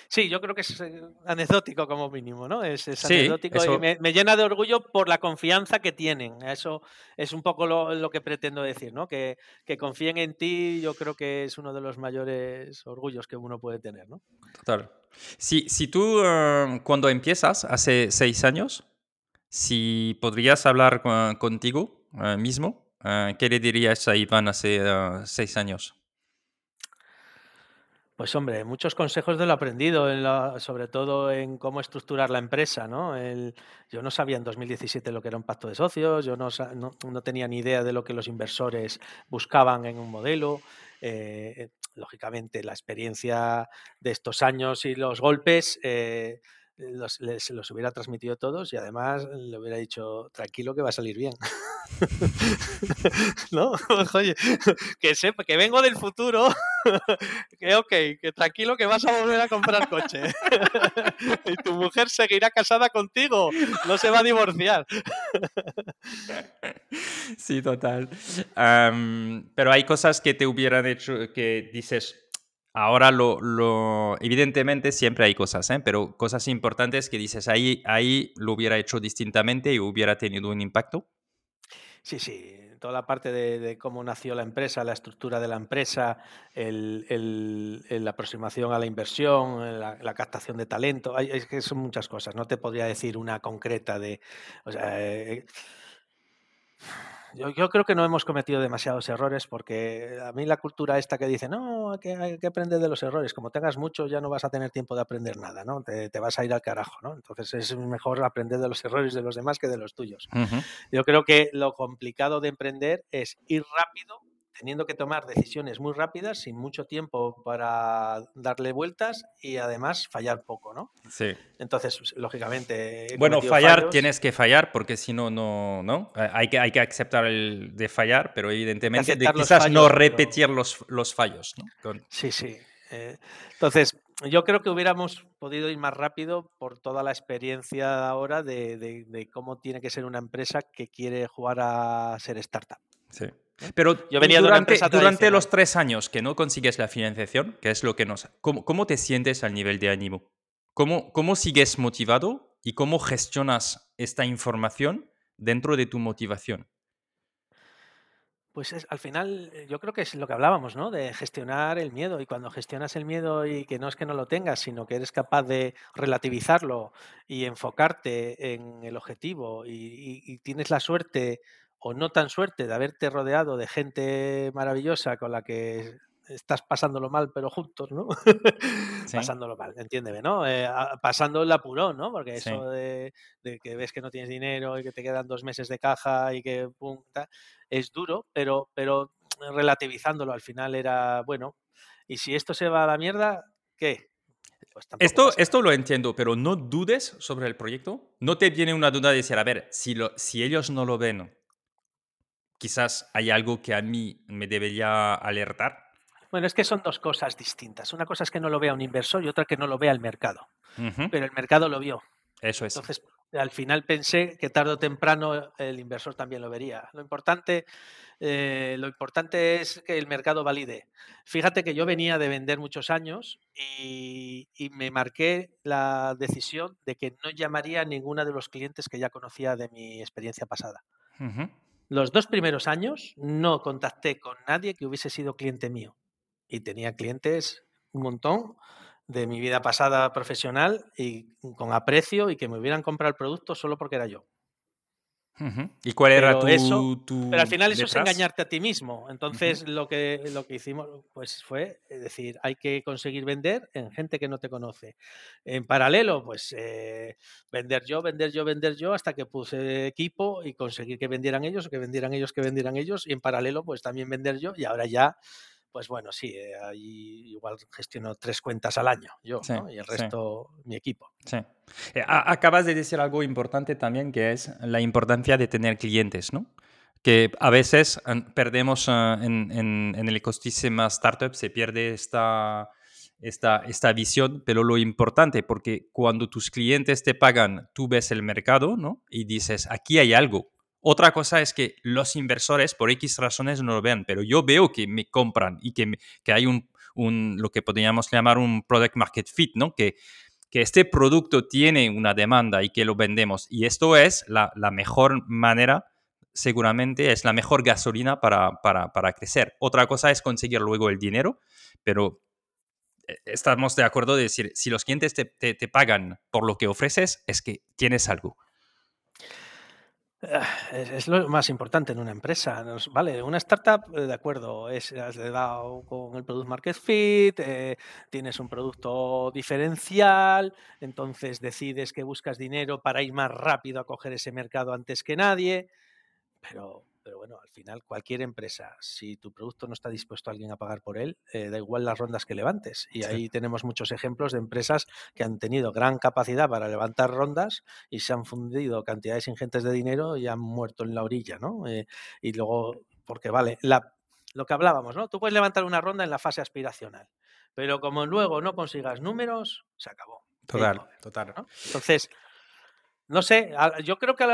Sí, yo creo que es eh, anecdótico como mínimo, ¿no? Es, es sí, anecdótico eso... y me, me, llena de orgullo por la confianza que tienen. Eso es un poco lo, lo que pretendo decir, ¿no? Que, que, confíen en ti, yo creo que es uno de los mayores orgullos que uno puede tener, ¿no? Total. Si, si tú, uh, cuando empiezas, hace seis años, si podrías hablar uh, contigo uh, mismo, ¿qué le dirías a Iván hace seis años? Pues hombre, muchos consejos de lo aprendido, sobre todo en cómo estructurar la empresa. yo no sabía en 2017 lo que era un pacto de socios, yo no, tenía ni idea de lo que los inversores buscaban en un modelo. Eh, lógicamente, la experiencia de estos años y los golpes eh, los, les, los hubiera transmitido todos y además le hubiera dicho, tranquilo que va a salir bien. ¿No? Oye, que sepa, que vengo del futuro, que ok, que tranquilo que vas a volver a comprar coche. y tu mujer seguirá casada contigo, no se va a divorciar. sí, total. Um, pero hay cosas que te hubieran hecho, que dices, Ahora, lo, lo, evidentemente siempre hay cosas, ¿eh? pero cosas importantes que dices, ahí, ahí lo hubiera hecho distintamente y hubiera tenido un impacto. Sí, sí, toda la parte de, cómo nació la empresa, la estructura de la empresa, el, el, la aproximación a la inversión, la, la captación de talento, es que son muchas cosas, no te podría decir una concreta de... O sea, eh, yo, yo, creo que no hemos cometido demasiados errores porque a mí la cultura esta que dice, no, hay que, hay que aprender de los errores, como tengas mucho ya no vas a tener tiempo de aprender nada, ¿no? Te, te, vas a ir al carajo, ¿no? Entonces es mejor aprender de los errores de los demás que de los tuyos. Uh -huh. Yo creo que lo complicado de emprender es ir rápido teniendo que tomar decisiones muy rápidas, sin mucho tiempo para darle vueltas y además fallar poco, ¿no? Sí. Entonces, lógicamente... Bueno, fallar fallos. tienes que fallar porque si no, no, ¿no? Hay que, hay que aceptar el de fallar, pero evidentemente de quizás fallos, no repetir pero... los, los fallos, ¿no? Con... Sí, sí. Eh, entonces, yo creo que hubiéramos podido ir más rápido por toda la experiencia ahora de, de, de cómo tiene que ser una empresa que quiere jugar a ser startup. Sí. Pero yo venía durante, durante los tres años que no consigues la financiación, que es lo que nos... ¿Cómo, cómo te sientes al nivel de ánimo? ¿Cómo, ¿Cómo sigues motivado y cómo gestionas esta información dentro de tu motivación? Pues es, al final yo creo que es lo que hablábamos, ¿no? De gestionar el miedo y cuando gestionas el miedo y que no es que no lo tengas, sino que eres capaz de relativizarlo y enfocarte en el objetivo y, y, y tienes la suerte o no tan suerte de haberte rodeado de gente maravillosa con la que estás pasándolo mal, pero juntos, ¿no? Sí. pasándolo mal, entiéndeme, ¿no? Eh, pasando el apurón, ¿no? Porque eso de, de, que ves que no tienes dinero y que te quedan dos meses de caja y que pum, ta, es duro, pero, pero relativizándolo al final era, bueno, y si esto se va a la mierda, ¿qué? Pues esto, esto lo entiendo, pero no dudes sobre el proyecto. No te viene una duda de decir, a ver, si, lo, si ellos no lo ven, quizás hay algo que a mí me debería alertar. Bueno, es que son dos cosas distintas. Una cosa es que no lo vea un inversor y otra que no lo vea el mercado. Pero el mercado lo vio. Eso es. Entonces, al final pensé que tarde o temprano el inversor también lo vería. Lo importante, eh, lo importante es que el mercado valide. Fíjate que yo venía de vender muchos años y, me marqué la decisión de que no llamaría a ninguna de los clientes que ya conocía de mi experiencia pasada. Los dos primeros años no contacté con nadie que hubiese sido cliente mío. Y tenía clientes un montón de mi vida pasada profesional y con aprecio y que me hubieran comprado el producto solo porque era yo. ¿Y cuál era tu, Pero al final eso es engañarte a ti mismo. Entonces lo, que, lo que hicimos pues fue decir, hay que conseguir vender en gente que no te conoce. En paralelo, pues eh, vender yo, vender yo, vender yo, hasta que puse equipo y conseguir que vendieran ellos, que vendieran ellos, que vendieran ellos. Y en paralelo, pues también vender yo. Y ahora ya pues bueno, sí, eh, ahí igual gestiono tres cuentas al año yo y el resto mi equipo. Sí. Eh, acabas de decir algo importante también, que es la importancia de tener clientes, ¿no? Que a veces perdemos ah, en, en, el ecosistema startup, se pierde esta, esta, esta visión, pero lo importante, porque cuando tus clientes te pagan, tú ves el mercado, ¿no? Y dices, aquí hay algo, otra cosa es que los inversores por X razones no lo vean, pero yo veo que me compran y que, que hay un, un, lo que podríamos llamar un product market fit, ¿no? Que, que este producto tiene una demanda y que lo vendemos. Y esto es la, la mejor manera, seguramente es la mejor gasolina para, para, para, crecer. Otra cosa es conseguir luego el dinero, pero eh, estamos de acuerdo de decir, si los clientes te, te, te pagan por lo que ofreces, es que tienes algo. Ah, es, lo más importante en una empresa. vale, una startup, eh, de acuerdo, has dado con el Product Market Fit, eh, tienes un producto diferencial, entonces decides que buscas dinero para ir más rápido a coger ese mercado antes que nadie, pero pero bueno, al final cualquier empresa, si tu producto no está dispuesto a alguien a pagar por él, eh, da igual las rondas que levantes. Y ahí tenemos muchos ejemplos de empresas que han tenido gran capacidad para levantar rondas y se han fundido cantidades ingentes de dinero y han muerto en la orilla, ¿no? Eh, y luego, porque vale, la, lo que hablábamos, ¿no? Tú puedes levantar una ronda en la fase aspiracional, pero como luego no consigas números, se acabó. Total, total. Entonces, no sé, yo creo que,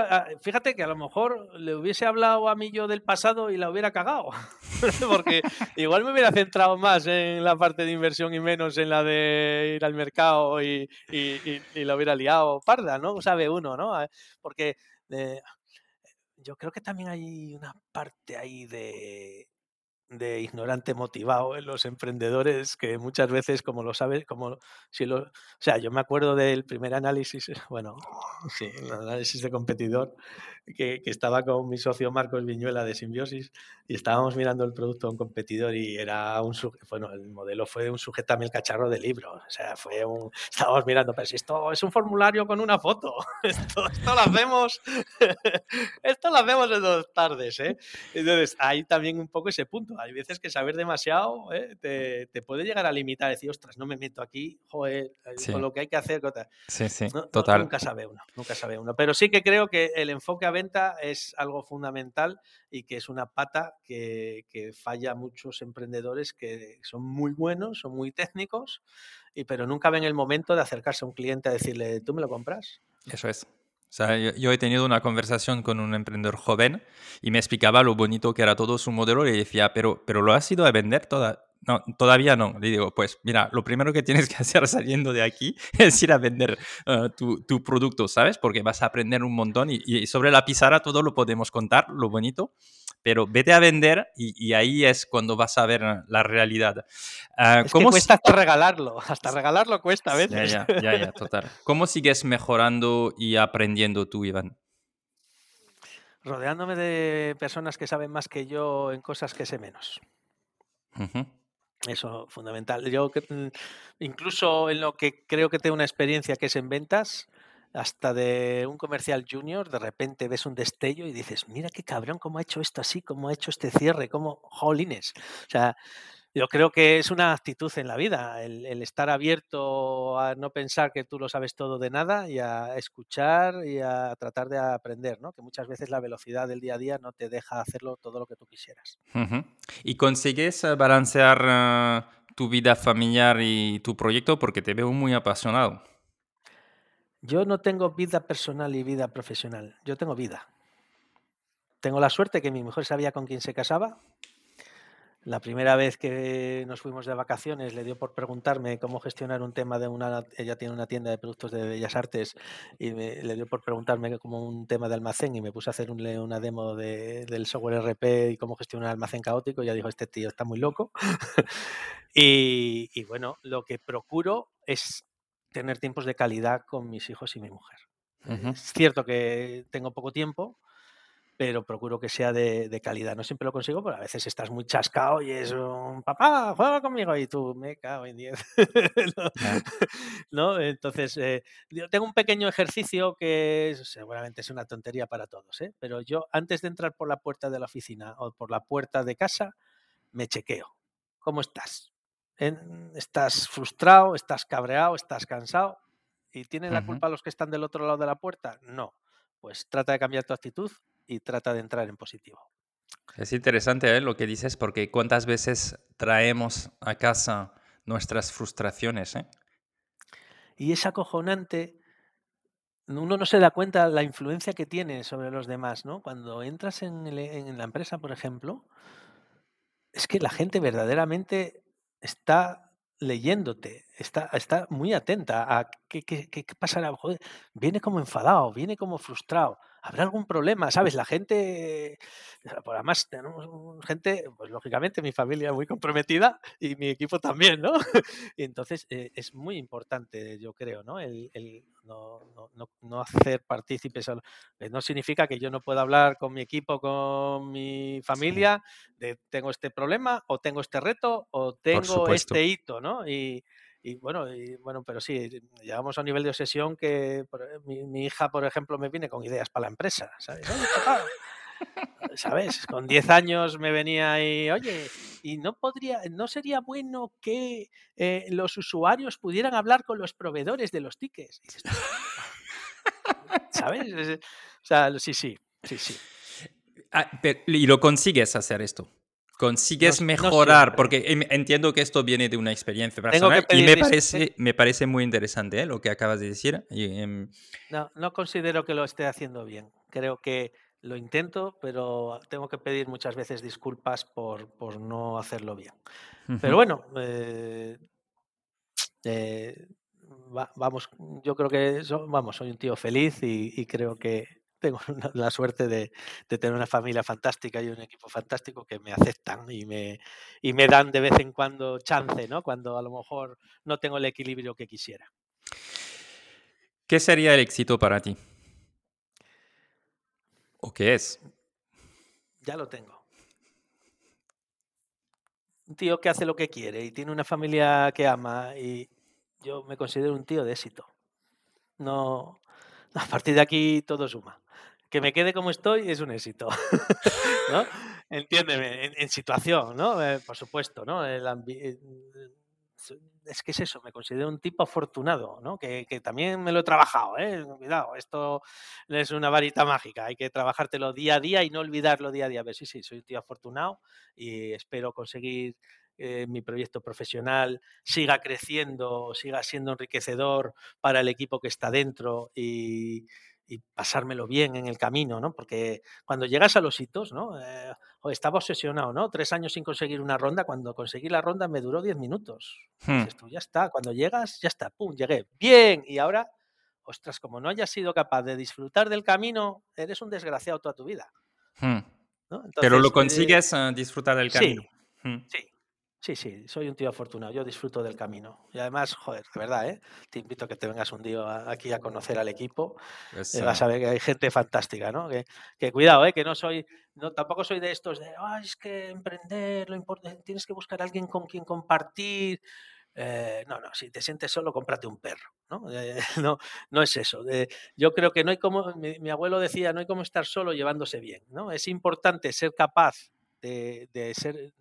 fíjate que a lo mejor le hubiese hablado a mí yo del pasado y la hubiera cagado, porque igual me hubiera centrado más en la parte de inversión y menos en la de ir al mercado y, y, la hubiera liado parda, ¿no? Sabe uno, ¿no? Porque eh, yo creo que también hay una parte ahí de, de ignorante motivado en los emprendedores que muchas veces, como lo sabes, como si lo, o sea, yo me acuerdo del primer análisis, bueno, sí, el análisis de competidor, que, que, estaba con mi socio Marcos Viñuela de Simbiosis y estábamos mirando el producto de un competidor y era un, bueno, el modelo fue un sujetame el cacharro de libro, o sea, fue un, estábamos mirando, pero si esto es un formulario con una foto, esto, esto lo hacemos, esto lo hacemos en dos tardes, ¿eh? Entonces, ahí también un poco ese punto hay veces que saber demasiado ¿eh? te, puede llegar a limitar, decir, ostras, no me meto aquí, joder, eh, con lo que hay que hacer. Sí, sí, total. nunca sabe uno, nunca sabe uno. Pero sí que creo que el enfoque a es algo fundamental y que es una pata que, falla a muchos emprendedores que son muy buenos, son muy técnicos, y, pero nunca ven el momento de acercarse a un cliente a decirle, ¿tú me lo compras? Eso es. Yo, he tenido una conversación con un emprendedor joven y me explicaba lo bonito que era todo su modelo y decía, pero, pero ¿lo has ido a vender toda? No, todavía no. Le digo, pues mira, lo primero que tienes que hacer saliendo de aquí es ir a vender eh, tu, tu, producto, ¿sabes? Porque vas a aprender un montón y, y, sobre la pizarra todo lo podemos contar, lo bonito, pero vete a vender y, ahí es cuando vas a ver la realidad. Uh, es ¿cómo cuesta hasta regalarlo, hasta regalarlo cuesta a veces. Ya, ya, ya, total. ¿Cómo sigues mejorando y aprendiendo tú, Iván? Rodeándome de personas que saben más que yo en cosas que sé menos. Eso, fundamental. Yo mm, incluso en lo que creo que tengo una experiencia que es en ventas, hasta de un comercial junior, de repente ves un destello y dices, mira qué cabrón, cómo ha hecho esto así, cómo ha hecho este cierre, cómo, jolines. O sea, yo creo que es una actitud en la vida, el, estar abierto a no pensar que tú lo sabes todo de nada y a escuchar y a tratar de aprender, ¿no? Que muchas veces la velocidad del día a día no te deja hacerlo todo lo que tú quisieras. ¿Y consigues eh, balancear eh, tu vida familiar y tu proyecto? Porque te veo muy apasionado. Yo no tengo vida personal y vida profesional, yo tengo vida. Tengo la suerte que mi mujer sabía con quién se casaba la primera vez que nos fuimos de vacaciones le dio por preguntarme cómo gestionar un tema de una... Ella tiene una tienda de productos de Bellas Artes y le dio por preguntarme como un tema de almacén y me puse a hacer una demo del software RP y cómo gestionar un almacén caótico. Y ya dijo, este tío está muy loco. y, bueno, lo que procuro es tener tiempos de calidad con mis hijos y mi mujer. Es cierto que tengo poco tiempo, pero procuro que sea de, calidad. No siempre lo consigo, pero a veces estás muy chascado y es un papá, juega conmigo y tú me cago en 10. ¿No? Entonces, eh, yo tengo un pequeño ejercicio que seguramente es una tontería para todos, ¿eh? pero yo antes de entrar por la puerta de la oficina o por la puerta de casa, me chequeo. ¿Cómo estás? ¿Estás frustrado? ¿Estás cabreado? ¿Estás cansado? ¿Y tienen la culpa los que están del otro lado de la puerta? No. Pues trata de cambiar tu actitud y trata de entrar en positivo. Es interesante ¿eh? lo que dices porque cuántas veces traemos a casa nuestras frustraciones. ¿eh? Y es acojonante, uno no se da cuenta la influencia que tiene sobre los demás, ¿no? Cuando entras en, en la empresa, por ejemplo, es que la gente verdaderamente está leyéndote, está, está muy atenta a qué, qué, qué pasará. Joder, viene como enfadado, viene como frustrado habrá algún problema, ¿sabes? La gente, por además tenemos gente, pues lógicamente mi familia muy comprometida y mi equipo también, ¿no? y entonces eh, es muy importante, yo creo, ¿no? El, no, no, no, hacer partícipes, eh, no significa que yo no pueda hablar con mi equipo, con mi familia, de tengo este problema o tengo este reto o tengo este hito, ¿no? Y, y bueno, y bueno, pero sí, llegamos a un nivel de obsesión que mi, hija, por ejemplo, me viene con ideas para la empresa, ¿sabes? ¿Sabes? Con 10 años me venía y, oye, ¿y no podría, no sería bueno que eh, los usuarios pudieran hablar con los proveedores de los tickets? ¿Sabes? O sea, sí, sí, sí, sí. Ah, y lo consigues hacer esto consigues mejorar, porque entiendo que esto viene de una experiencia personal y me parece, me parece muy interesante ¿eh? lo que acabas de decir. Em, no, no considero que lo esté haciendo bien. Creo que lo intento, pero tengo que pedir muchas veces disculpas por, por no hacerlo bien. Pero bueno, eh, eh, vamos, yo creo que vamos, soy un tío feliz y creo que, tengo la suerte de, tener una familia fantástica y un equipo fantástico que me aceptan y me, y me dan de vez en cuando chance, ¿no? Cuando a lo mejor no tengo el equilibrio que quisiera. ¿Qué sería el éxito para ti? ¿O qué es? Ya lo tengo. Un tío que hace lo que quiere y tiene una familia que ama y yo me considero un tío de éxito. No, a partir de aquí todo suma que me quede como estoy es un éxito. ¿no? Entiéndeme, en, situación, ¿no? Eh, por supuesto, ¿no? Eh, es que es eso, me considero un tipo afortunado, ¿no? Que, también me lo he trabajado, ¿eh? Cuidado, esto es una varita mágica, hay que trabajártelo día a día y no olvidarlo día a día. Ver, sí, sí, soy un tío afortunado y espero conseguir eh, mi proyecto profesional siga creciendo, siga siendo enriquecedor para el equipo que está dentro y, y pasármelo bien en el camino, ¿no? Porque cuando llegas a los hitos, ¿no? Eh, estaba obsesionado, ¿no? Tres años sin conseguir una ronda. Cuando conseguí la ronda me duró diez minutos. Hmm. tú, ya está. Cuando llegas, ya está. Pum, llegué. Bien. Y ahora, ostras, como no hayas sido capaz de disfrutar del camino, eres un desgraciado toda tu vida. Hmm. Pero lo eh, consigues eh, disfrutar del camino. Hmm. Sí, Sí, sí, soy un tío afortunado, yo disfruto del camino. Y además, joder, de verdad, ¿eh? te invito a que te vengas un día aquí a conocer al equipo. Eh, vas a ver que hay gente fantástica, ¿no? Que, que cuidado, ¿eh? que no soy, no, tampoco soy de estos de, Ay, es que emprender, lo importante, tienes que buscar a alguien con quien compartir. Eh, no, no, si te sientes solo, cómprate un perro, ¿no? Eh, no, no es eso. yo creo que no hay como, mi, mi, abuelo decía, no hay como estar solo llevándose bien, ¿no? Es importante ser capaz de, de ser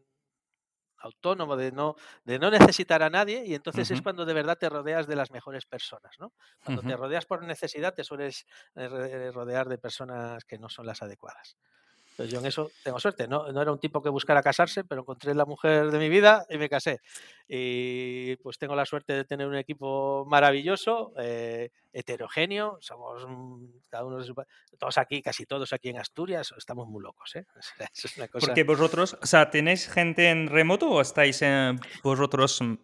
autónomo, de no, de no necesitar a nadie, y entonces es cuando de verdad te rodeas de las mejores personas, ¿no? Cuando te rodeas por necesidad, te sueles eh, re- rodear de personas que no son las adecuadas. Entonces yo en eso tengo suerte. No, no era un tipo que buscara casarse, pero encontré la mujer de mi vida y me casé. Y pues tengo la suerte de tener un equipo maravilloso, eh, heterogéneo. Somos mm, cada uno de su todos aquí, casi todos aquí en Asturias, estamos muy locos, ¿eh? Es una cosa. Porque vosotros, o sea, ¿tenéis gente en remoto o estáis eh, vosotros, mm,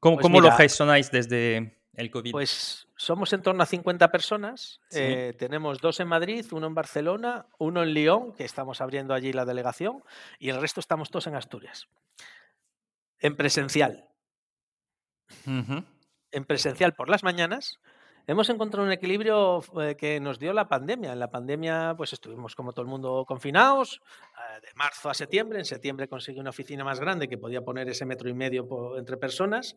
cómo, Pues cómo lo mira, gestionáis desde el COVID? Pues somos en torno a 50 personas. Sí. eh, tenemos dos en Madrid, uno en Barcelona, uno en Lyon, que estamos abriendo allí la delegación, y el resto estamos todos en Asturias. En presencial. Ujú. En presencial por las mañanas. Hemos encontrado un equilibrio eh, que nos dio la pandemia. En la pandemia, pues estuvimos como todo el mundo confinados, eh, de marzo a septiembre. En septiembre conseguí una oficina más grande que podía poner ese metro y medio entre personas.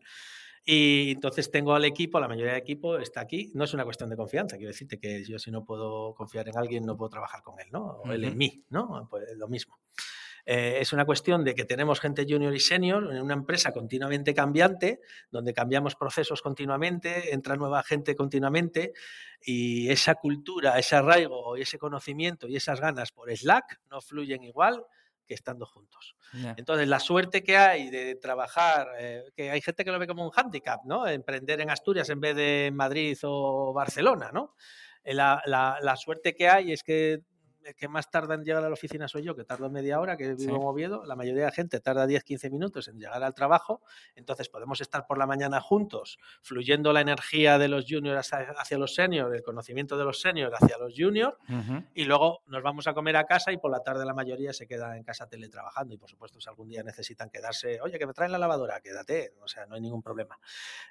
Y entonces tengo al equipo, la mayoría del equipo está aquí. No es una cuestión de confianza, quiero decirte que yo si no puedo confiar en alguien, no puedo trabajar con él, ¿no? O él Ujú. en mí, ¿no? Pues lo mismo. Eh, es una cuestión de que tenemos gente junior y senior en una empresa continuamente cambiante, donde cambiamos procesos continuamente, entra nueva gente continuamente y esa cultura, ese arraigo y ese conocimiento y esas ganas por Slack no fluyen igual que estando juntos. Entonces, la suerte que hay de trabajar, eh, que hay gente que lo ve como un hándicap, ¿no? Emprender en Asturias en vez de Madrid o Barcelona, ¿no? Eh, La, la- la suerte que hay es que que más tarda en llegar a la oficina soy yo, que tardo media hora, que vivo Sí. en Oviedo. La mayoría de la gente tarda 10-15 minutos en llegar al trabajo. Entonces podemos estar por la mañana juntos, fluyendo la energía de los juniors hacia, hacia los seniors, el conocimiento de los seniors hacia los juniors, y luego nos vamos a comer a casa y por la tarde la mayoría se queda en casa teletrabajando. Y por supuesto, si algún día necesitan quedarse, oye, que me traen la lavadora, quédate, o sea, no hay ningún problema.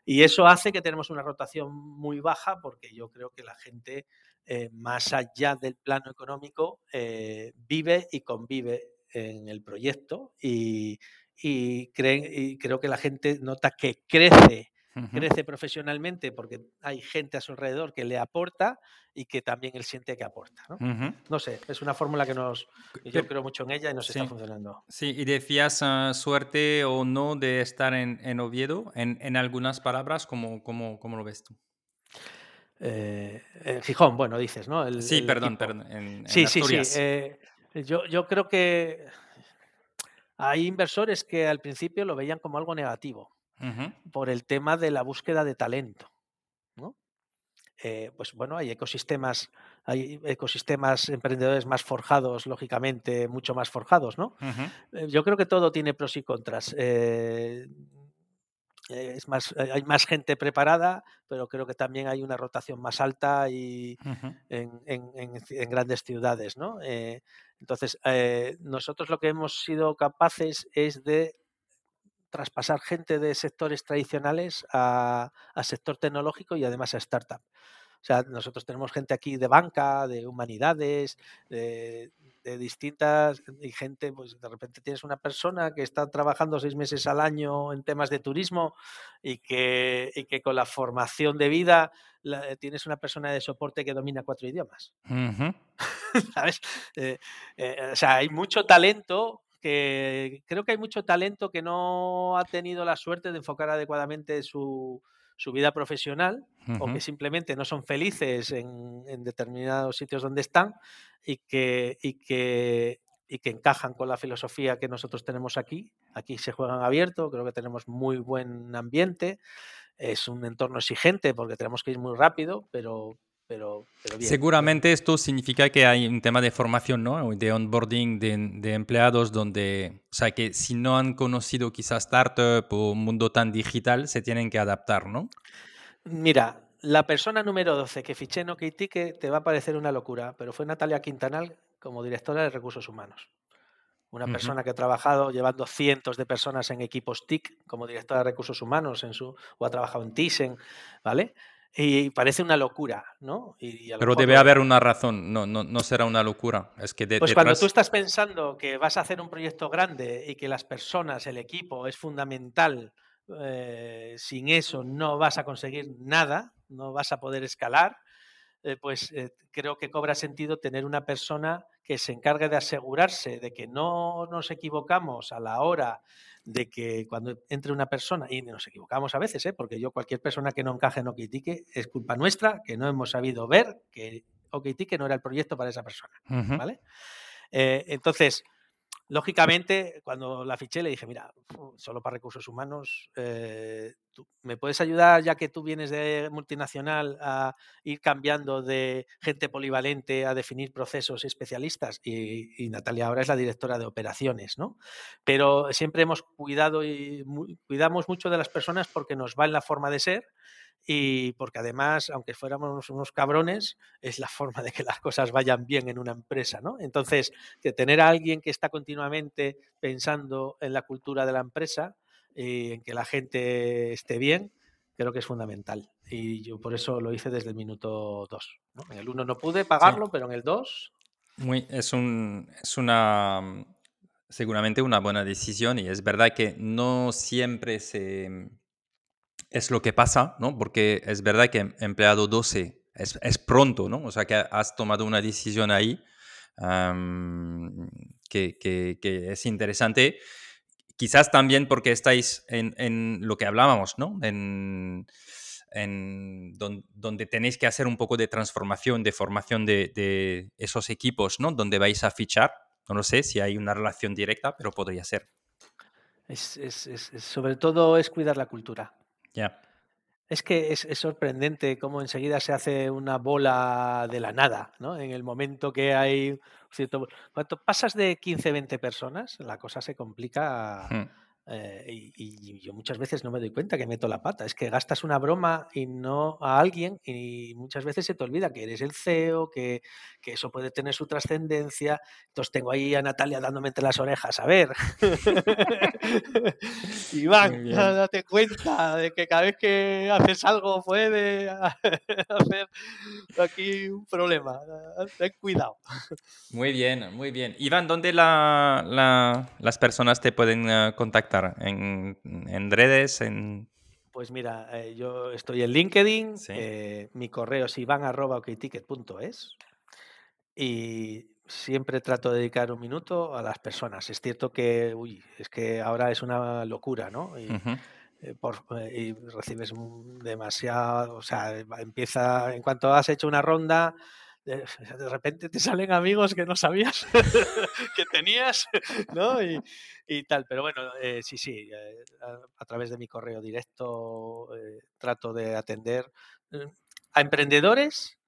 Y eso hace que tenemos una rotación muy baja porque yo creo que la gente, eh, más allá del plano económico, eh, vive y convive en el proyecto y, y, creen- y creo que la gente nota que crece, Ujú. crece profesionalmente porque hay gente a su alrededor que le aporta y que también él siente que aporta. ¿no? Ujú. No sé, es una fórmula que nos, que yo creo mucho en ella y nos está sí. funcionando. Sí, y decías ah, suerte o no de estar en, en Oviedo, en, en algunas palabras, ¿cómo, cómo, cómo lo ves tú? Eh, en Gijón, bueno, dices, ¿no? El- Sí, el perdón, equipo. perdón, en, en Sí, sí, sí. Eh, yo, yo creo que hay inversores que al principio lo veían como algo negativo por el tema de la búsqueda de talento. ¿no? Eh, pues bueno, hay ecosistemas, hay ecosistemas emprendedores más forjados, lógicamente, mucho más forjados, ¿no? Yo creo que todo tiene pros y contras. Eh, es más, eh, hay más gente preparada, pero creo que también hay una rotación más alta y, en, en- en ci- en grandes ciudades, ¿no? Eh, entonces, eh, nosotros lo que hemos sido capaces es de traspasar gente de sectores tradicionales a, a sector tecnológico y además a startup. O sea, nosotros tenemos gente aquí de banca, de humanidades, de, de distintas, y gente, pues de repente tienes una persona que está trabajando seis meses al año en temas de turismo y que, y que con la formación de vida la- tienes una persona de soporte que domina cuatro idiomas. Ujú. ¿sabes? Eh, eh, o sea, hay mucho talento que creo que hay mucho talento que no ha tenido la suerte de enfocar adecuadamente su, su vida profesional o que simplemente no son felices en, en determinados sitios donde están y que, y que y que encajan con la filosofía que nosotros tenemos aquí. Aquí se juegan abierto, creo que tenemos muy buen ambiente. Es un entorno exigente porque tenemos que ir muy rápido, pero, pero, pero bien. Seguramente esto significa que hay un tema de formación, ¿no? De onboarding de, de empleados donde, o sea, que si no han conocido quizás startup o un mundo tan digital, se tienen que adaptar, ¿no? Mira, la persona número 12 que fiché en OkTicket te va a parecer una locura, pero fue Natalia Quintanal como directora de recursos humanos. Una persona que ha trabajado llevando cientos de personas en equipos TIC como directora de recursos humanos en su, o ha trabajado en Thyssen, ¿vale? Y parece una locura, ¿no? Y, y Pero mejor debe haber una razón, no, no, no será una locura. Es que de, Pues cuando tú estás pensando que vas a hacer un proyecto grande y que las personas, el equipo es fundamental, eh, sin eso no vas a conseguir nada, no vas a poder escalar, eh, pues eh, creo que cobra sentido tener una persona que se encargue de asegurarse de que no nos equivocamos a la hora de que cuando entre una persona, y nos equivocamos a veces, ¿eh? porque yo cualquier persona que no encaje en OKTike es culpa nuestra, que no hemos sabido ver que OKTike no era el proyecto para esa persona, ¿vale? entonces, Lógicamente, cuando la fiché le dije, mira, solo para recursos humanos, eh, ¿me puedes ayudar ya que tú vienes de multinacional a ir cambiando de gente polivalente a definir procesos especialistas? Y, Natalia ahora es la directora de operaciones, ¿no? Pero siempre hemos cuidado y cuidamos mucho de las personas porque nos va en la forma de ser y porque además, aunque fuéramos unos cabrones, es la forma de que las cosas vayan bien en una empresa, ¿no? Entonces, que tener a alguien que está continuamente pensando en la cultura de la empresa y en que la gente esté bien, creo que es fundamental. Y yo por eso lo hice desde el minuto 2. En el 1 no pude pagarlo, pero en el 2... Muy, es, un, es una seguramente una buena decisión y es verdad que no siempre se, es lo que pasa, ¿no? Porque es verdad que empleado 12 es, es pronto, ¿no? O sea, que has tomado una decisión ahí que, que, es interesante. Quizás también porque estáis en, en lo que hablábamos, ¿no? En, en donde, tenéis que hacer un poco de transformación, de formación de, de, esos equipos, ¿no? Donde vais a fichar. No lo sé si hay una relación directa, pero podría ser. Es, es, sobre todo es cuidar la cultura. Es que es, sorprendente cómo enseguida se hace una bola de la nada, ¿no? En el momento que hay cierto... Cuando pasas de 15, 20 personas, la cosa se complica hmm. Eh, y, yo muchas veces no me doy cuenta que meto la pata. Es que gastas una broma y no a alguien y muchas veces se te olvida que eres el CEO, que, que eso puede tener su trascendencia. Entonces tengo ahí a Natalia dándome entre las orejas. A ver, Iván, date cuenta de que cada vez que haces algo puede hacer aquí un problema. Ten cuidado. Muy bien, muy bien. Iván, ¿dónde la, las personas te pueden eh, contactar? ¿En, en redes? En... Pues mira, eh, yo estoy en LinkedIn, eh, mi correo es ivan.okticket.es y siempre trato de dedicar un minuto a las personas. Es cierto que, uy, es que ahora es una locura, ¿no? Y, eh, por, y recibes demasiado, o sea, empieza, en cuanto has hecho una ronda, de, repente te salen amigos que no sabías que tenías, ¿no? Y, tal. Pero bueno, eh, sí, sí, eh, a, través de mi correo directo eh, trato de atender a emprendedores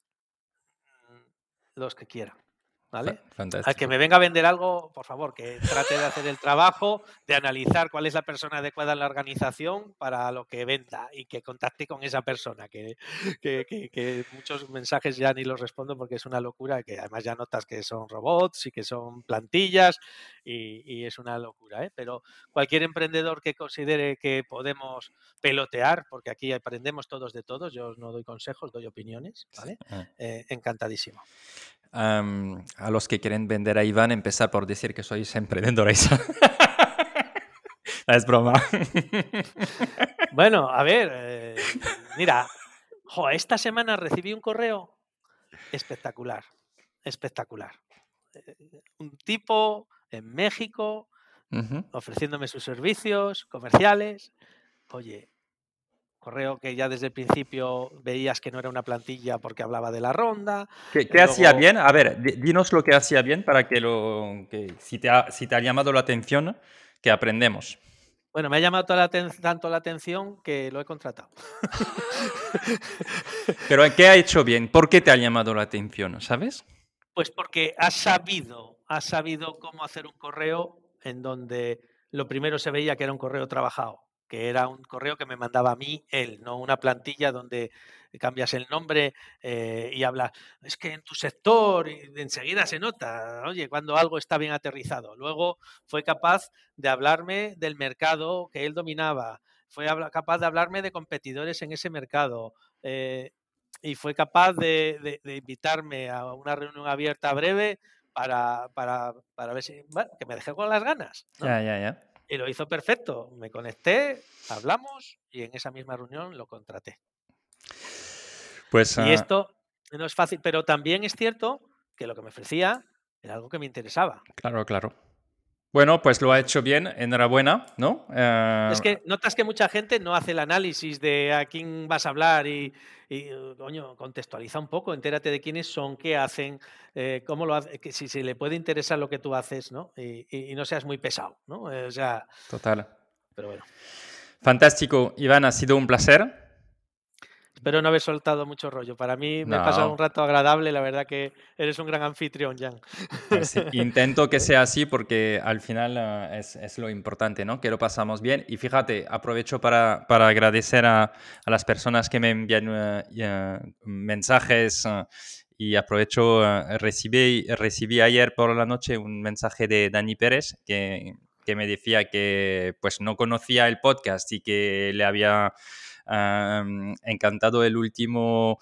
mm, los que quieran. ¿Vale? Al que me venga a vender algo, por favor, que trate de hacer el trabajo, de analizar cuál es la persona adecuada en la organización para lo que venda y que contacte con esa persona, que, que, muchos mensajes ya ni los respondo porque es una locura, que además ya notas que son robots y que son plantillas y, es una locura. ¿eh? Pero cualquier emprendedor que considere que podemos pelotear, porque aquí aprendemos todos de todos, yo no doy consejos, doy opiniones, ¿vale? Ah. Eh, encantadísimo a los que quieren vender a Iván, empezar por decir que sois emprendedores. es broma. bueno, a ver, eh, mira, esta semana recibí un correo espectacular, espectacular. Eh, un tipo en México ofreciéndome sus servicios comerciales. Oye, correo que ya desde el principio veías que no era una plantilla porque hablaba de la ronda. ¿Qué, hacía bien? A ver, dinos lo que hacía bien para que lo. Que si, te ha, si te ha llamado la atención, que aprendemos. Bueno, me ha llamado tanto la atención que lo he contratado. Pero ¿qué ha hecho bien? ¿Por qué te ha llamado la atención? ¿Sabes? Pues porque ha sabido, ha sabido cómo hacer un correo en donde lo primero se veía que era un correo trabajado que era un correo que me mandaba a mí él, no una plantilla donde cambias el nombre eh, y hablas, es que en tu sector enseguida se nota, oye, cuando algo está bien aterrizado. Luego fue capaz de hablarme del mercado que él dominaba, fue capaz de hablarme de competidores en ese mercado. Eh, y fue capaz de, invitarme a una reunión abierta breve para, para, para ver si, bueno, que me dejé con las ganas. Ya, ya, ya. Y lo hizo perfecto. Me conecté, hablamos y en esa misma reunión lo contraté. Pues, y, ah esto, No es fácil, pero también es cierto que lo que me ofrecía era algo que me interesaba. Claro, claro. Bueno, pues lo ha hecho bien, enhorabuena, ¿no? Es Eh, que notas que mucha gente no hace el análisis de a quién vas a hablar y, y, coño, contextualiza un poco, entérate de quiénes son, qué hacen, eh, cómo lo hacen, que si, si le puede interesar lo que tú haces, ¿no? Y, y- y no seas muy pesado, ¿no? Eh, o sea, total. pero bueno. Fantástico, Iván, ha sido un placer. Espero no haber soltado mucho rollo. Para mí me he pasado No. un rato agradable, la verdad que eres un gran anfitrión, Jan. Pues sí, intento que sea así porque al final eh, es, es lo importante, ¿no? Que lo pasamos bien. Y fíjate, aprovecho para, para agradecer a, a las personas que me envían eh, eh, mensajes y aprovecho, recibí, recibí ayer por la noche un mensaje de Dani Pérez que, que me decía que pues no conocía el podcast y que le había encantado el último,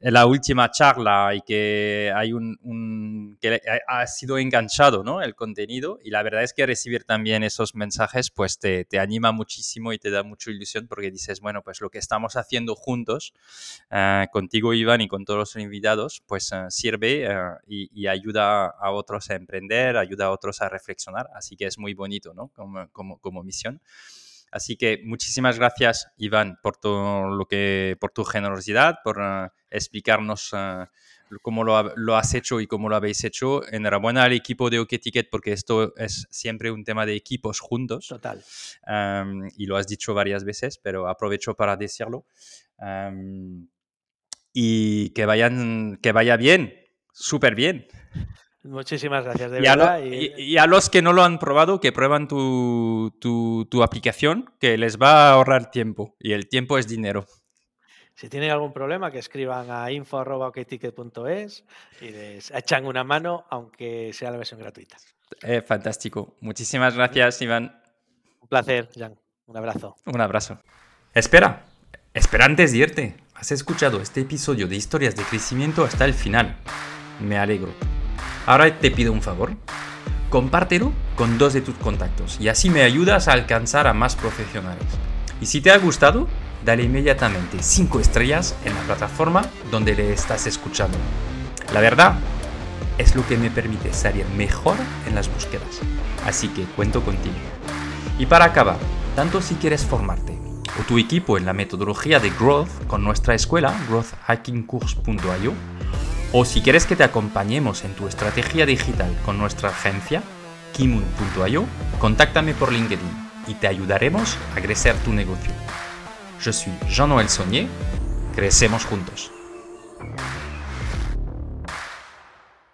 la última charla y que hay un, que ha, ha sido enganchado ¿no? el contenido y la verdad es que recibir también esos mensajes pues te, anima muchísimo y te da mucha ilusión porque dices, bueno, pues lo que estamos haciendo juntos, uh, contigo Iván y con todos los invitados, pues uh, sirve uh, y, y, ayuda a otros a emprender, ayuda a otros a reflexionar, así que es muy bonito ¿no? como, como, como misión. Así que muchísimas gracias, Iván, por, todo lo que, por tu generosidad, por uh, explicarnos uh, cómo lo, lo, has hecho y cómo lo habéis hecho. Enhorabuena al equipo de OK Ticket porque esto es siempre un tema de equipos juntos. Total. Um, y lo has dicho varias veces, pero aprovecho para decirlo. Um, y que, vayan, que vaya bien, súper bien. Muchísimas gracias, de y verdad. A lo, y... y... a los que no lo han probado, que prueban tu, tu, tu, aplicación, que les va a ahorrar tiempo. Y el tiempo es dinero. Si tienen algún problema, que escriban a info.okticket.es y les echan una mano, aunque sea la versión gratuita. Eh, fantástico. Muchísimas gracias, Iván. Un placer, Jan. Un abrazo. Un abrazo. Espera, espera antes de irte. Has escuchado este episodio de Historias de Crecimiento hasta el final. Me alegro. Ahora te pido un favor. Compártelo con dos de tus contactos y así me ayudas a alcanzar a más profesionales. Y si te ha gustado, dale inmediatamente 5 estrellas en la plataforma donde le estás escuchando. La verdad es lo que me permite salir mejor en las búsquedas. Así que cuento contigo. Y para acabar, tanto si quieres formarte o tu equipo en la metodología de Growth con nuestra escuela growthhackingcourse.io o si quieres que te acompañemos en tu estrategia digital con nuestra agencia, kimun.io, contáctame por LinkedIn y te ayudaremos a crecer tu negocio. Je suis Jean-Noël crecemos juntos.